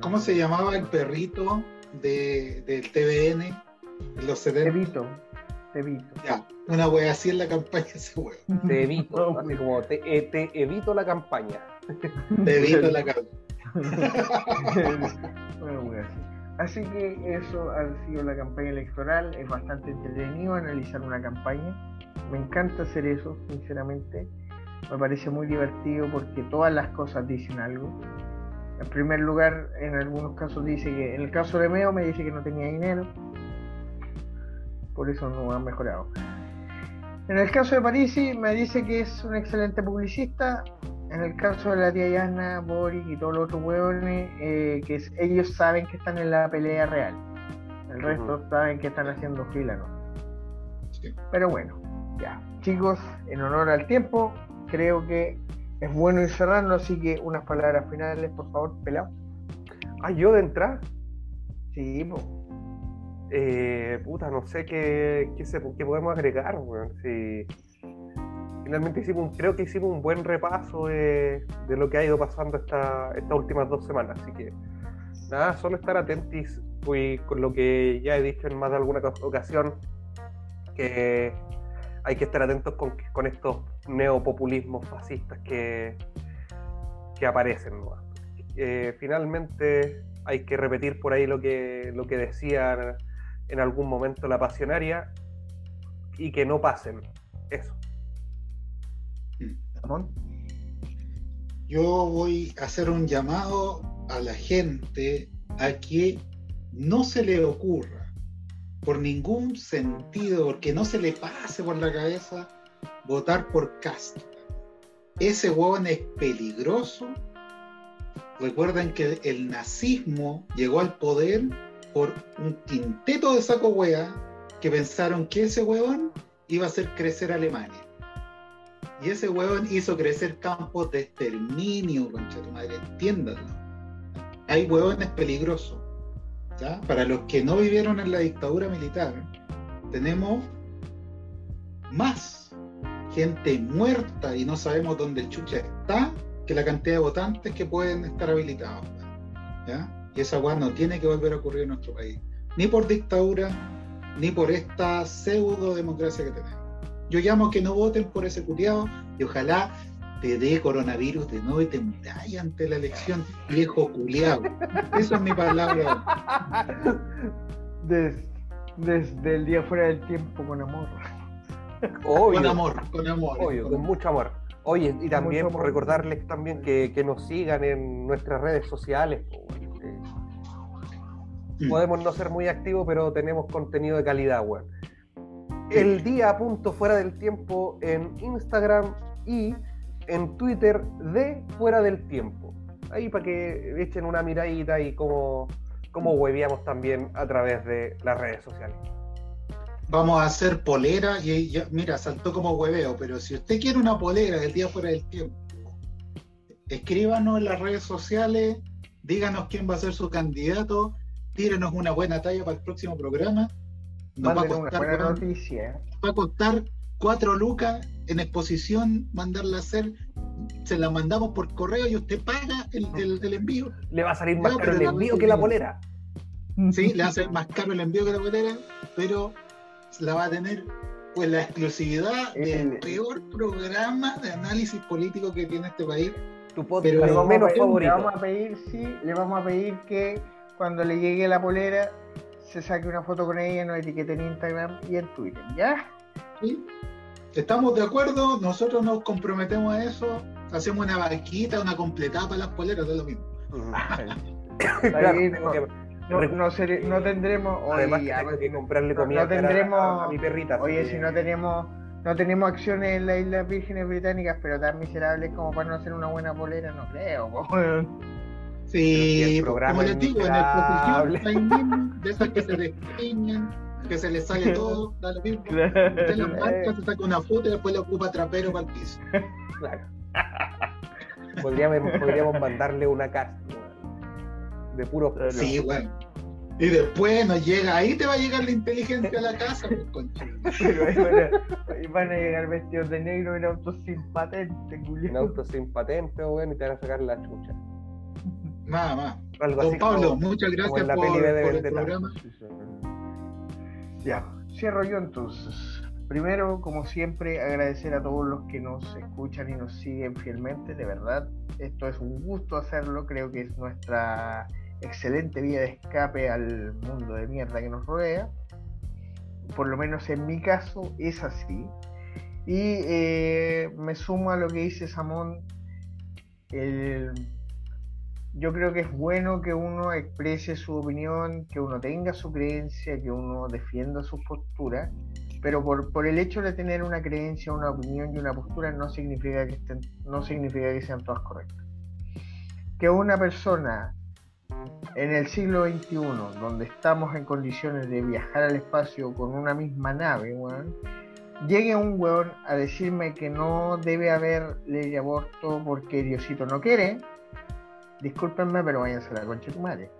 [SPEAKER 10] ¿Cómo se llamaba el perrito de, del TVN en los 70?
[SPEAKER 8] Tevito.
[SPEAKER 10] Ya, una wea así en la campaña ese wea.
[SPEAKER 9] Te evito, así como te, eh, te evito la campaña.
[SPEAKER 10] Te evito la campaña.
[SPEAKER 8] Bueno, weón, así. Así que eso ha sido la campaña electoral. Es bastante entretenido analizar una campaña. Me encanta hacer eso, sinceramente. Me parece muy divertido porque todas las cosas dicen algo. En primer lugar, en algunos casos dice que, en el caso de Meo me dice que no tenía dinero. Por eso no han mejorado. En el caso de Parisi me dice que es un excelente publicista. En el caso de la tía Yana, Boric y todos los otros hueones, eh, que es- ellos saben que están en la pelea real. El resto saben que están haciendo fila, ¿no? Pero bueno, ya. Chicos, en honor al tiempo, creo que es bueno ir cerrando, así que unas palabras finales, por favor, pelado.
[SPEAKER 9] Ah, yo de entrar.
[SPEAKER 8] Sí, po.
[SPEAKER 9] Eh, puta, no sé qué, qué, se- podemos agregar, weón. Finalmente hicimos, un- creo que hicimos un buen repaso de, de lo que ha ido pasando esta, estas últimas dos semanas. Así que nada, solo estar atentos pues, con lo que ya he dicho en más de alguna oca- ocasión, que hay que estar atentos con, con estos neopopulismos fascistas que, que aparecen. ¿no? Eh, finalmente hay que repetir por ahí lo que, lo que decían en algún momento la pasionaria y que no pasen. Eso.
[SPEAKER 10] Yo voy a hacer un llamado a la gente a que no se le ocurra, por ningún sentido, porque no se le pase por la cabeza votar por Castro. Ese huevón es peligroso. Recuerden que el nazismo llegó al poder por un quinteto de saco hueá que pensaron que ese huevón iba a hacer crecer Alemania. Y ese huevón hizo crecer campos de exterminio, concha tu madre, entiéndanlo. Hay huevones peligrosos. ¿ya? Para los que no vivieron en la dictadura militar, tenemos más gente muerta y no sabemos dónde chucha está que la cantidad de votantes que pueden estar habilitados. ¿ya? Y esa hueá no tiene que volver a ocurrir en nuestro país. Ni por dictadura, ni por esta pseudo democracia que tenemos. Yo llamo a que no voten por ese culiado y ojalá te dé coronavirus de nuevo y te muráis ante la elección, viejo culiado. Esa es mi palabra.
[SPEAKER 8] Des- desde el día fuera del tiempo con amor.
[SPEAKER 9] Obvio,
[SPEAKER 10] con amor, con amor.
[SPEAKER 9] Obvio, con mucho amor. Oye, y también recordarles también que, que, nos sigan en nuestras redes sociales. Mm. Podemos no ser muy activos, pero tenemos contenido de calidad, weón. El día punto fuera del tiempo en Instagram y en Twitter de fuera del tiempo. Ahí para que echen una miradita y cómo, cómo hueveamos también a través de las redes sociales
[SPEAKER 10] vamos a hacer polera y ya, mira, saltó como hueveo, pero si usted quiere una polera del día fuera del tiempo, escríbanos en las redes sociales, díganos quién va a ser su candidato, tírenos una buena talla para el próximo programa.
[SPEAKER 8] Nos va a costar, una buena noticia.
[SPEAKER 10] Va a costar cuatro lucas en exposición mandarla a hacer. Se la mandamos por correo y usted paga el, el, envío.
[SPEAKER 9] Le va a salir más caro el envío que la polera.
[SPEAKER 10] Sí, le salir más caro el envío que la polera, pero la va a tener pues la exclusividad del peor programa de análisis político que tiene este país.
[SPEAKER 8] Tu podcast pero menos favorito. Le vamos a pedir, sí, le vamos a pedir que cuando le llegue la polera se saque una foto con ella, nos etiquete en Instagram y en Twitter, ¿ya?
[SPEAKER 10] Sí. Estamos de acuerdo, nosotros nos comprometemos a eso, hacemos una vaquita, una completada para las poleras, es lo mismo.
[SPEAKER 8] No, no, no, tendremos.
[SPEAKER 9] Además, que comprarle comida
[SPEAKER 8] no, tendremos,
[SPEAKER 9] a, mi perrita.
[SPEAKER 8] Oye, si no tenemos. No tenemos acciones en las Islas Vírgenes Británicas, pero tan miserables como para no hacer una buena polera, no creo.
[SPEAKER 10] Sí, como les digo, en el posición de esas que se despeñan, que se les sale todo, da lo mismo. Usted la marca, se saca una foto y después le ocupa trapero para el piso.
[SPEAKER 9] Claro. Podríamos, podríamos mandarle una carta de puro.
[SPEAKER 10] Sí, bueno. Y después nos llega, ahí te va a llegar la inteligencia a la casa,
[SPEAKER 8] pues, van, a, llegar vestidos de negro en autos sin patente,
[SPEAKER 9] En autos sin patente, bueno, y te van a sacar la chucha.
[SPEAKER 10] Nada más. Don Pablo, muchas gracias por, por el programa.
[SPEAKER 8] Ya, cierro yo entonces. Primero, como siempre, agradecer a todos los que nos escuchan y nos siguen fielmente. De verdad, esto es un gusto hacerlo. Creo que es nuestra excelente vía de escape al mundo de mierda que nos rodea. Por lo menos en mi caso es así. Y eh, me sumo a lo que dice Samón. Yo creo que es bueno que uno exprese su opinión, que uno tenga su creencia, que uno defienda su postura, pero por, por el hecho de tener una creencia, una opinión y una postura no significa que estén, no significa que sean todas correctas. Que una persona en el siglo XXI, donde estamos en condiciones de viajar al espacio con una misma nave, llegue un weón a decirme que no debe haber ley de aborto porque Diosito no quiere, discúlpenme, pero váyanse a la concha de tu madre.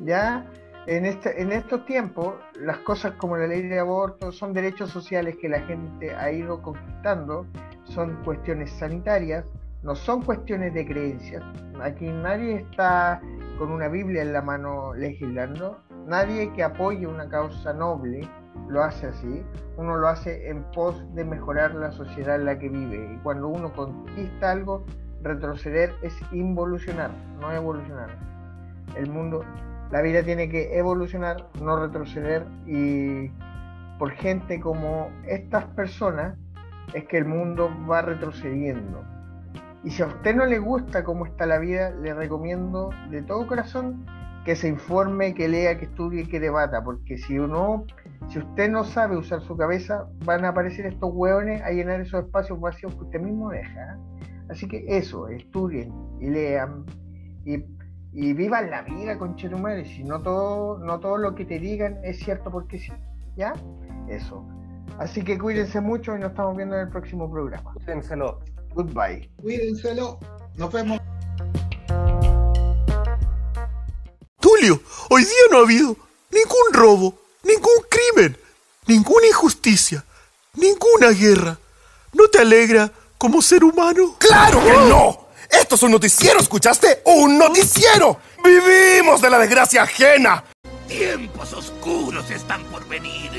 [SPEAKER 8] Ya, en, este, en estos tiempos, las cosas como la ley de aborto son derechos sociales que la gente ha ido conquistando, son cuestiones sanitarias, no son cuestiones de creencias. Aquí nadie está con una Biblia en la mano legislando. Nadie que apoye una causa noble lo hace así. Uno lo hace en pos de mejorar la sociedad en la que vive. Y cuando uno conquista algo, retroceder es involucionar, no evolucionar. El mundo, la vida tiene que evolucionar, no retroceder. Y por gente como estas personas es que el mundo va retrocediendo y si a usted no le gusta cómo está la vida, le recomiendo de todo corazón que se informe, que lea, que estudie, que debata, porque si uno, si usted no sabe usar su cabeza, van a aparecer estos hueones a llenar esos espacios vacíos que usted mismo deja. Así que eso, estudien y lean y, y vivan la vida, con conchetumare. Si no todo, no todo lo que te digan es cierto porque sí. ¿Ya? Eso. Así que cuídense mucho y nos estamos viendo en el próximo programa.
[SPEAKER 9] Cuídenselo.
[SPEAKER 8] Goodbye.
[SPEAKER 10] Cuídenselo. Nos vemos.
[SPEAKER 17] Tulio, hoy día no ha habido ningún robo, ningún crimen, ninguna injusticia, ninguna guerra. ¿No te alegra como ser humano?
[SPEAKER 2] ¡Claro que no! Esto es un noticiero, ¿escuchaste? ¡Un noticiero! ¡Vivimos de la desgracia ajena!
[SPEAKER 18] Tiempos oscuros están por venir.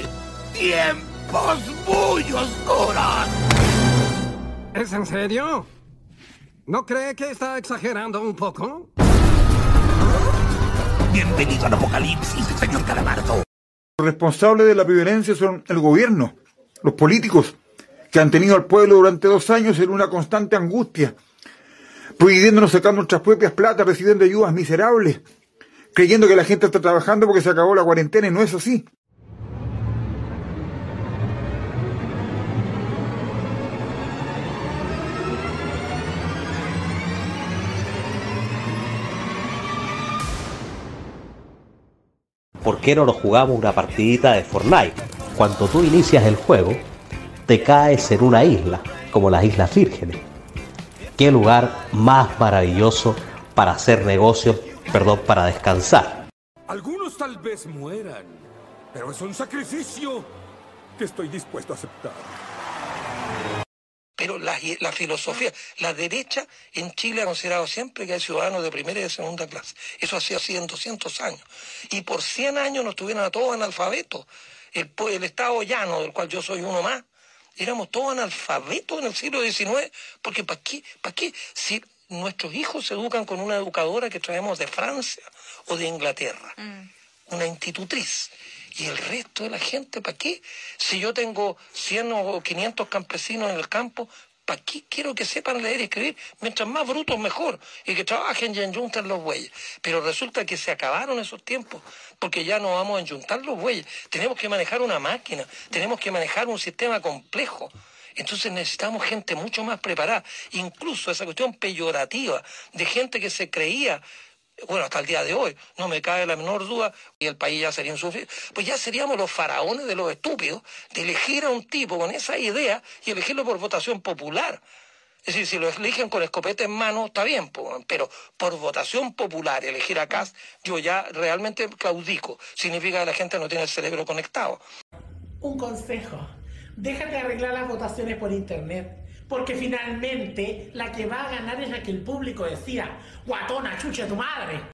[SPEAKER 18] Tiempos muy oscuros.
[SPEAKER 19] ¿Es en serio? ¿No cree que está exagerando un poco?
[SPEAKER 18] Bienvenido al apocalipsis, señor Calamardo.
[SPEAKER 5] Los responsables de la violencia son el gobierno. los políticos, que han tenido al pueblo durante dos años en una constante angustia, prohibiéndonos sacar nuestras propias platas, recibiendo ayudas miserables, creyendo que la gente está trabajando porque se acabó la cuarentena y no es así.
[SPEAKER 20] ¿por qué no nos jugamos una partidita de Fortnite? Cuando tú inicias el juego, te caes en una isla, como las Islas Vírgenes. ¿Qué lugar más maravilloso para hacer negocios, perdón, para descansar?
[SPEAKER 18] Algunos tal vez mueran, pero es un sacrificio que estoy dispuesto a aceptar.
[SPEAKER 21] Pero la, la, filosofía, la derecha en Chile ha considerado siempre que hay ciudadanos de primera y de segunda clase. Eso ha sido así en 200 años. Y por 100 años nos tuvieron a todos analfabetos. El, el Estado llano, del cual yo soy uno más, éramos todos analfabetos en el siglo XIX. Porque ¿para qué? ¿Para qué? Si nuestros hijos se educan con una educadora que traemos de Francia o de Inglaterra, mm. una institutriz. ¿Y el resto de la gente para qué? Si yo tengo 100 o 500 campesinos en el campo, ¿para qué quiero que sepan leer y escribir? Mientras más brutos, mejor. Y que trabajen y enjunten los bueyes. Pero resulta que se acabaron esos tiempos, porque ya no vamos a enjuntar los bueyes. Tenemos que manejar una máquina, tenemos que manejar un sistema complejo. Entonces necesitamos gente mucho más preparada. Incluso esa cuestión peyorativa de gente que se creía bueno, hasta el día de hoy, no me cae la menor duda, y el país ya sería insufrible, pues ya seríamos los faraones de los estúpidos de elegir a un tipo con esa idea y elegirlo por votación popular. Es decir, si lo eligen con escopeta en mano, está bien, pero por votación popular, elegir a Kass, yo ya realmente claudico. Significa que la gente no tiene el cerebro conectado.
[SPEAKER 22] Un consejo, déjate arreglar las votaciones por internet porque finalmente la que va a ganar es la que el público decía, guatona, chucha tu madre.